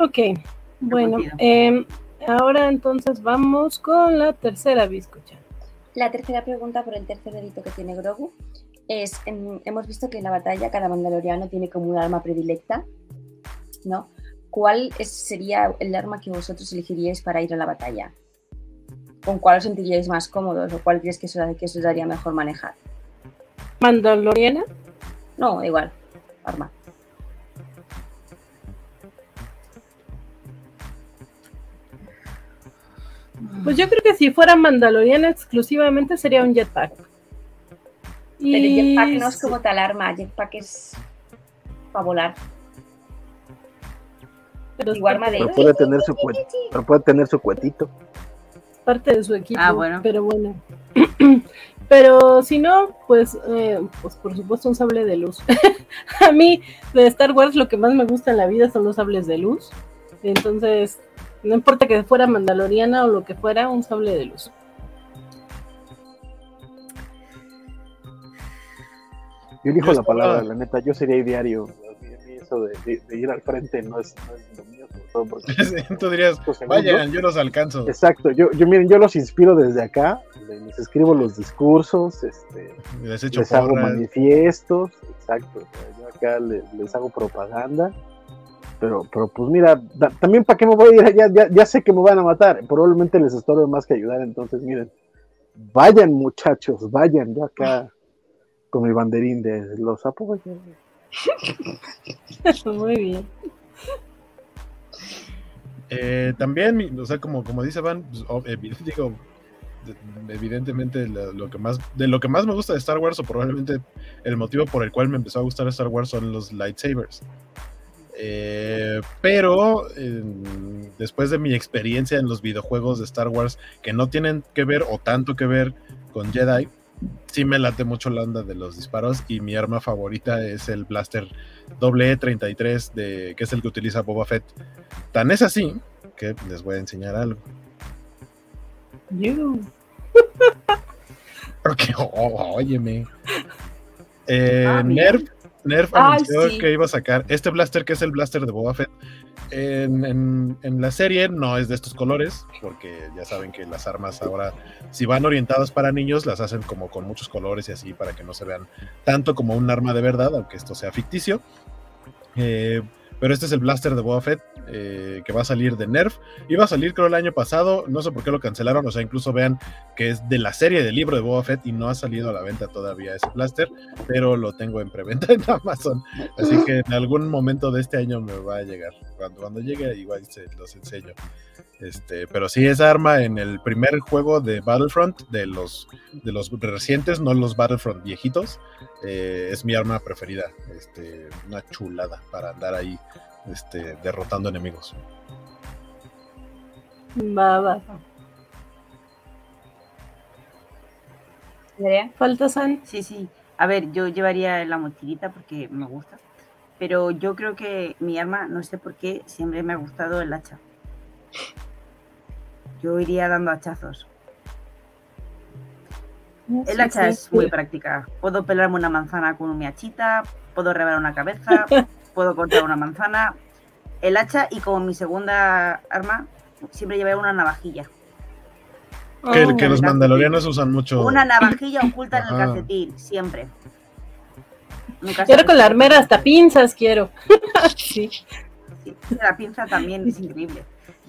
Ok, bueno, em, ahora entonces vamos con la tercera bizcocha. La tercera pregunta por el tercer dedito que tiene Grogu es, em, hemos visto que en la batalla cada mandaloriano tiene como un arma predilecta, ¿no? ¿Cuál es- sería el arma que vosotros elegiríais para ir a la batalla? ¿Con cuál os sentiríais más cómodos o cuál crees que os, que os daría mejor manejar? Mandaloriana, No, da igual, arma. Pues yo creo que si fuera Mandaloriana exclusivamente sería un jetpack. Pero Y jetpack no es como tal arma, jetpack es para volar. pero igual parte de- Pero puede tener su cuet- pero puede tener su cuetito. parte de su equipo. Ah, bueno. Pero bueno. pero si no, pues, eh, pues por supuesto un sable de luz. a mí de Star Wars lo que más me gusta en la vida son los sables de luz. Entonces, no importa que fuera mandaloriana o lo que fuera, un sable de luz. Yo elijo Yo la estaba- palabra, la neta, yo sería mí Eso de, de- de ir al frente no es, no es lo mío, sobre todo porque Tú dirías, vayan, yo los alcanzo. Exacto, yo, yo miren, yo los inspiro desde acá, les escribo los discursos, este, Les les hago manifiestos, exacto, yo acá le- les, hago propaganda, pero, pero pues mira, da- también para qué me voy a ir, ya, ya, ya sé que me van a matar, probablemente les estorbe más que ayudar, entonces miren, vayan muchachos, vayan, yo acá con mi banderín de los apoyo. Muy bien. Eh, también, mi- o sea, como, como dice Van, pues, digo, de- evidentemente lo, lo que más, de lo que más me gusta de Star Wars, o probablemente el motivo por el cual me empezó a gustar Star Wars son los lightsabers. Eh, pero eh, después de mi experiencia en los videojuegos de Star Wars que no tienen que ver o tanto que ver con Jedi, sí me late mucho la onda de los disparos y mi arma favorita es el blaster E33 de, que es el que utiliza Boba Fett. Tan es así que les voy a enseñar algo. You. Porque, oh, óyeme. Eh, Ah, mira. Nerf, Ay, anunció sí. que iba a sacar este blaster, que es el blaster de Boba Fett. En, en- en la serie no es de estos colores, porque ya saben que las armas ahora, si van orientadas para niños, las hacen como con muchos colores y así, para que no se vean tanto como un arma de verdad, aunque esto sea ficticio. Eh, pero este es el blaster de Boba eh, que va a salir de Nerf. Iba a salir creo el año pasado, no sé por qué lo cancelaron, o sea, incluso vean que es de la serie del libro de Boba y no ha salido a la venta todavía ese blaster, pero lo tengo en preventa en Amazon. Así que en algún momento de este año me va a llegar. Cuando, cuando llegue, igual se los enseño. Este, pero sí, esa arma en el primer juego de Battlefront, de los, de los recientes, no los Battlefront viejitos, eh, es mi arma preferida. Este, una chulada para andar ahí este, derrotando enemigos. Va, va. Falta San. Sí, sí. A ver, yo llevaría la mochilita porque me gusta. Pero yo creo que mi arma, no sé por qué, siempre me ha gustado el hacha. Yo iría dando hachazos. El Sí, hacha sí, es sí. muy práctica. Puedo pelarme una manzana con mi hachita, puedo rebar una cabeza, puedo cortar una manzana. El hacha y como mi segunda arma, siempre llevaré una navajilla. Que, Oh, que los mandalorianos usan mucho. Una navajilla oculta en el calcetín, siempre. Nunca Quiero con la armera hasta pinzas, quiero. sí. Sí, la pinza también es increíble.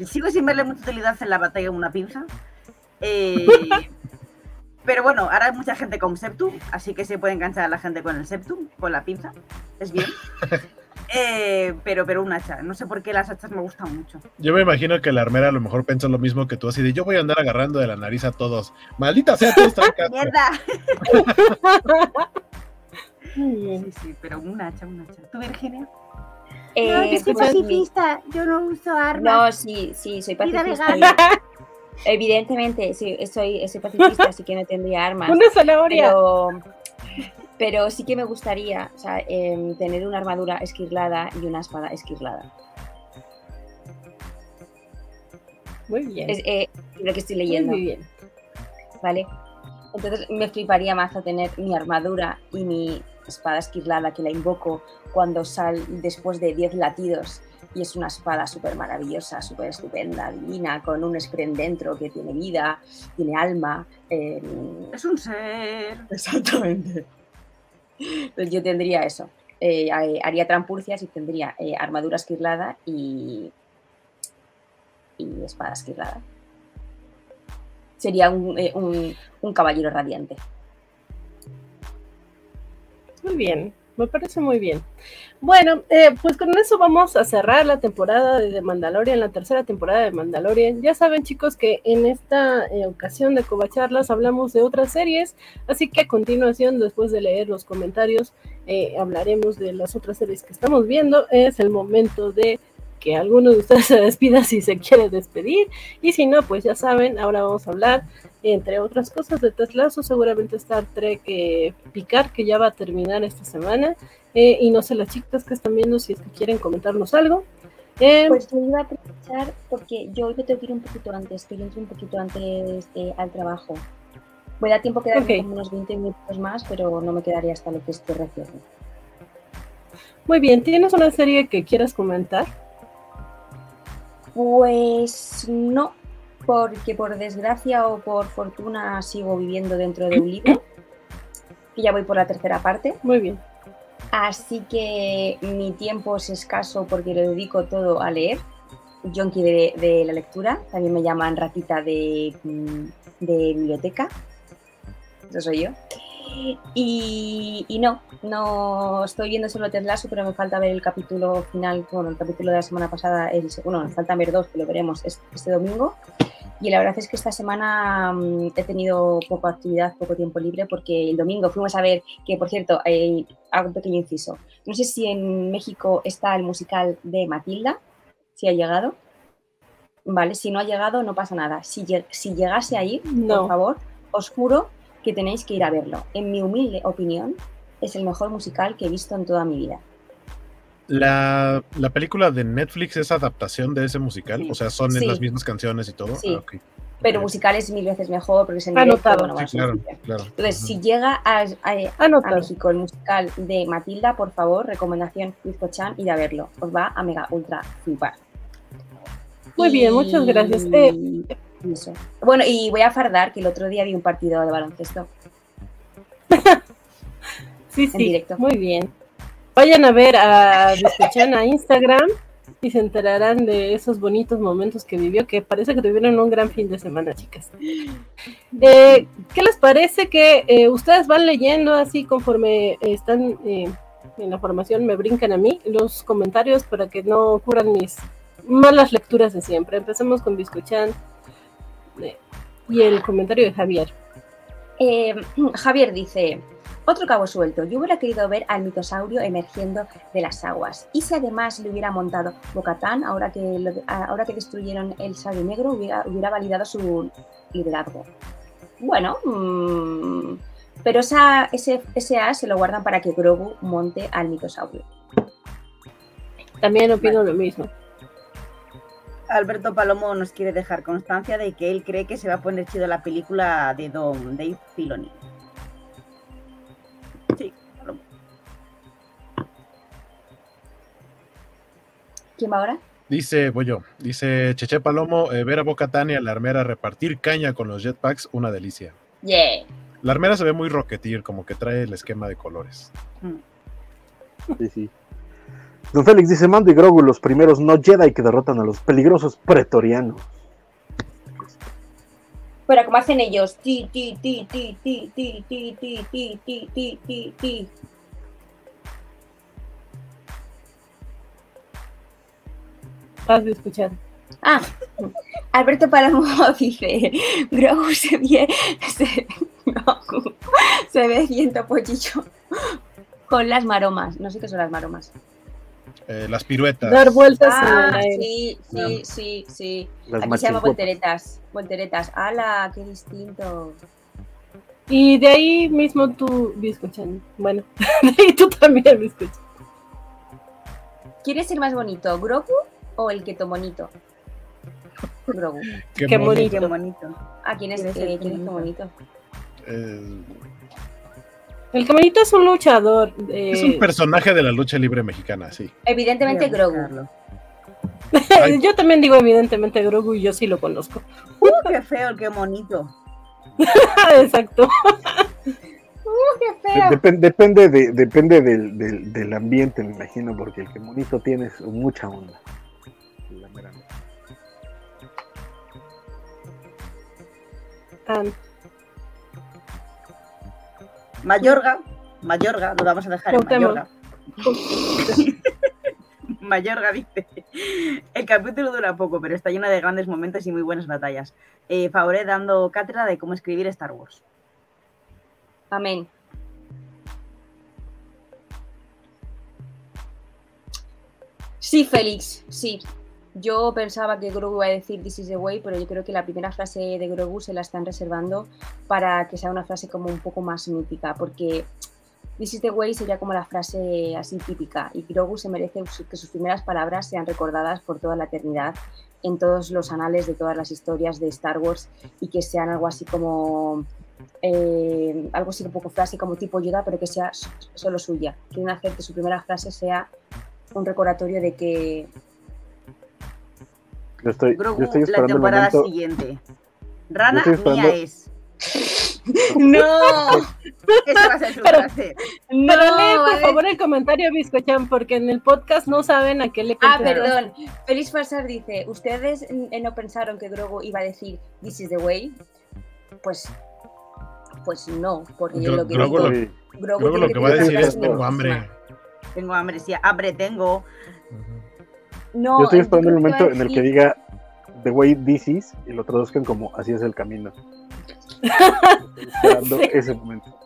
Sigo sin verle mucha utilidad en la batalla una pinza. Eh, pero bueno, ahora hay mucha gente con Septum, así que se puede enganchar a la gente con el Septum, con la pinza. Es bien. Eh, pero, pero un hacha. No sé por qué las hachas me gustan mucho. Yo me imagino que la armera a lo mejor pensó lo mismo que tú, así de yo voy a andar agarrando de la nariz a todos. Maldita sea, todos casco". ¡Mierda! Sí, sí, pero un hacha, un hacha. ¿Tú, Virginia? Eh, pues, mi- yo no uso No, sí, sí, soy pacifista. Evidentemente, sí, soy, soy pacifista, así que no tendría armas. Una zanahoria. Pero, pero sí que me gustaría o sea, em, tener una armadura esquirlada y una espada esquirlada. Muy bien. Es eh, lo que estoy leyendo, Muy bien. ¿vale? Entonces me fliparía más a tener mi armadura y mi espada esquirlada que la invoco cuando sal después de 10 latidos y es una espada súper maravillosa, súper estupenda, divina, con un spren dentro que tiene vida, tiene alma. em, Es un ser. Exactamente. Pues yo tendría eso. Eh, eh, haría trampurcias y tendría eh, armadura esquirlada y, y espada esquirlada. Sería un, eh, un- un caballero radiante. Muy bien. Me parece muy bien. Bueno, eh, pues con eso vamos a cerrar la temporada de Mandalorian, la tercera temporada de Mandalorian. Ya saben, chicos, que en esta eh, ocasión de Covacharlas hablamos de otras series, así que a continuación, después de leer los comentarios, eh, hablaremos de las otras series que estamos viendo. Es el momento de que alguno de ustedes se despida si se quiere despedir. Y si no, pues ya saben, ahora vamos a hablar, entre otras cosas, de Teslazo, seguramente Star Trek eh, Picar, que ya va a terminar esta semana. Eh, y no sé, las chicas que están viendo, si es que quieren comentarnos algo. Eh, pues yo iba a aprovechar porque yo hoy me tengo que ir un poquito antes, que yo entro un poquito antes al trabajo. Voy a dar tiempo que darme unos 20 minutos más, pero no me quedaría hasta lo que estoy recién. Muy bien, ¿tienes una serie que quieras comentar? Pues no, porque por desgracia o por fortuna sigo viviendo dentro de un libro, y ya voy por la tercera parte. Muy bien. Así que mi tiempo es escaso porque lo dedico todo a leer. Junkie de, de la lectura, también me llaman ratita de, mm, de biblioteca. Eso soy yo. Y, no, no estoy viendo solo Ted Lasso, pero me falta ver el capítulo final, bueno, el capítulo de la semana pasada, el, bueno, me falta ver dos, que lo veremos este, domingo. Y la verdad es que esta semana mm, he tenido poca actividad, poco tiempo libre, porque el domingo fuimos a ver, que por cierto, eh, hago un pequeño inciso. No sé si en México está el musical de Matilda, si ha llegado. Vale, si no ha llegado, no pasa nada. Si, si llegase a ir, por favor, os juro que tenéis que ir a verlo. En mi humilde opinión, es el mejor musical que he visto en toda mi vida. La, película de Netflix es adaptación de ese musical, o sea, son las mismas canciones y todo. Sí. Ah, Pero musical es mil veces mejor porque es en directo, claro, claro. Entonces, si llega a, a, México el musical de Matilda, por favor, recomendación Lizco Chan, ir a verlo. Os va a mega ultra flipar. Muy bien, muchas gracias. Eh, bueno, y voy a fardar que el otro día vi un partido de baloncesto. sí, sí. directo. Muy bien. Vayan a ver a Discuchan a Instagram y se enterarán de esos bonitos momentos que vivió, que parece que tuvieron un gran fin de semana, chicas. Eh, ¿Qué les parece que eh, ustedes van leyendo así conforme están eh, en la formación, me brincan a mí los comentarios para que no ocurran mis malas lecturas de siempre? Empecemos con Discuchan y el comentario de Javier. Eh, Javier dice, otro cabo suelto, yo hubiera querido ver al mitosaurio emergiendo de las aguas. Y si además le hubiera montado Bocatán, ahora que, ahora que destruyeron el sabio negro, hubiera, hubiera validado su liderazgo. Bueno, mm, pero esa, ese, ese A se lo guardan para que Grogu monte al mitosaurio. También opino lo mismo. Alberto Palomo nos quiere dejar constancia de que él cree que se va a poner chido la película de Don Dave Filoni. Sí, ¿Quién va ahora? Dice, voy yo, dice Cheche Palomo, eh, ver a Boca Tania, la armera, repartir caña con los jetpacks, una delicia. Yeah. La armera se ve muy rocketeer, como que trae el esquema de colores. Sí, sí. Don Félix dice, Mando y Grogu, los primeros no Jedi que derrotan a los peligrosos pretorianos. Pero como hacen ellos, ti, ti, ti, ti, ti, ti, ti, ti, ti, ti, ti, ti, ti. Vas a escuchar. Ah, Alberto Palomo dice, Grogu se ve, se, Grogu, se ve viento pollillo con las maromas. No sé qué son las maromas. Eh, las piruetas. Dar vueltas ah, Sí, sí, sí, sí. Aquí se llama volteretas. Volteretas. ¡Hala! ¡Qué distinto! Y de ahí mismo tú, Biscochan. Bueno, de ahí tú también, Biscochan. ¿Quieres ser más bonito, Grogu o el Keto bonito? Grogu. Qué, Qué bonito. Qué bonito. Ah, ¿quién es, eh, ¿quién es bonito? Eh, el camarito es un luchador. Es un personaje de la lucha libre mexicana, sí. Evidentemente Grogu. yo también digo evidentemente Grogu y yo sí lo conozco. Uh, qué feo, qué bonito. Exacto. Uh, qué feo. depende de, depende del, del, ambiente, me imagino, porque el que bonito tiene mucha onda. Mayorga. Mayorga, lo vamos a dejar en. Mayorga. Mayorga dice, el capítulo dura poco, pero está lleno de grandes momentos y muy buenas batallas. Eh, Favoré dando cátedra de cómo escribir Star Wars. Amén. Sí, Félix, sí. Yo pensaba que Grogu iba a decir This is the way, pero yo creo que la primera frase de Grogu se la están reservando para que sea una frase como un poco más mítica, porque This is the way sería como la frase así típica y Grogu se merece que sus primeras palabras sean recordadas por toda la eternidad en todos los anales de todas las historias de Star Wars y que sean algo así como eh, algo así un poco frase como tipo Yoda, pero que sea solo suya. Quieren hacer que su primera frase sea un recordatorio de que Yo estoy, Grogu, yo estoy la esperando el temporada momento. siguiente. Rana esperando- mía es. ¡No! Esa va a ser su Pero- frase. ¡No! Pero lee, por vale. favor, el comentario, Biscochan, porque en el podcast no saben a qué le Ah, perdón. Félix Farsar dice, ¿ustedes eh, no pensaron que Grogu iba a decir This is the way? Pues pues no, porque Gro- lo que Grogu dijo- lo- Grogu que va a decir es tengo hambre. Tengo hambre, sí, hambre tengo. No, yo estoy esperando el momento en el que diga The way this is y lo traduzcan como así es el camino. Esperando Sí. ese momento.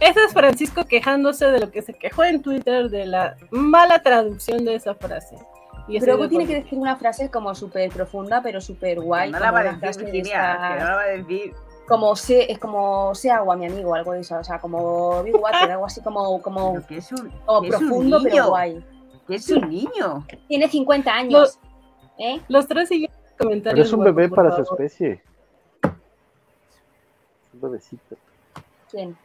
Ese es Francisco quejándose de lo que se quejó en Twitter de la mala traducción de esa frase. Y estoy Grogu de tiene que decir una frase como súper profunda, pero súper guay. no como la va a decir Virginia, no la va a decir. como sé, es como sé agua, mi amigo, algo de eso, o sea, como Big Water, algo así como, como, Pero que es un, como que es un profundo, pero guay. Es un niño. Tiene 50 años, ¿eh? Los tres siguientes Pero comentarios. es un bebé para su especie. Es un bebecito. ¿Quién?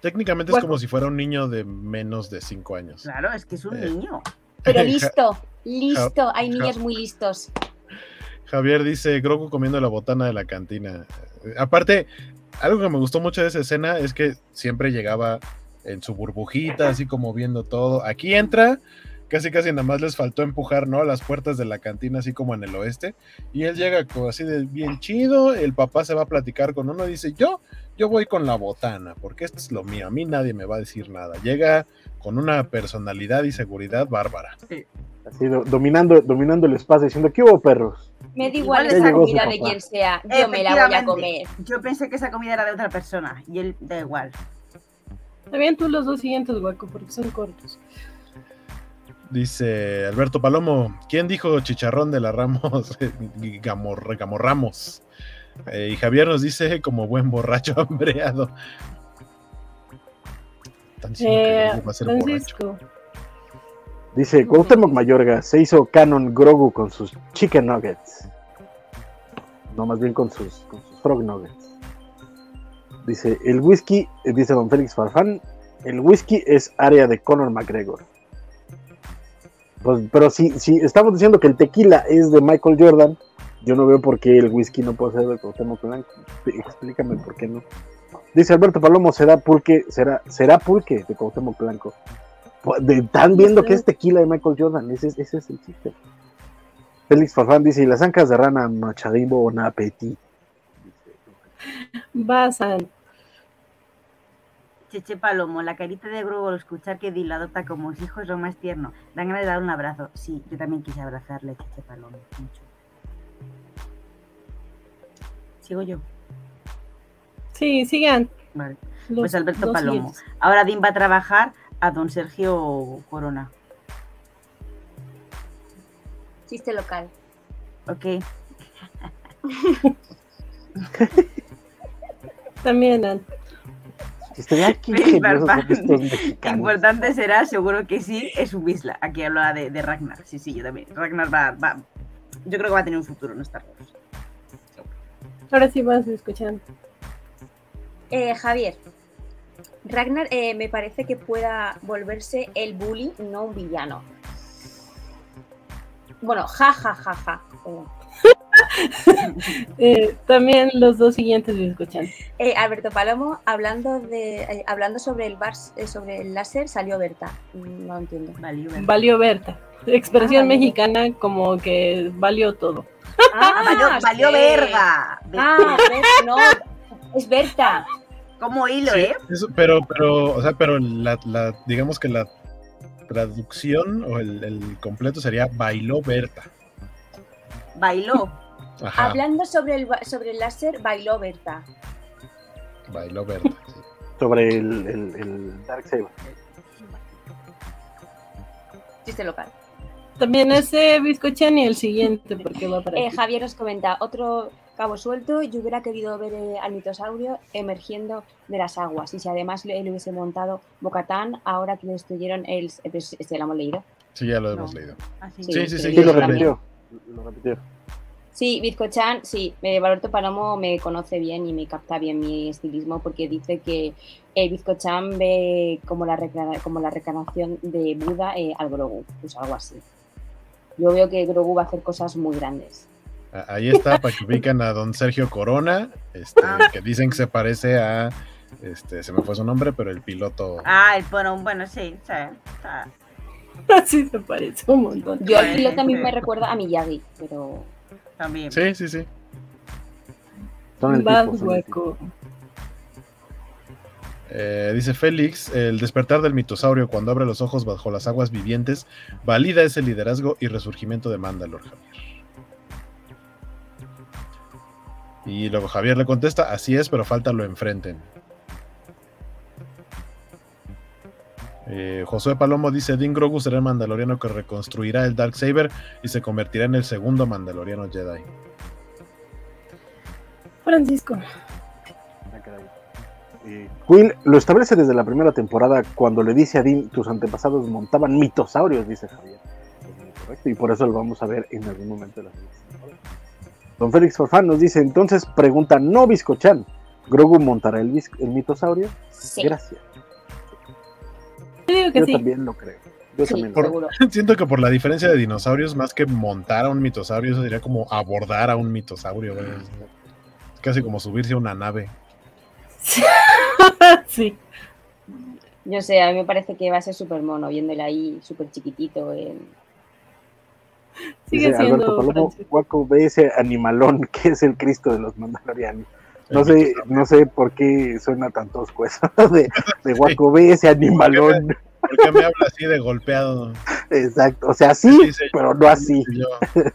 Técnicamente es como si fuera un niño de menos de 5 años. Claro, es que es un Eh. niño. Pero listo, listo, hay niños muy listos. Javier dice Grogu comiendo la botana de la cantina. Aparte, algo que me gustó mucho de esa escena es que siempre llegaba en su burbujita, así como viendo todo. Aquí entra, casi casi nada más les faltó empujar, ¿no? Las puertas de la cantina, así como en el oeste. Y él llega como así de bien chido. El papá se va a platicar con uno y dice: Yo, yo voy con la botana, porque esto es lo mío. A mí nadie me va a decir nada. Llega con una personalidad y seguridad bárbara. Así do- dominando, dominando el espacio, diciendo, ¿qué hubo, perros? Me da Igual ya esa comida de quien sea, yo me la voy a comer. Yo pensé que esa comida era de otra persona y él da igual. También tú los dos siguientes, hueco, porque son cortos. Dice Alberto Palomo, ¿quién dijo chicharrón de la Ramos? Gamor, Gamorramos. Eh, y Javier nos dice como buen borracho hambreado. Están diciendo que Eh, Grogu va a ser borracho. Francisco. Dice, Cuauhtémoc Mayorga se hizo canon Grogu con sus chicken nuggets. No, más bien con sus, con sus frog nuggets. Dice, el whisky, eh, dice don Félix Farfán, el whisky es área de Conor McGregor. Pues, pero si, si estamos diciendo que el tequila es de Michael Jordan, yo no veo por qué el whisky no puede ser de Cuauhtémoc Blanco. Explícame por qué no. Dice Alberto Palomo, será pulque, será, será pulque de Cuauhtémoc Blanco. Pues, de- Están viendo que es tequila de Michael Jordan, ese, es- ese es el chiste. Félix Farfán dice, ¿y las ancas de rana machadimbo bon appetit? Basan. Cheche Palomo, la carita de Grogu al escuchar que Di la adopta como su hijo es lo más tierno. Dan ganas de dar un abrazo. Sí, yo también quise abrazarle, Cheche Palomo. Mucho. Sigo yo. Sí, sigan. Vale. los Pues Alberto Palomo. Ahora Dean va a trabajar a don Sergio Corona. Chiste local. Ok. También, An. Ay, qué Félix ingeniosos son Farfán. estos mexicanos. Importante será, seguro que sí, es un Bisla. Aquí hablaba de, de Ragnar. Sí, sí, yo también. Ragnar va, va. Yo creo que va a tener un futuro en Star Wars. Ahora sí vas escuchando. Eh, Javier, Ragnar eh, me parece que pueda volverse el bully, no un villano. Bueno, ja, ja, ja, ja. Eh, también los dos siguientes lo escuchan. Eh, Alberto Palomo, hablando de eh, hablando sobre el bar, eh, sobre el láser, salió Berta. Mm, No entiendo. Vale, bueno. Valió Berta. Expresión Ah, valió. mexicana como que valió todo. Ah, valió, valió sí. verga. Ah, no, es Berta. Como hilo, Sí, ¿eh? eso, pero, pero, o sea, pero la, la- digamos que la traducción o el, el completo sería bailó Berta. Bailó. Ajá, Hablando sobre el, ba- sobre el láser, bailó Berta. bailó Berta. sí. Sobre el, el, el Darksaber. Chiste local. También ese bizcochán y el siguiente, porque va para Eh. Javier nos comenta, otro cabo suelto, yo hubiera querido ver eh, al mitosaurio emergiendo de las aguas. Y si además le, le hubiese montado Bocatán, ahora que destruyeron el... eh, pues, Este lo hemos leído. Sí, ya lo No. hemos leído. Así. Sí, Sí, sí, sí. Sí, lo también. repitió. Lo repitió. Sí, Bizcochan, sí, eh, Valorto Palomo me conoce bien y me capta bien mi estilismo porque dice que el Bizcochan ve como la, como la reencarnación de Buda eh, al Grogu, pues algo así. Yo veo que Grogu va a hacer cosas muy grandes. Ah, Ahí está, para que ubican a don Sergio Corona, este, que dicen que se parece a, este, se me fue su nombre, pero el piloto. Ah, el bueno, bueno, sí. está- Así se parece un montón. Yo el piloto también sí. me recuerda a Miyagi, pero También. Sí, sí, sí. Hueco. Eh, dice Félix, el despertar del mitosaurio cuando abre los ojos bajo las aguas vivientes valida ese liderazgo y resurgimiento de Mandalor, Javier. Y luego Javier le contesta, así es, pero falta lo enfrenten. Eh, Josué Palomo dice, Din Grogu será el mandaloriano que reconstruirá el Darksaber y se convertirá en el segundo mandaloriano Jedi. Francisco. Eh, Quill lo establece desde la primera temporada cuando le dice a Dean, tus antepasados montaban mitosaurios, dice Javier. Correcto, y por eso lo vamos a ver en algún momento de la temporada. Don Félix Forfán nos dice, entonces pregunta, no Biscochan, ¿Grogu montará el, el mitosaurio? sí, Gracias. Yo digo que Yo sí. también lo creo. Yo sí, también lo creo. seguro. Siento que por la diferencia de dinosaurios, más que montar a un mitosaurio, eso sería como abordar a un mitosaurio. Es casi como subirse a una nave. sí. Yo sé, a mí me parece que va a ser súper mono, viéndole ahí súper chiquitito. eh. Sigue Dice Alberto siendo Palomo, Francisco. Guaco ve ese animalón que es el Cristo de los Mandalorianos. No sé, no sé por qué suena tan tosco eso de, de Guaco ve ese animalón. ¿Por qué me habla así de golpeado? Exacto, o sea, sí, pero no así.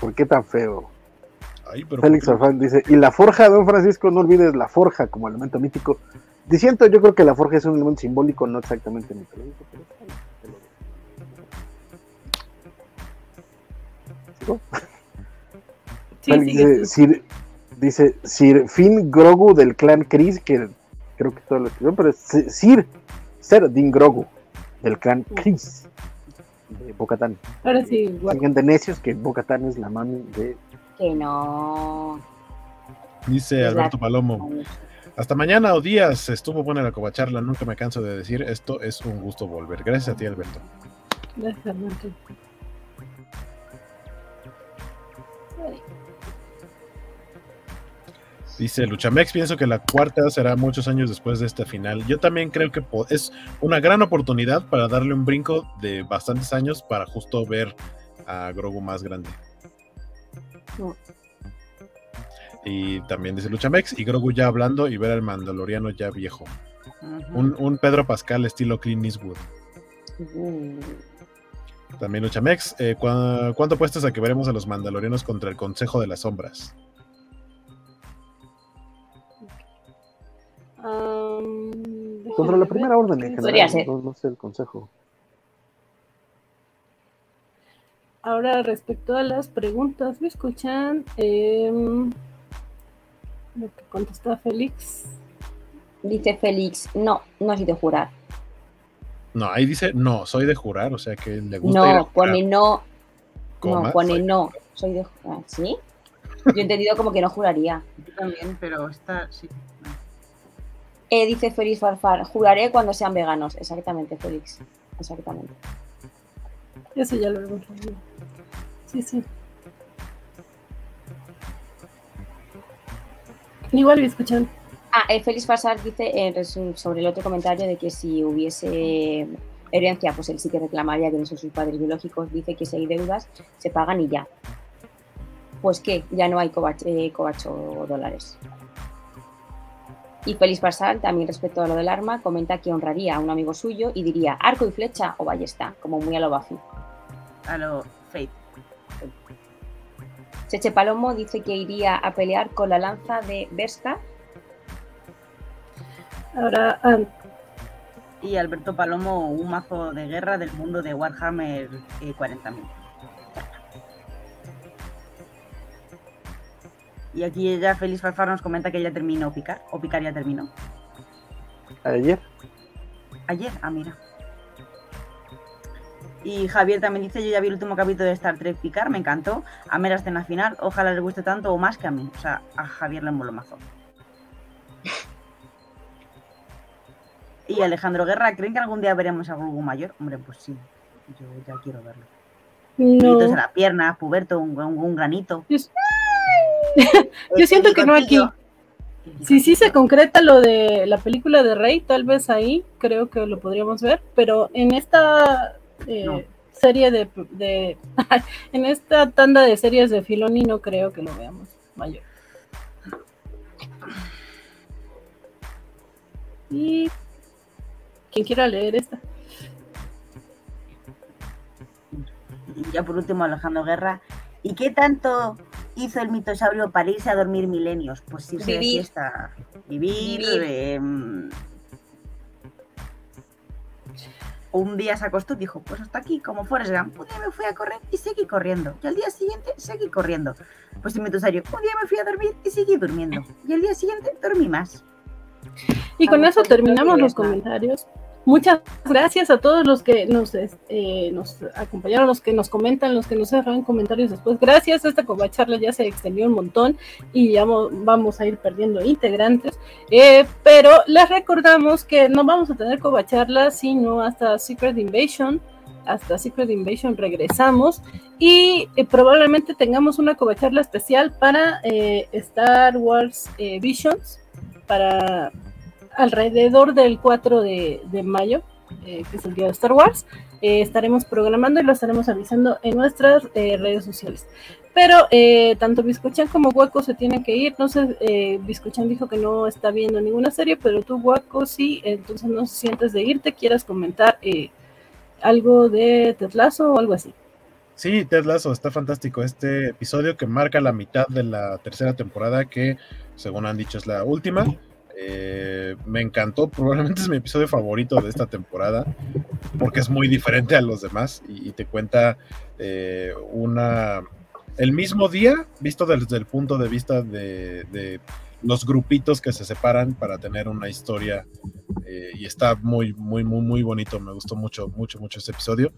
¿Por qué tan feo? ay, pero Félix. Orfán dice, y la forja, don Francisco, no olvides la forja como elemento mítico. Diciendo, yo creo que la forja es un elemento simbólico, no exactamente mitológico, pero. ¿Sigo? Sí, dice, sí. Sir, dice Sir Finn Grogu del clan Chris, que creo que todo lo escribió, pero es Sir- Sir Ser Din Grogu del clan Chris de Bocatán. Ahora sí, guaco. Sigan de necios que Bocatán es la mami de Que no. Dice Alberto Palomo. Hasta mañana o días. Estuvo buena la covacharla. Nunca me canso de decir. Esto es un gusto volver. Gracias a ti, Alberto. Gracias, Alberto. Dice Luchamex, pienso que la cuarta será muchos años después de este final. Yo también creo que es una gran oportunidad para darle un brinco de bastantes años para justo ver a Grogu más grande. Y también dice Luchamex, y Grogu ya hablando y ver al Mandaloriano ya viejo. Un, un Pedro Pascal estilo Clint Eastwood. Mm. También Luchamex, eh, ¿cuá- ¿cuánto apuestas a que veremos a los Mandalorianos contra el Consejo de las Sombras? Contra la primera orden en general, ser. no, no sé el consejo. Ahora, respecto a las preguntas, ¿me escuchan? Em, lo que contesta Félix. Dice Félix, no, no ido a jurar. No, ahí dice, no, soy de jurar, o sea que le gusta ir a No, jurar, pone no, coma, no, pone soy- no, soy de jurar. ¿Sí? Yo he entendido como que no juraría. Yo también, pero está. Sí. Eh, dice Félix Farfar, juraré cuando sean veganos. Exactamente, Félix. Exactamente. Eso ya lo hemos leído. Sí, sí. Igual me escuchan. Ah, eh, Félix Farsar dice eh, sobre el otro comentario de que si hubiese herencia, pues él sí que reclamaría que no son sus padres biológicos. Dice que si hay deudas, se pagan y ya. Pues que ya no hay covacho, eh, covacho dólares. Y Félix Barsal, también respecto a lo del arma, comenta que honraría a un amigo suyo y diría arco y flecha o ballesta, como muy a lo Buffy. A lo Fate. Cheche Palomo dice que iría a pelear con la lanza de Berska. Ahora, ah, Y Alberto Palomo, un mazo de guerra del mundo de Warhammer eh, 40.000. Y aquí ella, Félix Farfar, nos comenta que ya terminó Picar. O Picar ya terminó. Ayer. Ayer, ah, mira. Y Javier también dice, yo ya vi el último capítulo de Star Trek Picard, me encantó. A la escena final, ojalá les guste tanto o más que a mí. O sea, a Javier le moló mazo. Y Alejandro Guerra, ¿creen que algún día veremos a Grogu mayor? Hombre, pues sí. Yo ya quiero verlo. no. Gritos en la pierna, puberto, un, un- un granito. Yo, siento que no aquí. Si sí se concreta lo de la película de Rey, tal vez ahí creo que lo podríamos ver, pero en esta eh, No. serie de, de- en esta tanda de series de Filoni no creo que lo veamos mayor. Y quien quiera leer esta. Ya por último, Alejandro Guerra. ¿Y qué tanto hizo el mitosaurio para irse a dormir milenios? Pues irse de Vivir. fiesta. Vivir. Vivir. em, un día se acostó y dijo, pues hasta aquí, como Forrest Gump. Un día me fui a correr y seguí corriendo. Y al día siguiente seguí corriendo. Pues el mitosaurio, un día me fui a dormir y seguí durmiendo. Y al día siguiente dormí más. Y con eso terminamos los está. comentarios. Muchas gracias a todos los que nos, eh, nos acompañaron, los que nos comentan, los que nos dejan comentarios después. Gracias, esta charla ya se extendió un montón y ya mo- vamos a ir perdiendo integrantes. Eh, pero les recordamos que no vamos a tener covacharla sino hasta Secret Invasion. Hasta Secret Invasion regresamos y eh, probablemente tengamos una covacharla especial para Star Wars Visions para alrededor del 4 de, mayo, eh, que es el día de Star Wars. Eh, estaremos programando y lo estaremos avisando en nuestras eh, redes sociales. Pero tanto Biscochan como Waco se tienen que ir. No sé, Biscochan dijo que no está viendo ninguna serie, pero tú, Waco, sí. Entonces no sientes de irte. ¿Quieras comentar algo de Tetlazo o algo así? Sí, Ted está fantástico este episodio que marca la mitad de la tercera temporada que, según han dicho, es la última. Eh, me encantó, probablemente es mi episodio favorito de esta temporada porque es muy diferente a los demás y, te cuenta eh, una el mismo día visto desde el punto de vista de, los grupitos que se separan para tener una historia eh, y está muy muy muy muy bonito me gustó mucho mucho mucho este episodio.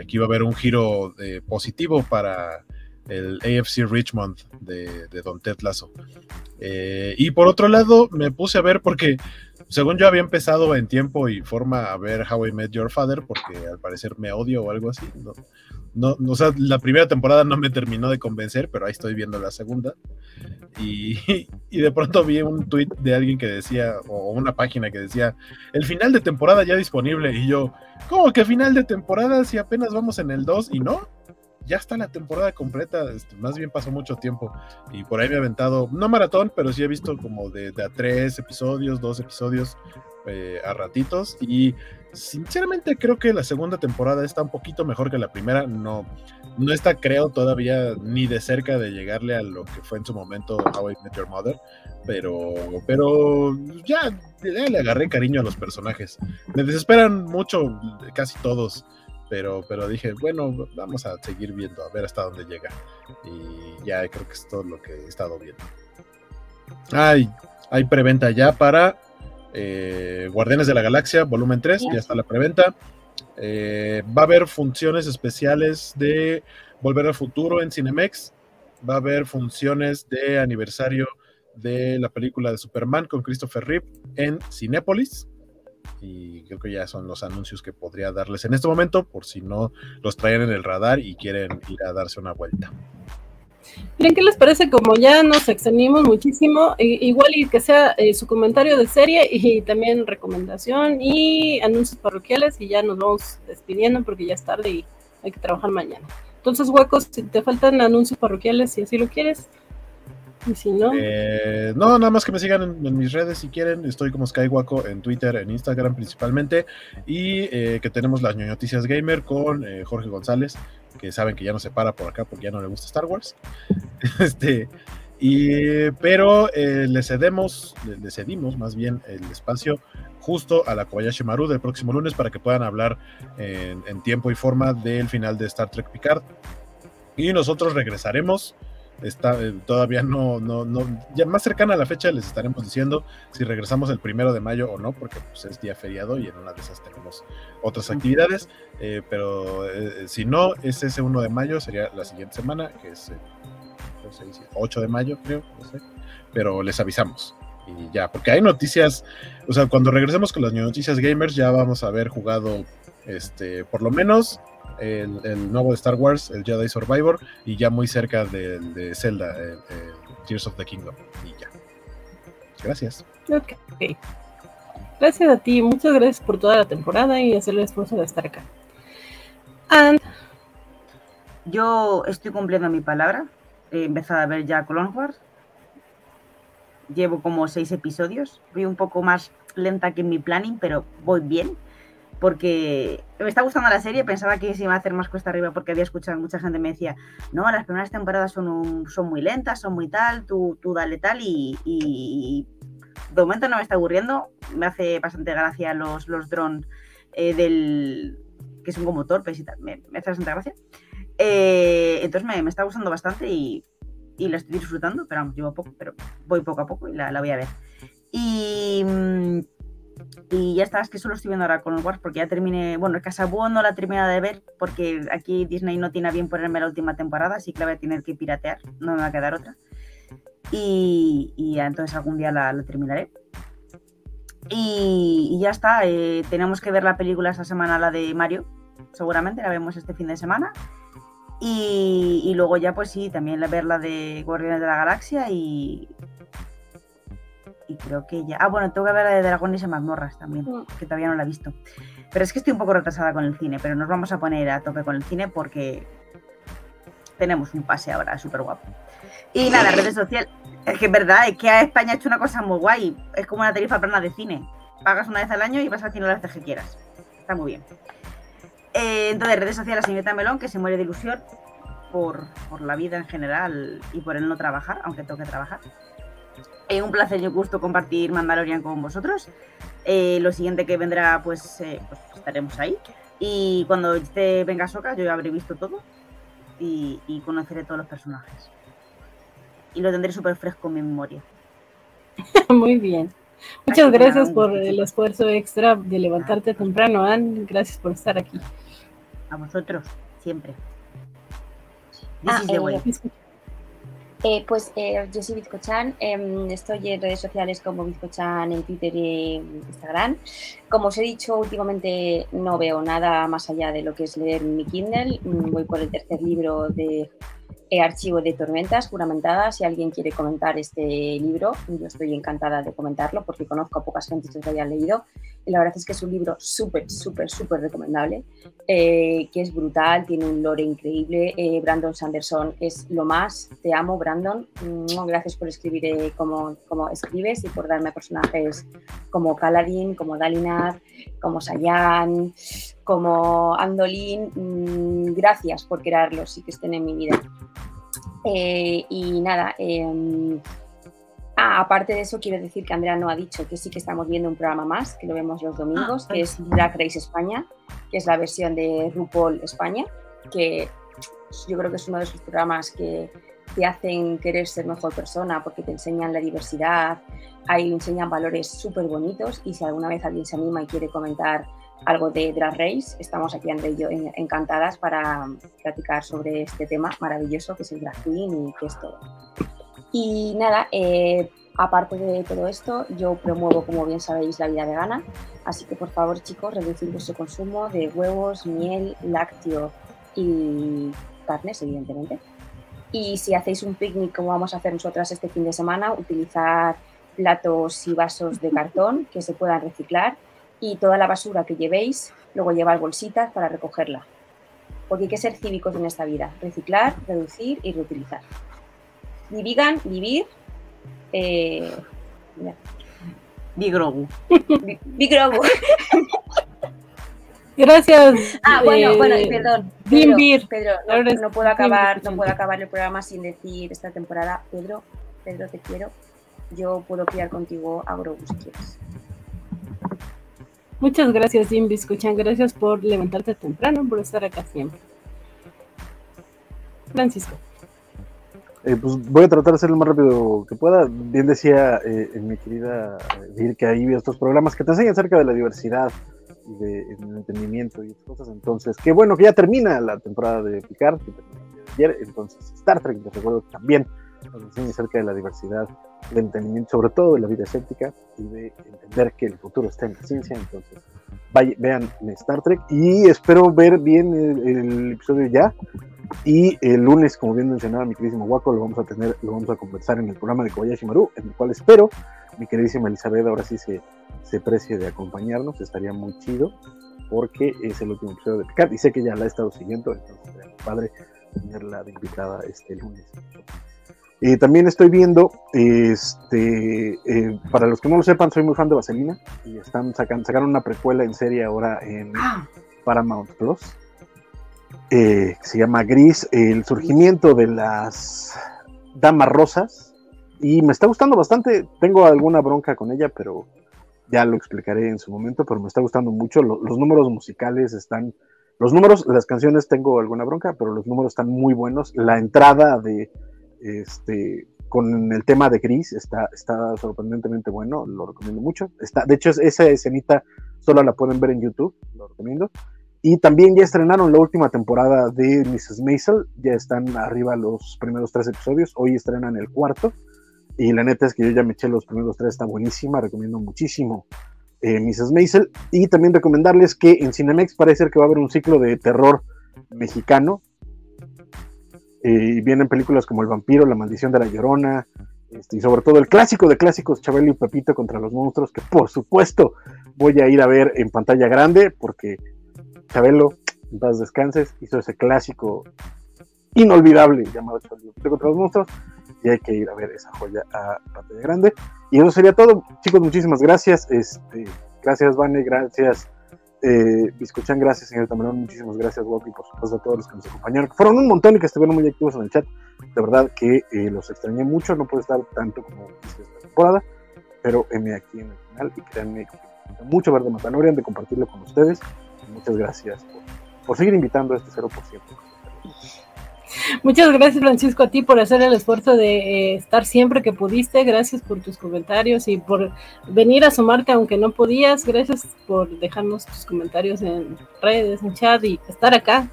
Aquí va a haber un giro positivo para el AFC Richmond de, Don Ted Lasso. Eh, y por otro lado, me puse a ver porque, según yo había empezado en tiempo y forma a ver How I Met Your Father, porque al parecer me odio o algo así. No, no, no, o sea, la primera temporada no me terminó de convencer, pero ahí estoy viendo la segunda. Y, y de pronto vi un tweet de alguien que decía, o una página que decía, el final de temporada ya disponible. Y yo, ¿cómo que final de temporada si apenas vamos en el 2 y no? Ya está la temporada completa, este, más bien pasó mucho tiempo. Y por ahí me he aventado, no maratón, pero sí he visto como de, a tres episodios, dos episodios eh, a ratitos. Y sinceramente creo que la segunda temporada está un poquito mejor que la primera, no, no está creo todavía ni de cerca de llegarle a lo que fue en su momento How I Met Your Mother, pero, pero ya le agarré cariño a los personajes, me desesperan mucho casi todos pero, pero dije, bueno, vamos a seguir viendo, a ver hasta dónde llega. Y ya creo que es todo lo que he estado viendo. Hay, hay preventa ya para eh, Guardianes de la Galaxia, volumen 3, ya está la preventa. Eh, va a haber funciones especiales de Volver al Futuro en Cinemex. Va a haber funciones de aniversario de la película de Superman con Christopher Reeve en Cinépolis y creo que ya son los anuncios que podría darles en este momento por si no los traen en el radar y quieren ir a darse una vuelta. Miren, ¿qué les parece? Como ya nos extendimos muchísimo, igual y que sea eh, su comentario de serie y también recomendación y anuncios parroquiales y ya nos vamos despidiendo porque ya es tarde y hay que trabajar mañana. Entonces, huecos, si te faltan anuncios parroquiales, si así lo quieres. Eh, no, nada más que me sigan en, mis redes si quieren. Estoy como Skywaco en Twitter, en Instagram principalmente. Y eh, que tenemos las noticias gamer con eh, Jorge González, que saben que ya no se para por acá porque ya no le gusta Star Wars. este, y, pero le cedemos, le, cedimos más bien el espacio justo a la Kobayashi Maru del próximo lunes para que puedan hablar en tiempo y forma del final de Star Trek Picard. Y nosotros regresaremos está eh, todavía no, no, no, ya más cercana a la fecha les estaremos diciendo si regresamos el primero de mayo o no, porque pues, es día feriado y en una de esas tenemos otras actividades, eh, pero eh, si no, es ese 1 de mayo, sería la siguiente semana, que es no sé, 8 de mayo, creo, no sé, pero les avisamos. Y ya, porque hay noticias, o sea, cuando regresemos con las noticias gamers, ya vamos a haber jugado, este, por lo menos el, el, nuevo de Star Wars, el Jedi Survivor, y ya muy cerca de, de Zelda, el, el Tears of the Kingdom. Y ya. Gracias. Ok. Gracias a ti, muchas gracias por toda la temporada y hacer el esfuerzo de estar acá. And... Yo estoy cumpliendo mi palabra. He empezado a ver ya Clone Wars. Llevo como seis episodios. Voy un poco más lenta que en mi planning, pero voy bien porque me está gustando la serie, pensaba que se iba a hacer más cuesta arriba porque había escuchado mucha gente me decía, no, las primeras temporadas son, son muy lentas, son muy tal, tú, tú dale tal y, de momento no me está aburriendo, me hace bastante gracia los, los drones eh, del que son como torpes y tal, me, me hace bastante gracia. Eh, entonces me, me, está gustando bastante y, y, la estoy disfrutando, pero vamos, llevo poco, pero voy poco a poco y la, la voy a ver. Y y ya está, es que solo estoy viendo ahora con Wars porque ya terminé, bueno, Casabúo no la he terminado de ver porque aquí Disney no tiene a bien ponerme la última temporada, así que la voy a tener que piratear, no me va a quedar otra. Y, y entonces algún día la, terminaré. Y, y, ya está, eh, tenemos que ver la película esta semana, la de Mario, seguramente la vemos este fin de semana. Y, y luego ya pues sí, también ver la de Guardianes de la Galaxia y, y creo que ya. Ah, bueno, tengo que ver la de Dragones y mazmorras también, que todavía no la he visto. Pero es que estoy un poco retrasada con el cine, pero nos vamos a poner a tope con el cine porque tenemos un pase ahora súper guapo. Y nada, redes sociales. Es que es verdad, es que a España ha hecho una cosa muy guay. Es como una tarifa plana de cine. Pagas una vez al año y vas al cine las veces que quieras. Está muy bien. Eh, entonces, redes sociales, señorita Melón, que se muere de ilusión por, por la vida en general y por el no trabajar, aunque tengo que trabajar. Eh, un placer y un gusto compartir Mandalorian con vosotros. Eh, lo siguiente que vendrá, pues, eh, pues, estaremos ahí. Y cuando esté venga Soca, yo ya habré visto todo y, y conoceré todos los personajes. Y lo tendré súper fresco en mi memoria. Muy bien. Muchas gracias nada, por el esfuerzo extra de levantarte temprano, Anne. Gracias por estar aquí. A vosotros, siempre. Ah, eh, eh, pues eh, yo soy Bizcochan, eh, estoy en redes sociales como Bizcochan en Twitter y Instagram. Como os he dicho, últimamente no veo nada más allá de lo que es leer mi Kindle. Mm, voy por el tercer libro de archivo de tormentas juramentadas. Si alguien quiere comentar este libro, yo estoy encantada de comentarlo porque conozco a pocas gentes que lo hayan leído. La verdad es que es un libro súper, súper, súper recomendable, eh, que es brutal, tiene un lore increíble. Eh, Brandon Sanderson es lo más. Te amo, Brandon. Mm, gracias por escribir eh, como, como escribes y por darme personajes como Kaladin, como Dalinar, como Sayan, como Andolin. Mm, gracias por crearlos y que estén en mi vida. Y nada, eh, ah, aparte de eso, quiero decir que Andrea no ha dicho que sí que estamos viendo un programa más, que lo vemos los domingos, ah, que es Drag Race España, que es la versión de RuPaul España, que yo creo que es uno de esos programas que te hacen querer ser mejor persona porque te enseñan la diversidad, ahí enseñan valores súper bonitos y si alguna vez alguien se anima y quiere comentar algo de Drag Race. Estamos aquí, André y yo, encantadas para platicar sobre este tema maravilloso que es el drag queen y que es todo. Y nada, eh, aparte de todo esto, yo promuevo, como bien sabéis, la vida vegana. Así que, por favor, chicos, reducir vuestro consumo de huevos, miel, lácteo y carnes, evidentemente. Y si hacéis un picnic como vamos a hacer nosotras este fin de semana, utilizar platos y vasos de cartón que se puedan reciclar y toda la basura que llevéis, luego llevar bolsitas para recogerla. Porque hay que ser cívicos en esta vida, reciclar, reducir y reutilizar. Vivigan, vivir. Eh, mira. Gracias. Ah, bueno, eh, bueno, y perdón. Pedro. Pedro, no, puedo acabar, no puedo acabar el programa sin decir esta temporada. Pedro, Pedro, te quiero. Yo puedo criar contigo a Grogu si quieres. Muchas gracias, Jim Biscuchan. Gracias por levantarte temprano, por estar acá siempre. Francisco. Eh, pues voy a tratar de ser lo más rápido que pueda. Bien decía eh, mi querida Vir que ahí vi estos programas que te enseñan acerca de la diversidad y de, del entendimiento y cosas. Entonces, qué bueno que ya termina la temporada de Picard, que ayer. Entonces, Star Trek, les recuerdo que también nos enseña acerca de la diversidad, del entendimiento, sobre todo de la vida escéptica y de entender que el futuro está en la ciencia. Entonces, vaya- vean Star Trek y espero ver bien el, episodio ya. Y el lunes, como bien mencionaba mi queridísimo Waco, lo vamos a tener, lo vamos a conversar en el programa de Kobayashi Maru, en el cual espero mi queridísima Elizabeth ahora sí se, se precie de acompañarnos, estaría muy chido, porque es el último episodio de Picard, y sé que ya la he estado siguiendo, entonces sería padre tenerla de invitada este lunes. Eh, también estoy viendo, este, eh, para los que no lo sepan, soy muy fan de Vaselina, y están sacan, sacaron una precuela en serie ahora en Ah, Paramount Plus, eh, que se llama Gris, el surgimiento de las damas rosas, y me está gustando bastante, tengo alguna bronca con ella, pero ya lo explicaré en su momento, pero me está gustando mucho, Lo- los números musicales están, los números, las canciones tengo alguna bronca, pero los números están muy buenos, la entrada de, este, con el tema de Gris está, sorprendentemente bueno, lo recomiendo mucho, está, de hecho es- esa escenita solo la pueden ver en YouTube, lo recomiendo. Y también ya estrenaron la última temporada de Mrs. Maisel, ya están arriba los primeros tres episodios, hoy estrenan el cuarto, y la neta es que yo ya me eché los primeros tres, está buenísima, recomiendo muchísimo eh, Mrs. Maisel, y también recomendarles que en Cinemex parece ser que va a haber un ciclo de terror mexicano, y vienen películas como El vampiro, La maldición de la llorona, este, y sobre todo el clásico de clásicos, Chabelo y Pepito contra los monstruos, que por supuesto voy a ir a ver en pantalla grande, porque Chabelo, en paz descanses, hizo ese clásico inolvidable llamado Chabelo y Pepito contra los monstruos, y hay que ir a ver esa joya a pantalla grande. Y eso sería todo, chicos, muchísimas gracias, este, gracias Vane, gracias eh, Biscuchan, gracias señor Tamerón, muchísimas gracias Wauki, por supuesto a todos los que nos acompañaron, fueron un montón y que estuvieron muy activos en el chat, de verdad que eh, los extrañé mucho, no puedo estar tanto como esta temporada, pero heme aquí en el final y créanme, me mucho ver de Mandalorian, de compartirlo con ustedes, muchas gracias por, por seguir invitando a este 0%. Muchas gracias, Francisco, a ti por hacer el esfuerzo de eh, estar siempre que pudiste. Gracias por tus comentarios y por venir a sumarte aunque no podías. Gracias por dejarnos tus comentarios en redes, en chat y estar acá.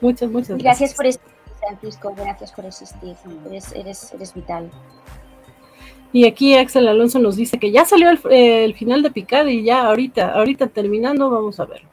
Muchas, muchas gracias. Gracias por existir, Francisco. Gracias por existir. Eres, eres, eres vital. Y aquí Axel Alonso nos dice que ya salió el, eh, el final de Picard y ya ahorita, ahorita terminando, vamos a verlo.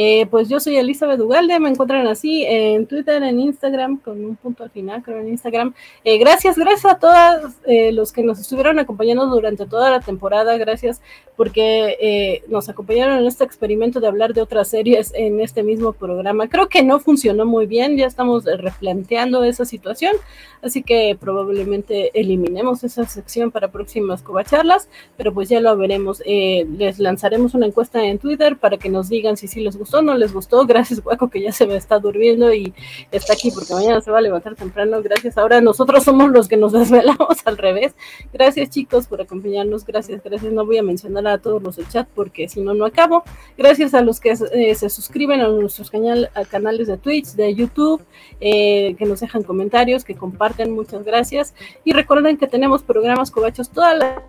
Eh, pues yo soy Elizabeth Ugalde, me encuentran así en Twitter, en Instagram, con un punto al final, creo en Instagram. Eh, gracias, gracias a todos eh, los que nos estuvieron acompañando durante toda la temporada, gracias porque eh, nos acompañaron en este experimento de hablar de otras series en este mismo programa. Creo que no funcionó muy bien, ya estamos replanteando esa situación, así que probablemente eliminemos esa sección para próximas covacharlas, pero pues ya lo veremos. Eh, les lanzaremos una encuesta en Twitter para que nos digan si sí les no les gustó. Gracias, Guaco, que ya se me está durmiendo y está aquí porque mañana se va a levantar temprano. Gracias. Ahora nosotros somos los que nos desvelamos al revés. Gracias, chicos, por acompañarnos. Gracias, gracias. No voy a mencionar a todos los del chat porque si no, no acabo. Gracias a los que eh, se suscriben a nuestros canal, a canales de Twitch, de YouTube, eh, que nos dejan comentarios, que comparten. Muchas gracias. Y recuerden que tenemos programas cobachos toda la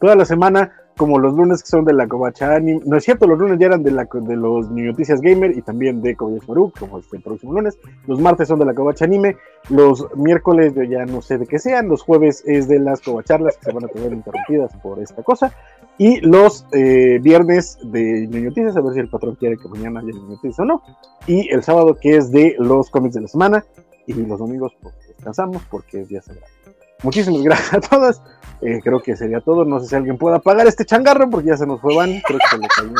Toda la semana, como los lunes que son de la Covacha Anime, no es cierto, los lunes ya eran de, la, de los Noticias Gamer y también de Kobayashi como este próximo lunes. Los martes son de la Covacha Anime, los miércoles yo ya no sé de qué sean, los jueves es de las Covacharlas que se van a tener interrumpidas por esta cosa. Y los eh, viernes de Noticias, a ver si el patrón quiere que mañana haya Noticias o no. Y el sábado que es de los cómics de la semana. Y los domingos pues, descansamos porque es día sagrado. Muchísimas gracias a todas. Eh, creo que sería todo. No sé si alguien pueda pagar este changarro porque ya se nos fue Van. Creo que se le cayó,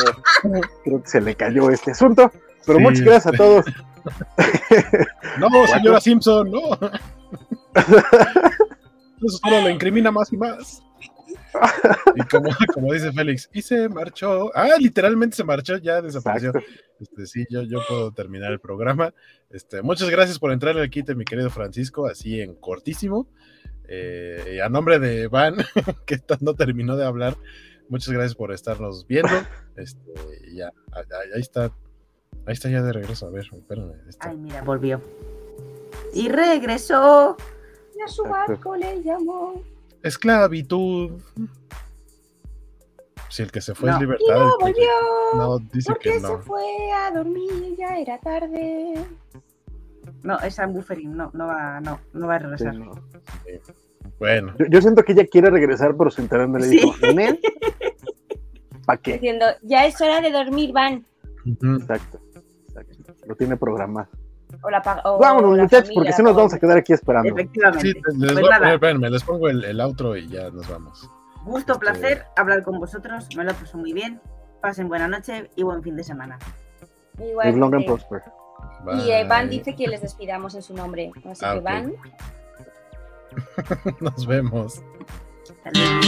creo que se le cayó este asunto. Pero Sí, muchas gracias a todos. No, señora Simpson, no. Eso solo lo incrimina más y más. Y como, como dice Félix, y se marchó. Ah, literalmente se marchó, ya desapareció. Exacto. Este, sí, yo, yo puedo terminar el programa. Este, muchas gracias por entrar al quite, mi querido Francisco, así en cortísimo. Eh, y a nombre de Van, que no terminó de hablar, muchas gracias por estarnos viendo. Este, ya, ahí, ahí está. Ahí está ya de regreso. A ver, espérame. este, Ay, mira, volvió. Y regresó. Y a su barco le llamó. Esclavitud. Si el que se fue No. es Y libertad. no el que- volvió. no, dice Porque que se fue a dormir, ya era tarde. No, es un buffering, no, no va, no, no va a Sí, regresar. no. Bueno, yo, yo siento que ella quiere regresar, pero su internet me le Sí. dijo, ¿Nel? ¿Para qué? Diciendo, ya es hora de dormir, Van. Exacto, exacto. Lo tiene programado. O la, o Vámonos, la muchachos, familia, porque si nos vamos a quedar aquí esperando. Efectivamente. Sí, les Pues voy- espérenme, les pongo el, el outro y ya nos vamos. Gusto, Este- placer hablar con vosotros. Me lo paso muy bien. Pasen buena noche y buen fin de semana. Igual, Live long and prosper. Y eh, Van dice que les despidamos en su nombre. Así Ah, que. Van, Nos vemos. Hasta luego.